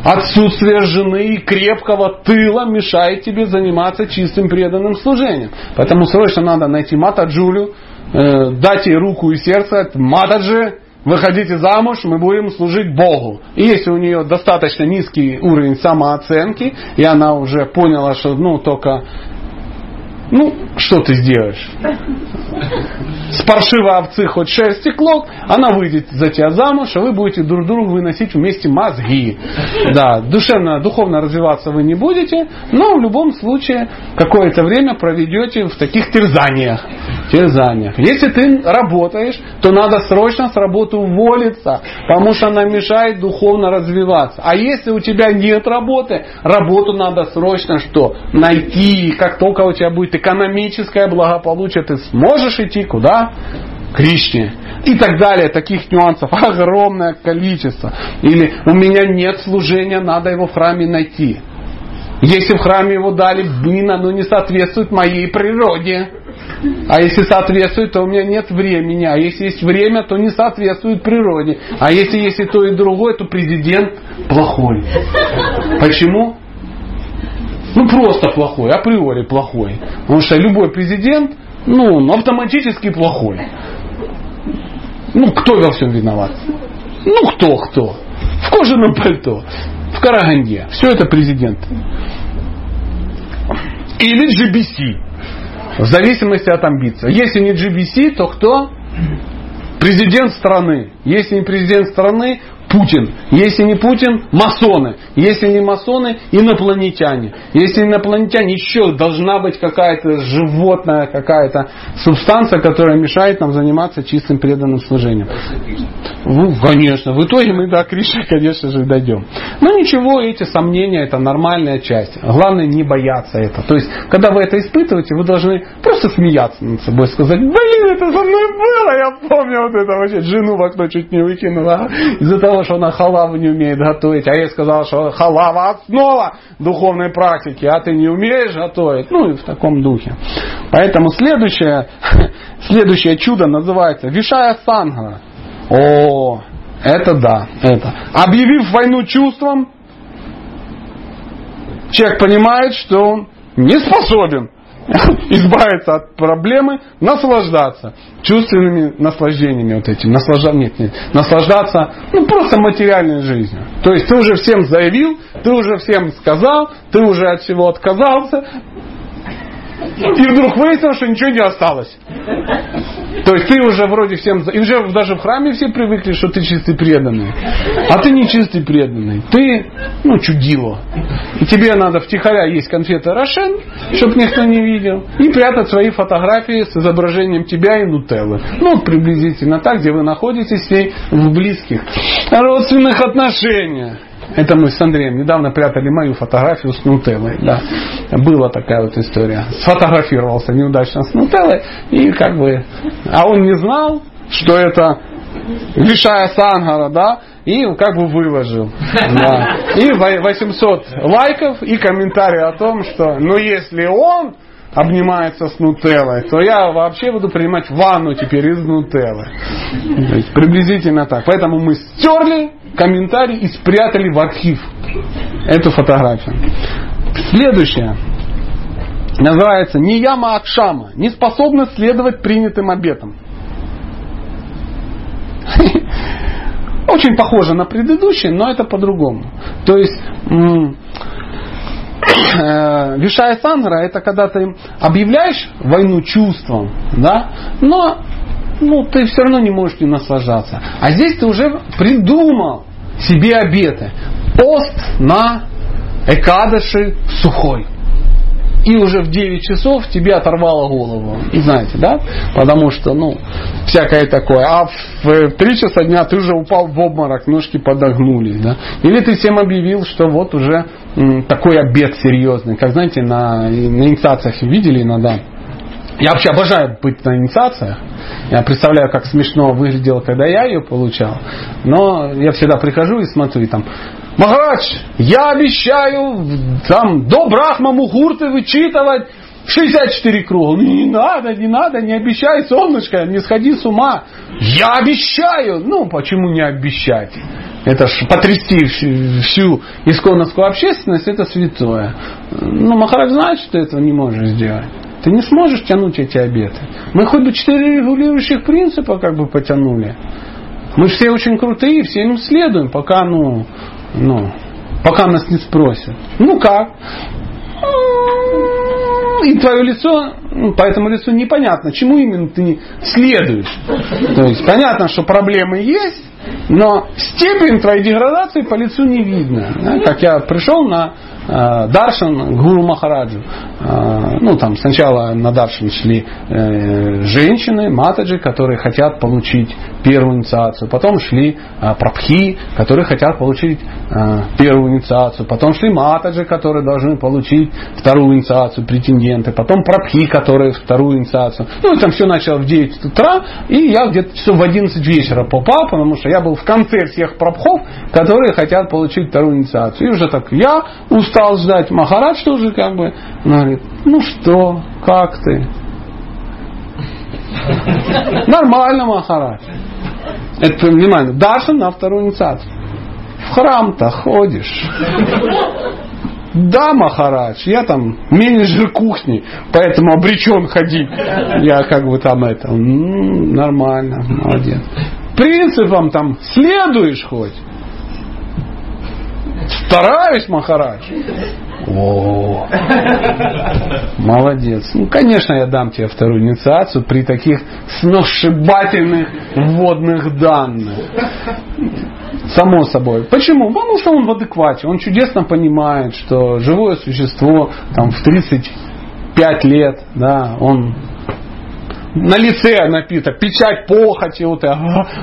отсутствие жены и крепкого тыла мешает тебе заниматься чистым преданным служением. Поэтому срочно надо найти Мата Джулю, э, дать ей руку и сердце, Матаджи, выходите замуж, мы будем служить Богу. И если у нее достаточно низкий уровень самооценки, и она уже поняла, что ну только ну, что ты сделаешь? С паршивой овцы хоть шерсти клок, она выйдет за тебя замуж, а вы будете друг другу выносить вместе мозги. Да, душевно, духовно развиваться вы не будете, но в любом случае какое-то время проведете в таких терзаниях. терзаниях. Если ты работаешь, то надо срочно с работы уволиться, потому что она мешает духовно развиваться. А если у тебя нет работы, работу надо срочно что? Найти. Как только у тебя будет экономическое благополучие, ты сможешь идти куда? Кришне. И так далее. Таких нюансов огромное количество. Или у меня нет служения, надо его в храме найти. Если в храме его дали, блин, оно не соответствует моей природе. А если соответствует, то у меня нет времени. А если есть время, то не соответствует природе. А если есть и то, и другое, то президент плохой. Почему? Ну просто плохой, априори плохой. Потому что любой президент, ну, он автоматически плохой. Ну, кто во всем виноват? Ну, кто, кто? В кожаном пальто, в Караганде. Все это президент. Или GBC. В зависимости от амбиций. Если не GBC, то кто? Президент страны. Если не президент страны, Путин. Если не Путин, масоны. Если не масоны, инопланетяне. Если инопланетяне, еще должна быть какая-то животная, какая-то субстанция, которая мешает нам заниматься чистым преданным служением. Ну, конечно. В итоге мы до Кришны, конечно же, дойдем. Но ничего, эти сомнения, это нормальная часть. Главное не бояться этого. То есть, когда вы это испытываете, вы должны просто смеяться над собой, сказать, блин, это со мной было, я помню вот это вообще, жену в окно чуть не выкинула из-за того, что она халаву не умеет готовить. А я сказал, что халава основа духовной практики, а ты не умеешь готовить. Ну и в таком духе. Поэтому следующее, следующее чудо называется Вишая Санга. О, это да, это. Объявив войну чувствам, человек понимает, что он не способен избавиться от проблемы, наслаждаться чувственными наслаждениями вот этим, наслаждаться, нет, нет, наслаждаться, ну, просто материальной жизнью. То есть ты уже всем заявил, ты уже всем сказал, ты уже от всего отказался, И вдруг выяснилось, что ничего не осталось. То есть ты уже вроде всем... И уже даже в храме все привыкли, что ты чистый преданный. А ты не чистый преданный. Ты, ну, чудило. И тебе надо втихаря есть конфеты Рошен, чтобы никто не видел. И прятать свои фотографии с изображением тебя и Нутеллы. Ну, приблизительно так, где вы находитесь с ней в близких родственных отношениях. Это мы с Андреем недавно прятали мою фотографию с Нутеллой. Да. Была такая вот история. Сфотографировался неудачно с Нутеллой. И как бы... А он не знал, что это Вишая Сангара, да, и как бы выложил. Да. И 800 лайков и комментарий о том, что ну если он обнимается с нутеллой, то я вообще буду принимать ванну теперь из нутеллы. Приблизительно так. Поэтому мы стерли комментарий и спрятали в архив эту фотографию. Следующее. Называется Нияма Акшама. Неспособность следовать принятым обетам. Очень похоже на предыдущее, но это по-другому. То есть э, Вишая Сангара это когда ты объявляешь войну чувством, да, но ну, ты все равно не можешь не наслаждаться. А здесь ты уже придумал себе обеты. Пост на Экадыши сухой. И уже в 9 часов тебе оторвало голову. И знаете, да? Потому что, ну, всякое такое. А в 3 часа дня ты уже упал в обморок, ножки подогнулись, да? Или ты всем объявил, что вот уже такой обед серьезный. Как знаете, на, на инициациях видели иногда я вообще обожаю быть на инициациях. Я представляю, как смешно выглядело, когда я ее получал. Но я всегда прихожу и смотрю, и там, Махарадж, я обещаю там до Брахма Мухурты вычитывать 64 круга. Не надо, не надо, не обещай, солнышко, не сходи с ума. Я обещаю. Ну, почему не обещать? Это ж потрясти всю исконновскую общественность, это святое. Ну, Махарадж знает, что этого не можешь сделать. Ты не сможешь тянуть эти обеты. Мы хоть бы четыре регулирующих принципа как бы потянули. Мы все очень крутые, все им следуем, пока, ну, ну, пока нас не спросят. Ну как? И твое лицо, ну, по этому лицу непонятно, чему именно ты следуешь. То есть понятно, что проблемы есть, но степень твоей деградации по лицу не видно. Как я пришел на Даршан Гуру Махараджу. Э, ну, там сначала на Даршан шли э, женщины, матаджи, которые хотят получить первую инициацию. Потом шли прабхи, которые хотят получить первую инициацию. Потом шли матаджи, которые должны получить вторую инициацию, претенденты. Потом прабхи, которые вторую инициацию. Ну, и там все начало в 9 утра, и я где-то часов в 11 вечера попал, потому что я был в конце всех прабхов, которые хотят получить вторую инициацию. И уже так я устал стал ждать. Махарадж тоже как бы говорит, ну что, как ты? Нормально, Махарадж. Это, внимание, Даша на вторую инициацию. В храм-то ходишь. Да, Махарадж, я там менеджер кухни, поэтому обречен ходить. Я как бы там это, м-м, нормально, молодец. Принципам там следуешь хоть. Стараюсь, Махарадж. О, молодец. Ну, конечно, я дам тебе вторую инициацию при таких сногсшибательных вводных данных. Само собой. Почему? Потому что он в адеквате. Он чудесно понимает, что живое существо там, в 35 лет, да, он на лице напито, печать похоти, вот это,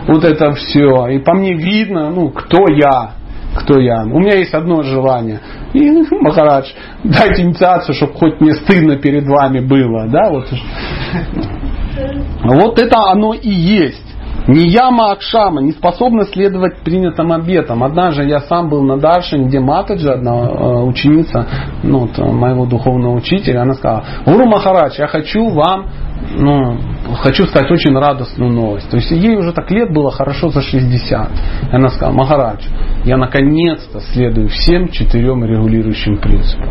вот это все. И по мне видно, ну, кто я кто я. У меня есть одно желание. И, Махарадж, дайте инициацию, чтобы хоть мне стыдно перед вами было. Да, вот. вот это оно и есть. Не яма Акшама, не способна следовать принятым обетам. Однажды я сам был на Даршине, где Матаджа, одна э, ученица ну, вот, моего духовного учителя, она сказала, Гуру Махарадж, я хочу вам ну, хочу сказать очень радостную новость. То есть ей уже так лет было хорошо за 60. И она сказала, Махарадж, я наконец-то следую всем четырем регулирующим принципам.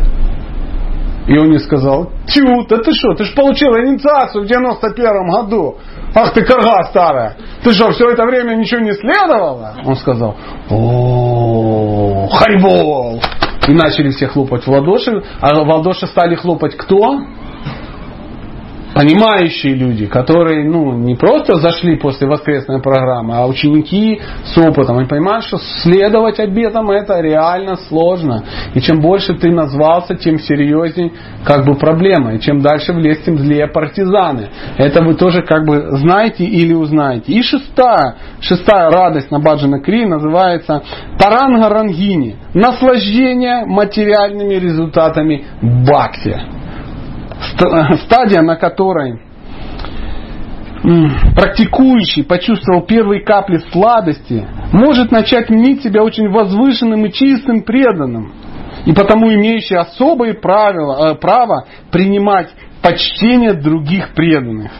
И он мне сказал, тю, да ты что, ты же получил инициацию в 91 году. Ах ты корга старая. Ты что, все это время ничего не следовало? Он сказал, о, харибол. И начали все хлопать в ладоши. А в ладоши стали хлопать кто? Понимающие люди, которые ну, не просто зашли после воскресной программы, а ученики с опытом. Они понимают, что следовать обетам это реально сложно. И чем больше ты назвался, тем серьезнее как бы проблема. И чем дальше в лес, тем злее партизаны. Это вы тоже как бы знаете или узнаете. И шестая, шестая радость на Баджана Кри называется Таранга Рангини. Наслаждение материальными результатами бхакти стадия, на которой практикующий почувствовал первые капли сладости, может начать мнить себя очень возвышенным и чистым преданным, и потому имеющий особые правила, э, право принимать почтение других преданных.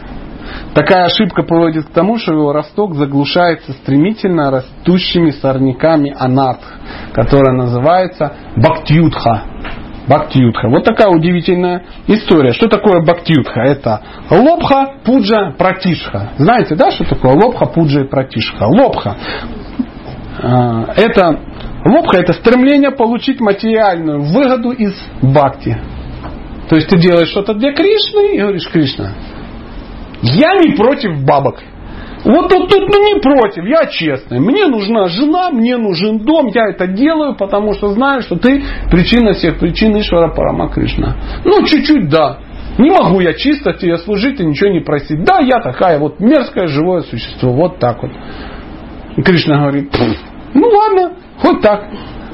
Такая ошибка приводит к тому, что его росток заглушается стремительно растущими сорняками анарх, которая называется бхактиютха. Бхактиютха. Вот такая удивительная история. Что такое Бхактиютха? Это лобха, пуджа, пратишха. Знаете, да, что такое лобха, пуджа и пратишха? Лобха. А, это, лобха это стремление получить материальную выгоду из бхакти. То есть ты делаешь что-то для Кришны и говоришь, Кришна, я не против бабок. Вот тут, тут ну, не против, я честный. Мне нужна жена, мне нужен дом, я это делаю, потому что знаю, что ты причина всех причин Ишвара Парама Кришна. Ну, чуть-чуть да. Не могу я чисто тебе служить и ничего не просить. Да, я такая вот мерзкое живое существо. Вот так вот. И Кришна говорит, ну ладно, хоть так,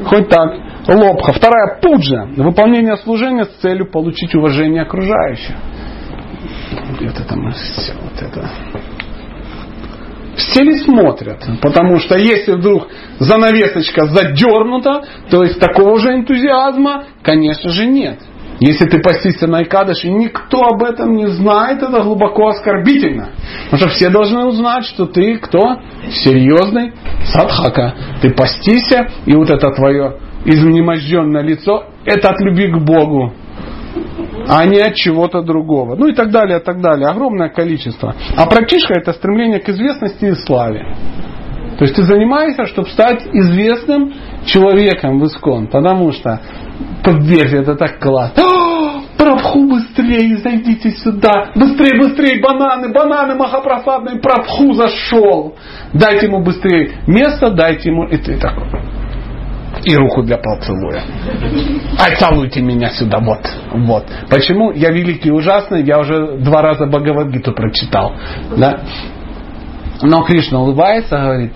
хоть так. Лобха. Вторая пуджа. Выполнение служения с целью получить уважение окружающих. Где-то там все вот это все ли смотрят? Потому что если вдруг занавесочка задернута, то есть такого же энтузиазма, конечно же, нет. Если ты постишься на Икадыше, никто об этом не знает, это глубоко оскорбительно. Потому что все должны узнать, что ты кто? Серьезный садхака. Ты постися, и вот это твое изнеможденное лицо, это от любви к Богу а не от чего-то другого. Ну и так далее, и так далее. Огромное количество. А практичка это стремление к известности и славе. То есть ты занимаешься, чтобы стать известным человеком в Искон. Потому что, поверьте, это так классно. Прабху, быстрее, зайдите сюда. Быстрее, быстрее, бананы, бананы махапрасадные. Прабху зашел. Дайте ему быстрее место, дайте ему... И ты такой и руку для поцелуя. А целуйте меня сюда, вот, вот. Почему? Я великий и ужасный, я уже два раза Бхагавадгиту прочитал. Да? Но Кришна улыбается, говорит,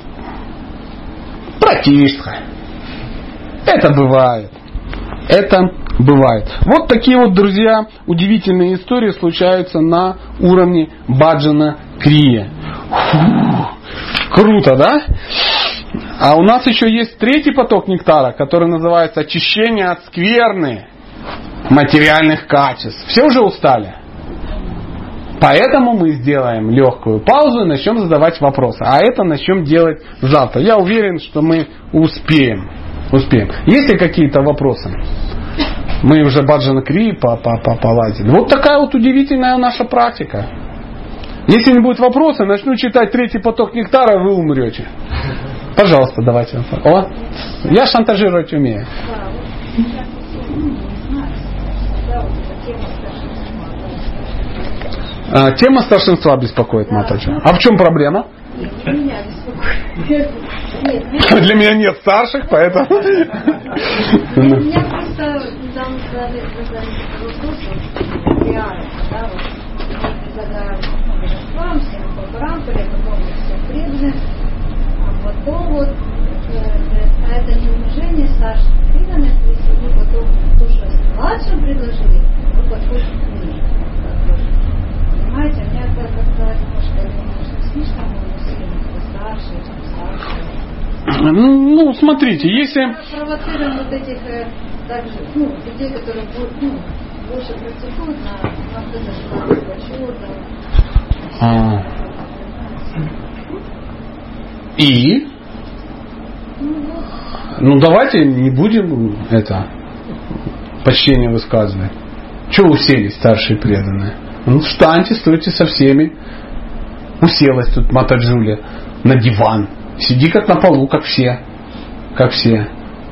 братишка, это бывает. Это бывает. Вот такие вот, друзья, удивительные истории случаются на уровне Баджана Крия. Фу, круто, да? А у нас еще есть третий поток нектара, который называется очищение от скверны материальных качеств. Все уже устали? Поэтому мы сделаем легкую паузу и начнем задавать вопросы. А это начнем делать завтра. Я уверен, что мы успеем. Успеем. Есть ли какие-то вопросы? Мы уже Баджана Кри поладили. Вот такая вот удивительная наша практика. Если не будет вопроса, начну читать третий поток нектара, вы умрете. Пожалуйста, давайте. О, я шантажировать умею. А, тема старшинства беспокоит Матаджа. А в чем проблема? Для меня нет старших, поэтому... Меня просто задали вопрос, да, вот, когда потом потом вот э, это неуважение старших преданных, если вы потом то, что младшим предложили, вы подходите к ним. Понимаете, меня это как-то немножко, слишком сильно, старшие, старшие. Ну, смотрите, если... Провоцируем вот этих э, также, ну, людей, которые ну, больше практикуют на, на вот это желание почета. И? Ну давайте не будем это почтение высказывать. Чего уселись старшие преданные? Ну встаньте, стойте со всеми. Уселась тут Матаджуля на диван. Сиди как на полу, как все. Как все.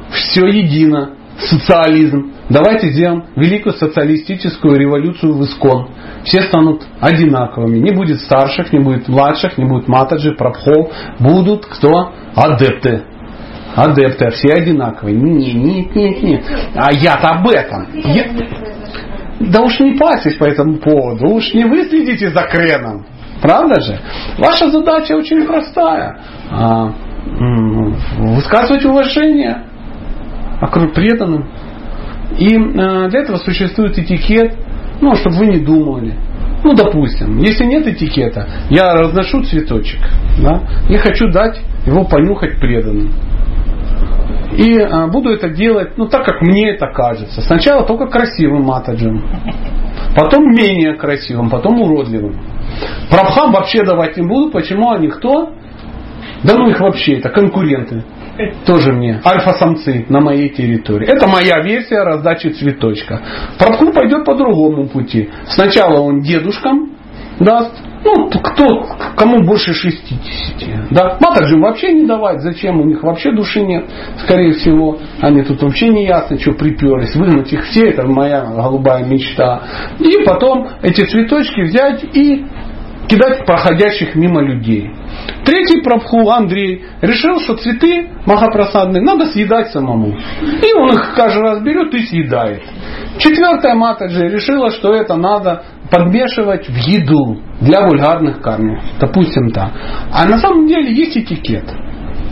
Все едино. Социализм. Давайте сделаем великую социалистическую революцию в Искон. Все станут одинаковыми. Не будет старших, не будет младших, не будет матаджи, прабхов. Будут кто? Адепты. Адепты, а все одинаковые. Нет, нет, нет, нет. А я-то об этом. Я... Да уж не парьтесь по этому поводу. Уж не вы следите за креном. Правда же? Ваша задача очень простая. А, высказывать уважение преданным. И а, для этого существует этикет, ну, чтобы вы не думали. Ну, допустим, если нет этикета, я разношу цветочек, да, я хочу дать его понюхать преданным. И а, буду это делать, ну, так как мне это кажется. Сначала только красивым матаджем, потом менее красивым, потом уродливым. Прабхам вообще давать не буду. Почему? Они кто? Да ну их вообще, это конкуренты. Тоже мне. Альфа-самцы на моей территории. Это моя версия раздачи цветочка. Прабху пойдет по другому пути. Сначала он дедушкам даст. Ну, кто, кому больше 60. Да? Матаджи вообще не давать. Зачем? У них вообще души нет. Скорее всего. Они тут вообще не ясно, что приперлись. Выгнать их все. Это моя голубая мечта. И потом эти цветочки взять и кидать проходящих мимо людей. Третий прабху Андрей решил, что цветы махапрасадные надо съедать самому. И он их каждый раз берет и съедает. Четвертая Матаджи решила, что это надо подмешивать в еду для вульгарных кармов. Допустим так. А на самом деле есть этикет.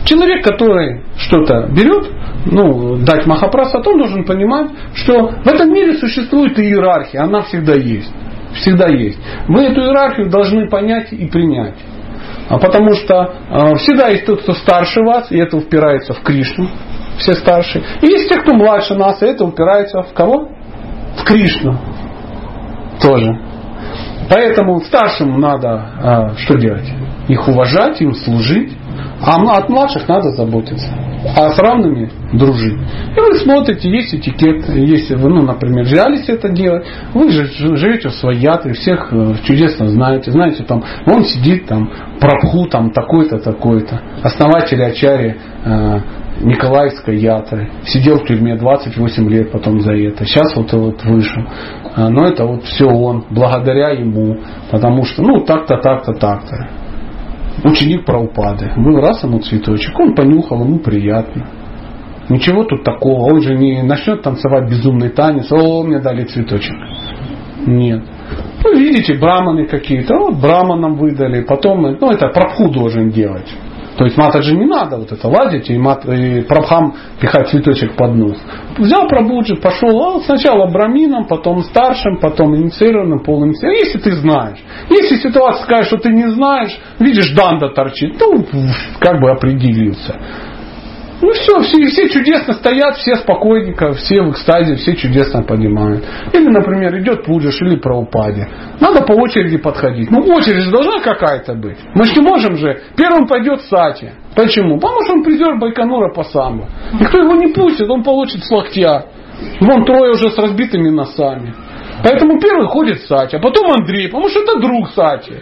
Человек, который что-то берет, ну, дать Махапрасад, он должен понимать, что в этом мире существует иерархия, она всегда есть. Всегда есть. Вы эту иерархию должны понять и принять. А потому что э, всегда есть тот, кто старше вас, и это упирается в Кришну, все старшие. И есть те, кто младше нас, и это упирается в кого? В Кришну. Тоже. Поэтому старшим надо э, что делать? Их уважать, им служить. А от младших надо заботиться. А с равными дружить. И вы смотрите, есть этикет, если вы, ну, например, взялись это делать, вы же живете в своей ятре, всех э, чудесно знаете, знаете, там, он сидит там, прабху там такой-то, такой-то, основатель Ачари э, Николаевской ятры, сидел в тюрьме 28 лет потом за это, сейчас вот, вот вышел. Э, но это вот все он, благодаря ему, потому что, ну, так-то, так-то, так-то ученик Праупады. Был раз ему цветочек, он понюхал, ему приятно. Ничего тут такого, он же не начнет танцевать безумный танец, о, мне дали цветочек. Нет. Ну, видите, браманы какие-то, вот браманам выдали, потом, ну, это прабху должен делать. То есть матаджи не надо вот это лазить и, мат, и прабхам пихать цветочек под нос. Взял прабуджи, пошел а сначала брамином, потом старшим, потом инициированным, полуинициированным. Если ты знаешь. Если ситуация такая, что ты не знаешь, видишь, данда торчит, ну, как бы определился. Ну все, все, все чудесно стоят, все спокойненько, все в экстазе, все чудесно понимают. Или, например, идет Пуджиш или Праупаде. Надо по очереди подходить. Ну, очередь же должна какая-то быть. Мы же не можем же. Первым пойдет Сати. Почему? Потому что он призер Байконура по самбо. Никто его не пустит, он получит с локтя. Вон трое уже с разбитыми носами. Поэтому первый ходит Сати, а потом Андрей, потому что это друг Сати.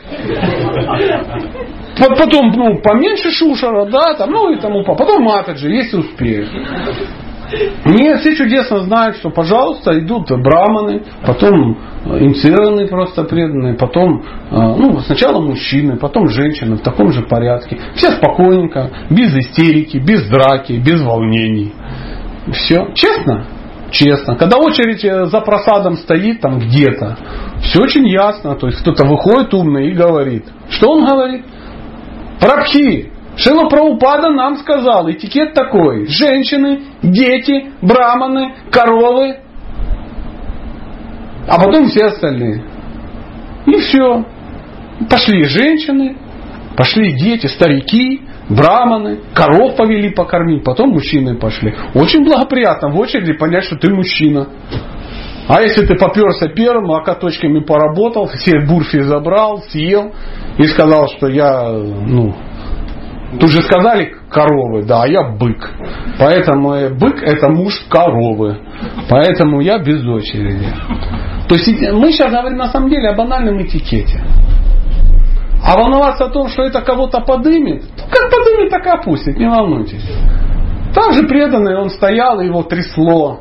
Потом, ну, поменьше Шушера, да, там, ну и тому, потом Матаджи, если успеют. Нет, все чудесно знают, что, пожалуйста, идут браманы, потом инициированные просто преданные, потом, а, ну, сначала мужчины, потом женщины в таком же порядке. Все спокойненько, без истерики, без драки, без волнений. Все. Честно? Честно. Когда очередь э, за просадом стоит там где-то, все очень ясно. То есть кто-то выходит умный и говорит. Что он говорит? Прабхи. Шила Праупада нам сказал, этикет такой. Женщины, дети, браманы, коровы. А потом все остальные. И все. Пошли женщины, пошли дети, старики, браманы, коров повели покормить, потом мужчины пошли. Очень благоприятно в очереди понять, что ты мужчина. А если ты поперся первым, локоточками поработал, все бурфи забрал, съел и сказал, что я, ну, Тут же сказали коровы, да, а я бык. Поэтому бык это муж коровы. Поэтому я без очереди. То есть мы сейчас говорим на самом деле о банальном этикете. А волноваться о том, что это кого-то подымет, как подымет, так и опустит, не волнуйтесь. Так же преданный он стоял, его трясло.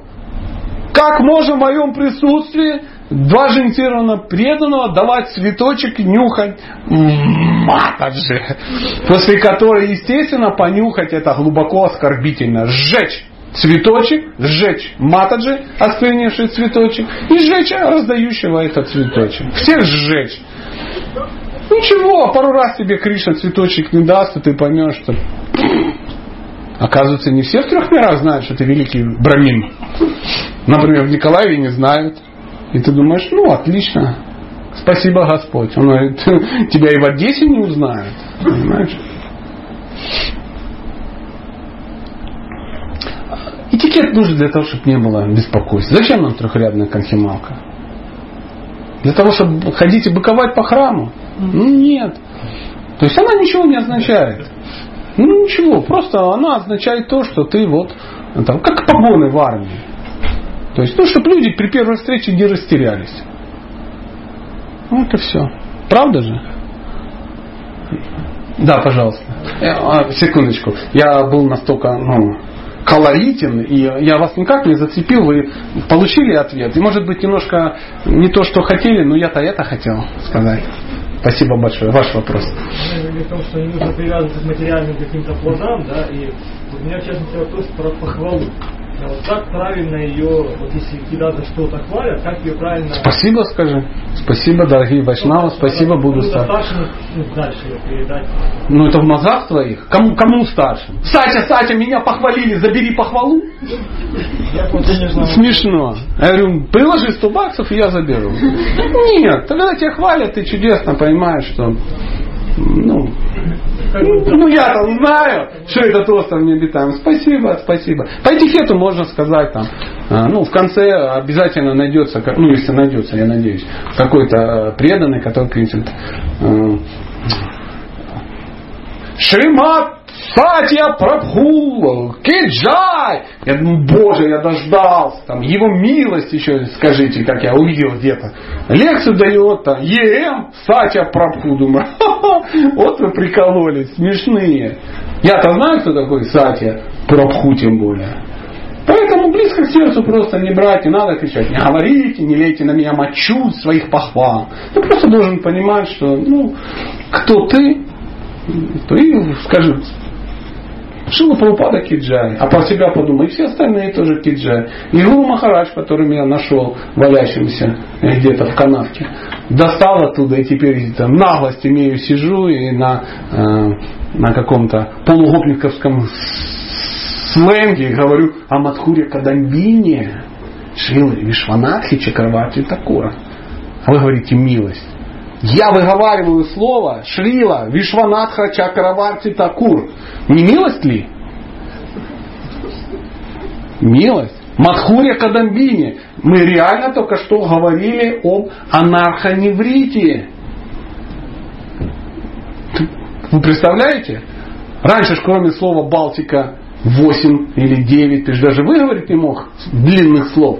Как можно в моем присутствии два жентированно преданного давать цветочек нюхать матаджи, после которой, естественно, понюхать это глубоко оскорбительно. Сжечь цветочек, сжечь матаджи, осквернивший цветочек, и сжечь раздающего этот цветочек. Всех сжечь. Ничего, пару раз тебе Кришна цветочек не даст, и ты поймешь, что Оказывается, не все в трех мирах знают, что ты великий брамин. Например, в Николаеве не знают. И ты думаешь, ну, отлично. Спасибо, Господь. Он говорит, тебя и в Одессе не узнают. Понимаешь? Этикет нужен для того, чтобы не было беспокойства. Зачем нам трехрядная конхималка? Для того, чтобы ходить и быковать по храму? Ну, нет. То есть она ничего не означает. Ну ничего, просто она означает то, что ты вот, там, как погоны в армии. То есть, ну, чтобы люди при первой встрече не растерялись. Ну, это все. Правда же? Да, пожалуйста. Э, а, секундочку. Я был настолько ну, колоритен, и я вас никак не зацепил, вы получили ответ. И может быть немножко не то, что хотели, но я-то это хотел сказать. Спасибо большое. Ваш вопрос. Дело в том, что не нужно привязываться к материальным каким-то плодам, да, и у меня, в частности, вопрос про похвалу. Вот как правильно ее, вот если за что-то хвалят, как ее правильно... Спасибо скажи. Спасибо, дорогие Вайшнавы, спасибо, буду старшим. Ну, дальше ее передать. Ну это в мозгах твоих? Кому, кому старшим? Сатя, Сатя, меня похвалили, забери похвалу. Смешно. Я говорю, приложи 100 баксов, и я заберу. Нет, тогда тебя хвалят, ты чудесно понимаешь, что ну, ну я-то знаю, что этот остров необитаем. Спасибо, спасибо. По этикету можно сказать там, а, ну в конце обязательно найдется, ну если найдется, я надеюсь, какой-то преданный, который кричит э, Шримат Сатья Прабху, Киджай. Я думаю, боже, я дождался. Там, его милость еще, скажите, как я увидел где-то. Лекцию дает там, ЕМ, Сатья Прабху. Думаю, вот вы прикололись, смешные. Я-то знаю, кто такой Сатья Прабху, тем более. Поэтому близко к сердцу просто не брать, не надо кричать, не говорите, не лейте на меня мочу своих похвал. Ты просто должен понимать, что ну, кто ты, и скажи, Шила Прабхупада Киджай, а про себя подумай, и все остальные тоже Киджай. И Гуру Махарадж, который меня нашел валящимся где-то в канавке, достал оттуда, и теперь там, наглость имею, сижу и на, э, на каком-то полугопниковском сленге говорю о Мадхуре Кадамбине, Шилы Вишванатхи Чакравати Такура. А вы говорите милость. Я выговариваю слово Шрила Вишванатха Чакраварти Такур. Не милость ли? Милость. Мадхуря Кадамбини. Мы реально только что говорили об анархоневрите. Вы представляете? Раньше, кроме слова Балтика, 8 или 9, ты же даже выговорить не мог длинных слов.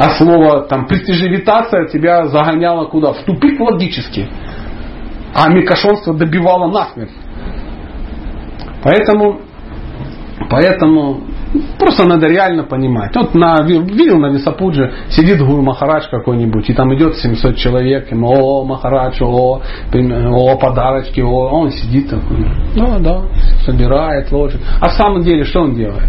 А слово там престижевитация тебя загоняло куда? В тупик логически. А микошонство добивало насмерть. Поэтому, поэтому просто надо реально понимать. Вот на, видел на Висапудже сидит Гуру Махарадж какой-нибудь, и там идет 700 человек, и о, Махарадж, о, о, подарочки, о, он сидит такой, да, да, собирает, ложит. А в самом деле что он делает?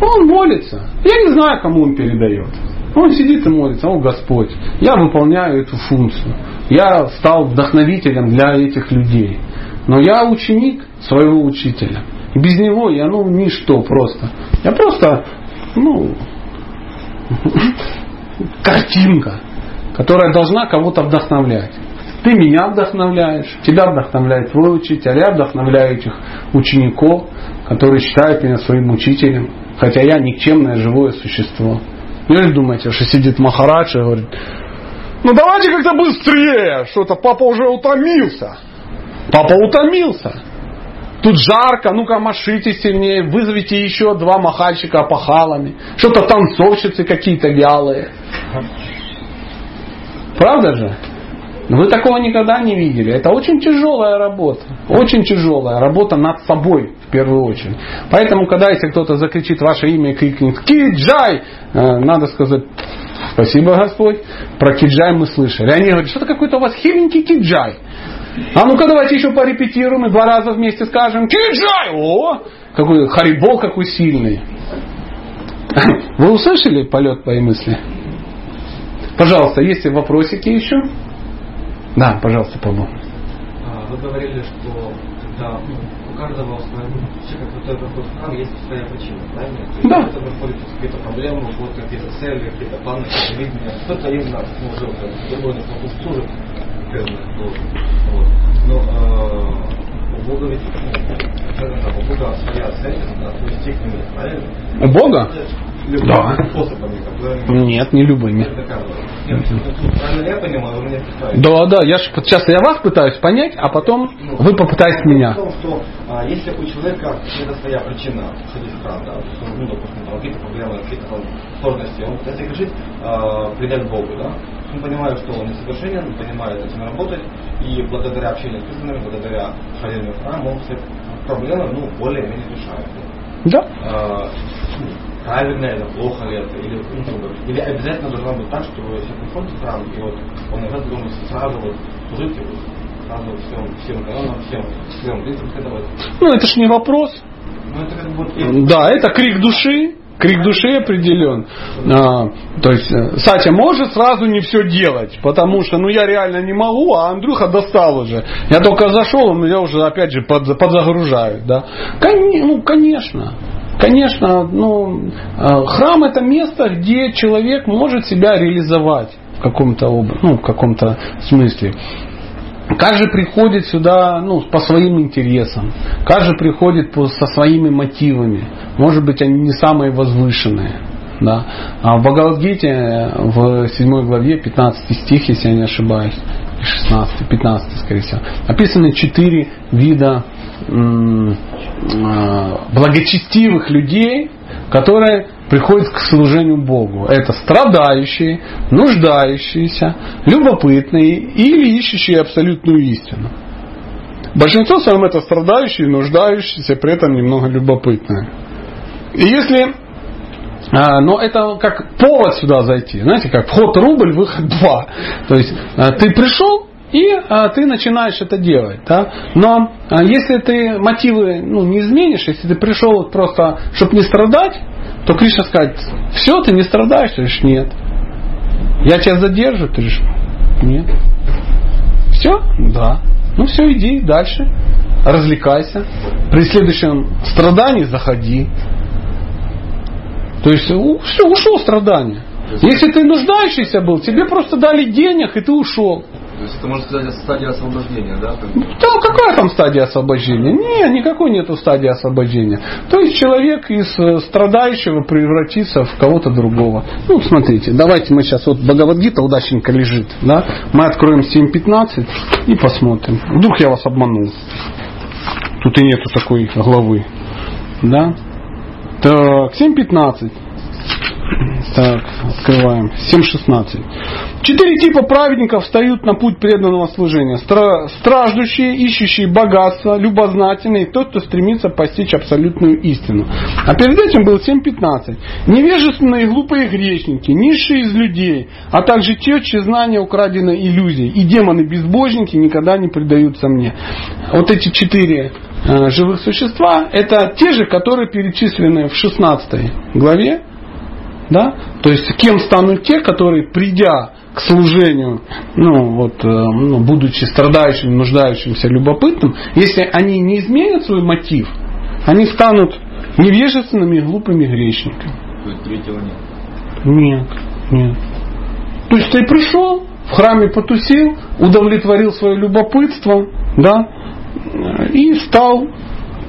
Он молится. Я не знаю, кому он передает. Он сидит и молится, о Господь, я выполняю эту функцию. Я стал вдохновителем для этих людей. Но я ученик своего учителя. И без него я ну ничто просто. Я просто, ну, картинка, которая должна кого-то вдохновлять. Ты меня вдохновляешь, тебя вдохновляет твой учитель, я вдохновляю этих учеников, которые считают меня своим учителем, хотя я никчемное живое существо. Неужели думаете, что сидит Махарадж и говорит, ну давайте как-то быстрее, что-то папа уже утомился. Папа утомился. Тут жарко, ну-ка машите сильнее, вызовите еще два махальщика опахалами. Что-то танцовщицы какие-то вялые. Правда же? Вы такого никогда не видели. Это очень тяжелая работа. Очень тяжелая работа над собой в первую очередь. Поэтому, когда если кто-то закричит ваше имя и крикнет «Киджай!», э, надо сказать «Спасибо, Господь». Про киджай мы слышали. Они говорят, что-то какой-то у вас хиленький киджай. А ну-ка давайте еще порепетируем и два раза вместе скажем «Киджай!». О, какой харибол какой сильный. Вы услышали полет твоей мысли? Пожалуйста, есть вопросики еще? Да, пожалуйста, Павел. Вы говорили, что когда ну, у каждого человека, который приходит в храм, есть своя причина, правильно? То есть Да. Кто-то приходит какие-то проблемы, у кого-то какие-то цели, какие-то планы, какие-то видения. Кто-то именно ну, уже другой на службу служит. Вот. Но э, у Бога ведь, ну, у Бога своя цель, да, отвести к нему, правильно? У Бога? Любыми Да. способами, которыми Нет, не любыми. ну. Да, да, я ж, сейчас я вас пытаюсь понять, а потом вы попытаетесь меня. В том, что а, если у человека это своя причина ходить в храм, да, ну, допустим, там, какие-то проблемы, какие-то там сложности, он если решит а, предать Богу, да, он понимает, что он несовершенен, он понимает этим работать, и благодаря общению с преданными, благодаря хождению в храм, он все проблемы, ну, более-менее решает. Да? А, ну, правильно это, плохо ли это, или, ну, или обязательно должно быть так, что если приходит в храм, и вот он обязательно должен сразу вот служить, вот сразу всем, всем канонам, всем, всем принципам следовать. Ну, это ж не вопрос. Ну, это как бы вот... Да, это крик души. Крик души определен. А, то есть э, Сатя может сразу не все делать, потому что ну я реально не могу, а Андрюха достал уже. Я только зашел, он меня уже опять же под, подзагружают. Да? Кон- ну, конечно. Конечно, ну, э, храм это место, где человек может себя реализовать в каком-то, ну, в каком-то смысле. Каждый приходит сюда ну, по своим интересам. Каждый приходит по- со своими мотивами. Может быть, они не самые возвышенные. Да? А в Бхагавадгите э, в 7 главе, 15 стих, если я не ошибаюсь, 16, 15, скорее всего, описаны четыре вида благочестивых людей, которые приходят к служению Богу. Это страдающие, нуждающиеся, любопытные или ищущие абсолютную истину. Большинство своем это страдающие, нуждающиеся, при этом немного любопытные. И если а, но это как повод сюда зайти. Знаете, как вход рубль, выход два. То есть а, ты пришел, и а, ты начинаешь это делать. Да? Но а, если ты мотивы ну, не изменишь, если ты пришел просто, чтобы не страдать, то Кришна скажет, все, ты не страдаешь, ты говоришь, нет. Я тебя задержу, ты говоришь, нет. Все? Да. Ну все, иди дальше. Развлекайся. При следующем страдании заходи. То есть все, ушел страдание. Если ты нуждающийся был, тебе просто дали денег, и ты ушел. То есть это, можно сказать, стадия освобождения, да? Там какая там стадия освобождения? Не, никакой нету стадии освобождения. То есть человек из э, страдающего превратится в кого-то другого. Ну, смотрите, давайте мы сейчас, вот Бхагавадгита удачненько лежит, да? Мы откроем 7.15 и посмотрим. Вдруг я вас обманул. Тут и нету такой главы. Да? Так, 7.15. Так, открываем. 7.16. Четыре типа праведников встают на путь преданного служения. Стра- страждущие, ищущие богатство, любознательные, и тот, кто стремится постичь абсолютную истину. А перед этим был 7.15. Невежественные и глупые грешники, низшие из людей, а также те, чьи знания украдены иллюзией. И демоны-безбожники никогда не предаются мне. Вот эти четыре э, живых существа, это те же, которые перечислены в 16 главе, да? То есть кем станут те, которые, придя к служению, ну, вот, э, ну, будучи страдающим, нуждающимся, любопытным, если они не изменят свой мотив, они станут невежественными и глупыми грешниками. То есть третьего нет. Нет, нет. То есть ты пришел, в храме потусил, удовлетворил свое любопытство, да, и стал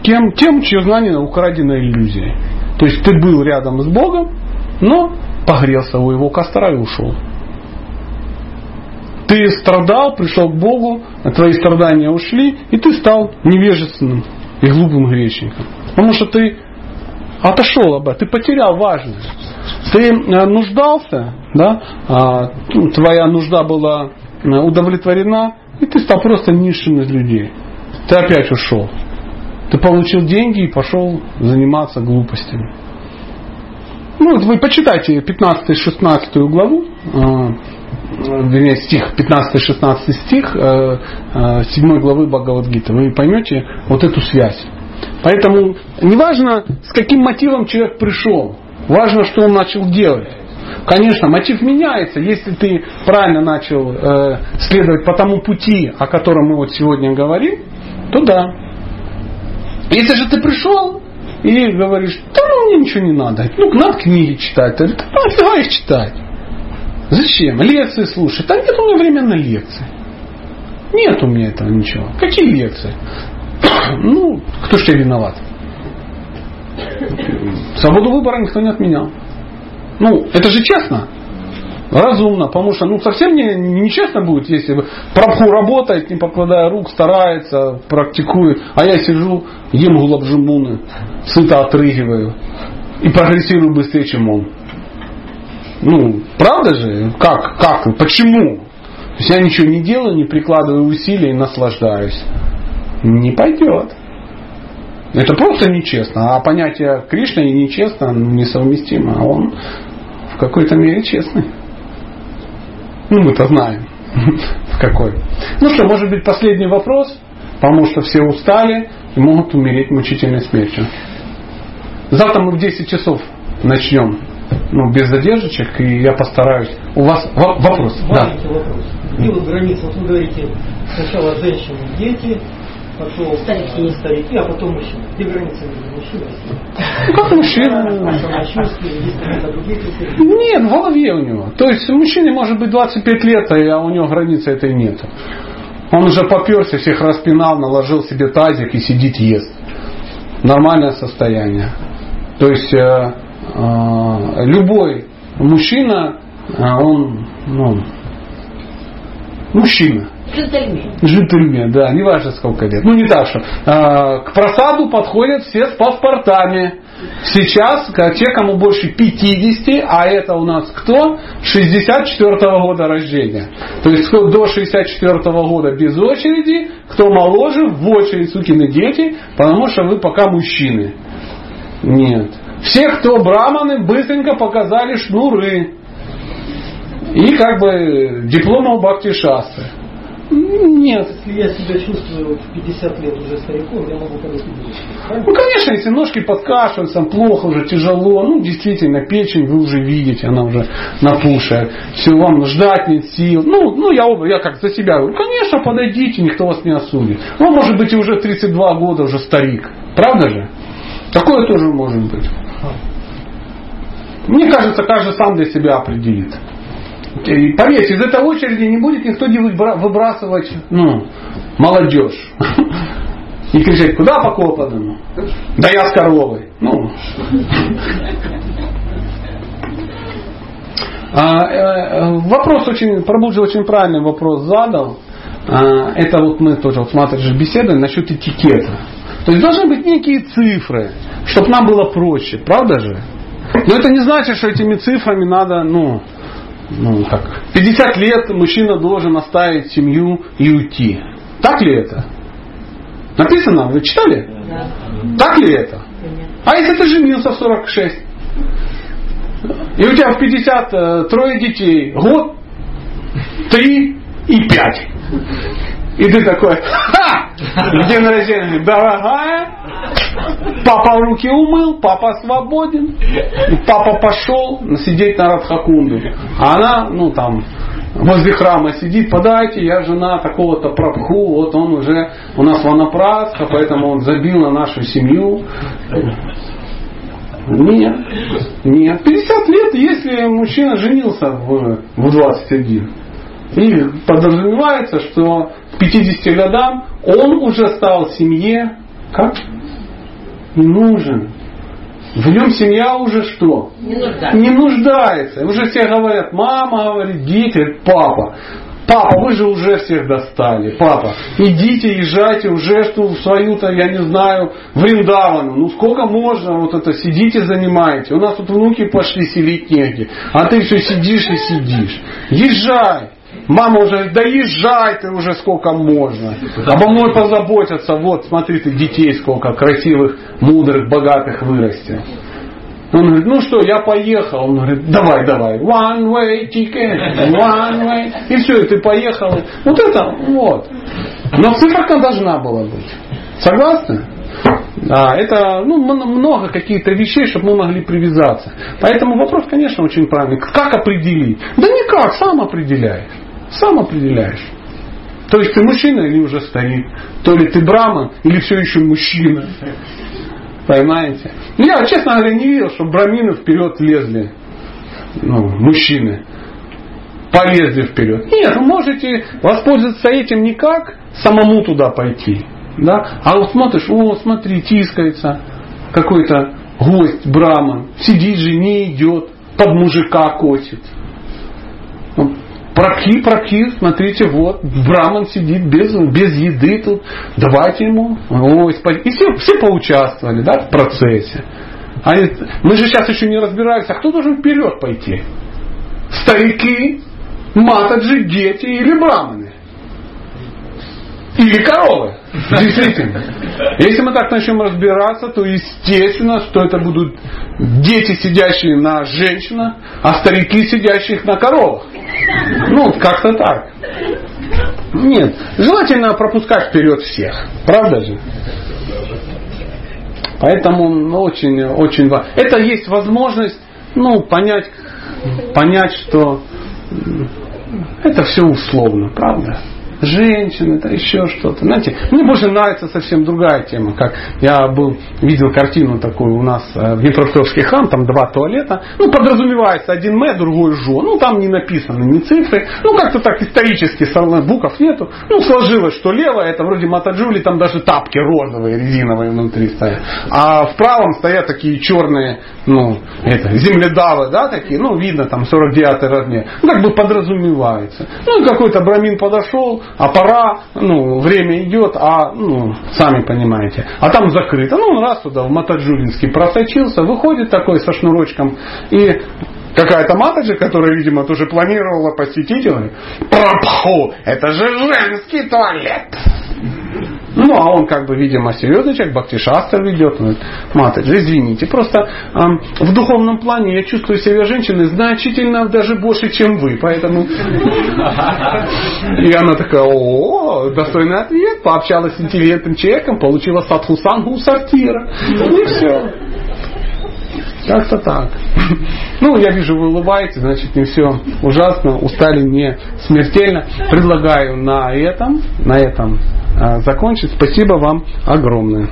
тем, тем чье знание украдено иллюзией. То есть ты был рядом с Богом, но погрелся у его костра и ушел. Ты страдал, пришел к Богу, твои страдания ушли, и ты стал невежественным и глупым грешником. Потому что ты отошел об этом, ты потерял важность. Ты э, нуждался, да, а, ну, твоя нужда была э, удовлетворена, и ты стал просто низшим из людей. Ты опять ушел. Ты получил деньги и пошел заниматься глупостями. Ну, вы почитайте 15-16 главу, э, вернее, стих, 15-16 стих 7 главы Бхагавадгиты. Вы поймете вот эту связь. Поэтому неважно, с каким мотивом человек пришел, важно, что он начал делать. Конечно, мотив меняется. Если ты правильно начал э, следовать по тому пути, о котором мы вот сегодня говорим, то да. Если же ты пришел и говоришь, да ну мне ничего не надо, ну надо книги читать, ты говоришь, да нафига их читать? Зачем? Лекции слушать. Да нет у меня времени на лекции. Нет у меня этого ничего. Какие лекции? Ну, кто ж тебе виноват? Свободу выбора никто не отменял. Ну, это же честно. Разумно, потому что ну, совсем не, нечестно будет, если Прабху работает, не покладая рук, старается, практикует, а я сижу, ем гулабжимуны, сыто отрыгиваю и прогрессирую быстрее, чем он. Ну, правда же? Как? Как? Почему? То есть я ничего не делаю, не прикладываю усилий и наслаждаюсь. Не пойдет. Это просто нечестно. А понятие Кришны и нечестно несовместимо. А он в какой-то мере честный. Ну, мы-то знаем, в какой. Ну что, может быть, последний вопрос, потому что все устали и могут умереть мучительной смертью. Завтра мы в 10 часов начнем ну, без задержек, и я постараюсь. У вас вопрос? Да. вопрос. Где вот граница? Вот вы говорите, сначала женщины, дети, потом старики, старики а потом мужчины. Где граница между мужчиной и Ну как мужчина? Нет, в голове у него. То есть мужчине может быть 25 лет, а у него границы этой нет. Он уже поперся, всех распинал, наложил себе тазик и сидит ест. Нормальное состояние. То есть э, э, любой мужчина, э, он ну, мужчина. Джентльмен. Джентльмен, да, не важно сколько лет. Ну не так что. А, к просаду подходят все с паспортами. Сейчас те, кому больше 50, а это у нас кто? 64 -го года рождения. То есть до 64 -го года без очереди, кто моложе, в очередь сукины дети, потому что вы пока мужчины. Нет. Все, кто браманы, быстренько показали шнуры. И как бы дипломом Бхакти Шастры. Нет. Если я себя чувствую в 50 лет уже стариком, я могу подойти Ну, конечно, если ножки подкашиваются, плохо уже, тяжело, ну, действительно, печень вы уже видите, она уже напушает. Все, вам ждать нет сил. Ну, ну я, я как за себя говорю, конечно, подойдите, никто вас не осудит. Ну, может быть, и уже 32 года уже старик. Правда же? Такое тоже может быть. Мне кажется, каждый сам для себя определит. И поверьте, из этой очереди не будет никто не выбрасывать ну, молодежь. И кричать, куда по Копаному? Да я с коровой. Ну. А, э, вопрос очень, Пробуджи очень правильный вопрос задал. А, это вот мы тоже вот смотришь беседы насчет этикета. То есть должны быть некие цифры, чтобы нам было проще, правда же? Но это не значит, что этими цифрами надо, ну, ну, как, 50 лет мужчина должен оставить семью и уйти. Так ли это? Написано, вы читали? Да. Так ли это? А если ты женился в 46? И у тебя в 50 э, трое детей, год, три и пять. И ты такой, ха! День рождения, дорогая, папа руки умыл, папа свободен, папа пошел сидеть на Радхакунду. А она, ну там, возле храма сидит, подайте, я жена такого-то прабху, вот он уже у нас ванапраска, поэтому он забил на нашу семью. Нет, нет. 50 лет, если мужчина женился в, в 21. И подразумевается, что к 50 годам он уже стал семье как? Не нужен. В нем семья уже что? Не нуждается. Не нуждается. Уже все говорят, мама говорит, дети, папа. Папа, вы же уже всех достали. Папа, идите, езжайте уже что в свою-то, я не знаю, в Риндавану. Ну сколько можно вот это, сидите, занимаете. У нас тут внуки пошли селить негде. А ты все сидишь и сидишь. Езжай. Мама уже, да езжай ты уже сколько можно. Обо мной позаботятся. Вот, смотри ты, детей сколько красивых, мудрых, богатых вырастил. Он говорит, ну что, я поехал. Он говорит, давай, давай. One way ticket, one way. И все, и ты поехал. Вот это, вот. Но циферка должна была быть. Согласны? А, это ну, много каких-то вещей, чтобы мы могли привязаться. Поэтому вопрос, конечно, очень правильный. Как определить? Да никак, сам определяешь. Сам определяешь. То есть ты мужчина или уже старик? То ли ты браман или все еще мужчина? Понимаете? Я, честно говоря, не видел, что брамины вперед лезли. Ну, мужчины. Полезли вперед. Нет, вы можете воспользоваться этим не как самому туда пойти. Да? А вот смотришь, о, смотри, тискается какой-то гость, браман, сидит же, не идет, под мужика косит. Проки, проки, смотрите, вот, Браман сидит без, без еды тут, давайте ему. Ой, и все, все поучаствовали да, в процессе. Они, мы же сейчас еще не разбираемся, а кто должен вперед пойти? Старики, матаджи, дети или браманы? Или коровы. Действительно. Если мы так начнем разбираться, то естественно, что это будут дети, сидящие на женщинах, а старики, сидящих на коровах. Ну, как-то так. Нет, желательно пропускать вперед всех. Правда же? Поэтому ну, очень, очень важно. Это есть возможность ну, понять, понять, что это все условно, правда? Женщины, это еще что-то. Знаете, мне больше нравится совсем другая тема. Как я был, видел картину такую у нас э, в Днепропетровский храм, там два туалета. Ну, подразумевается один мэ, другой жо. Ну, там не написаны ни цифры. Ну, как-то так исторически букв нету. Ну, сложилось, что левое, это вроде матаджули, там даже тапки розовые, резиновые внутри стоят. А в правом стоят такие черные, ну, это, земледавы, да, такие, ну, видно, там 49 размер. Ну, как бы подразумевается. Ну, какой-то брамин подошел, а пора, ну, время идет, а, ну, сами понимаете, а там закрыто. Ну, раз туда в Матаджулинский просочился, выходит такой со шнурочком, и какая-то матаджи, которая, видимо, тоже планировала посетить, он говорит, это же женский туалет. Ну, а он как бы, видимо, серьезный человек, Бхактишастр ведет. Он Матаджи, извините, просто э, в духовном плане я чувствую себя женщиной значительно даже больше, чем вы. Поэтому... И она такая, о, достойный ответ, пообщалась с интеллигентным человеком, получила садхусангу у сортира. И все. Как-то так. Ну, я вижу, вы улыбаетесь, значит, не все ужасно, устали не смертельно. Предлагаю на этом, на этом а, закончить. Спасибо вам огромное.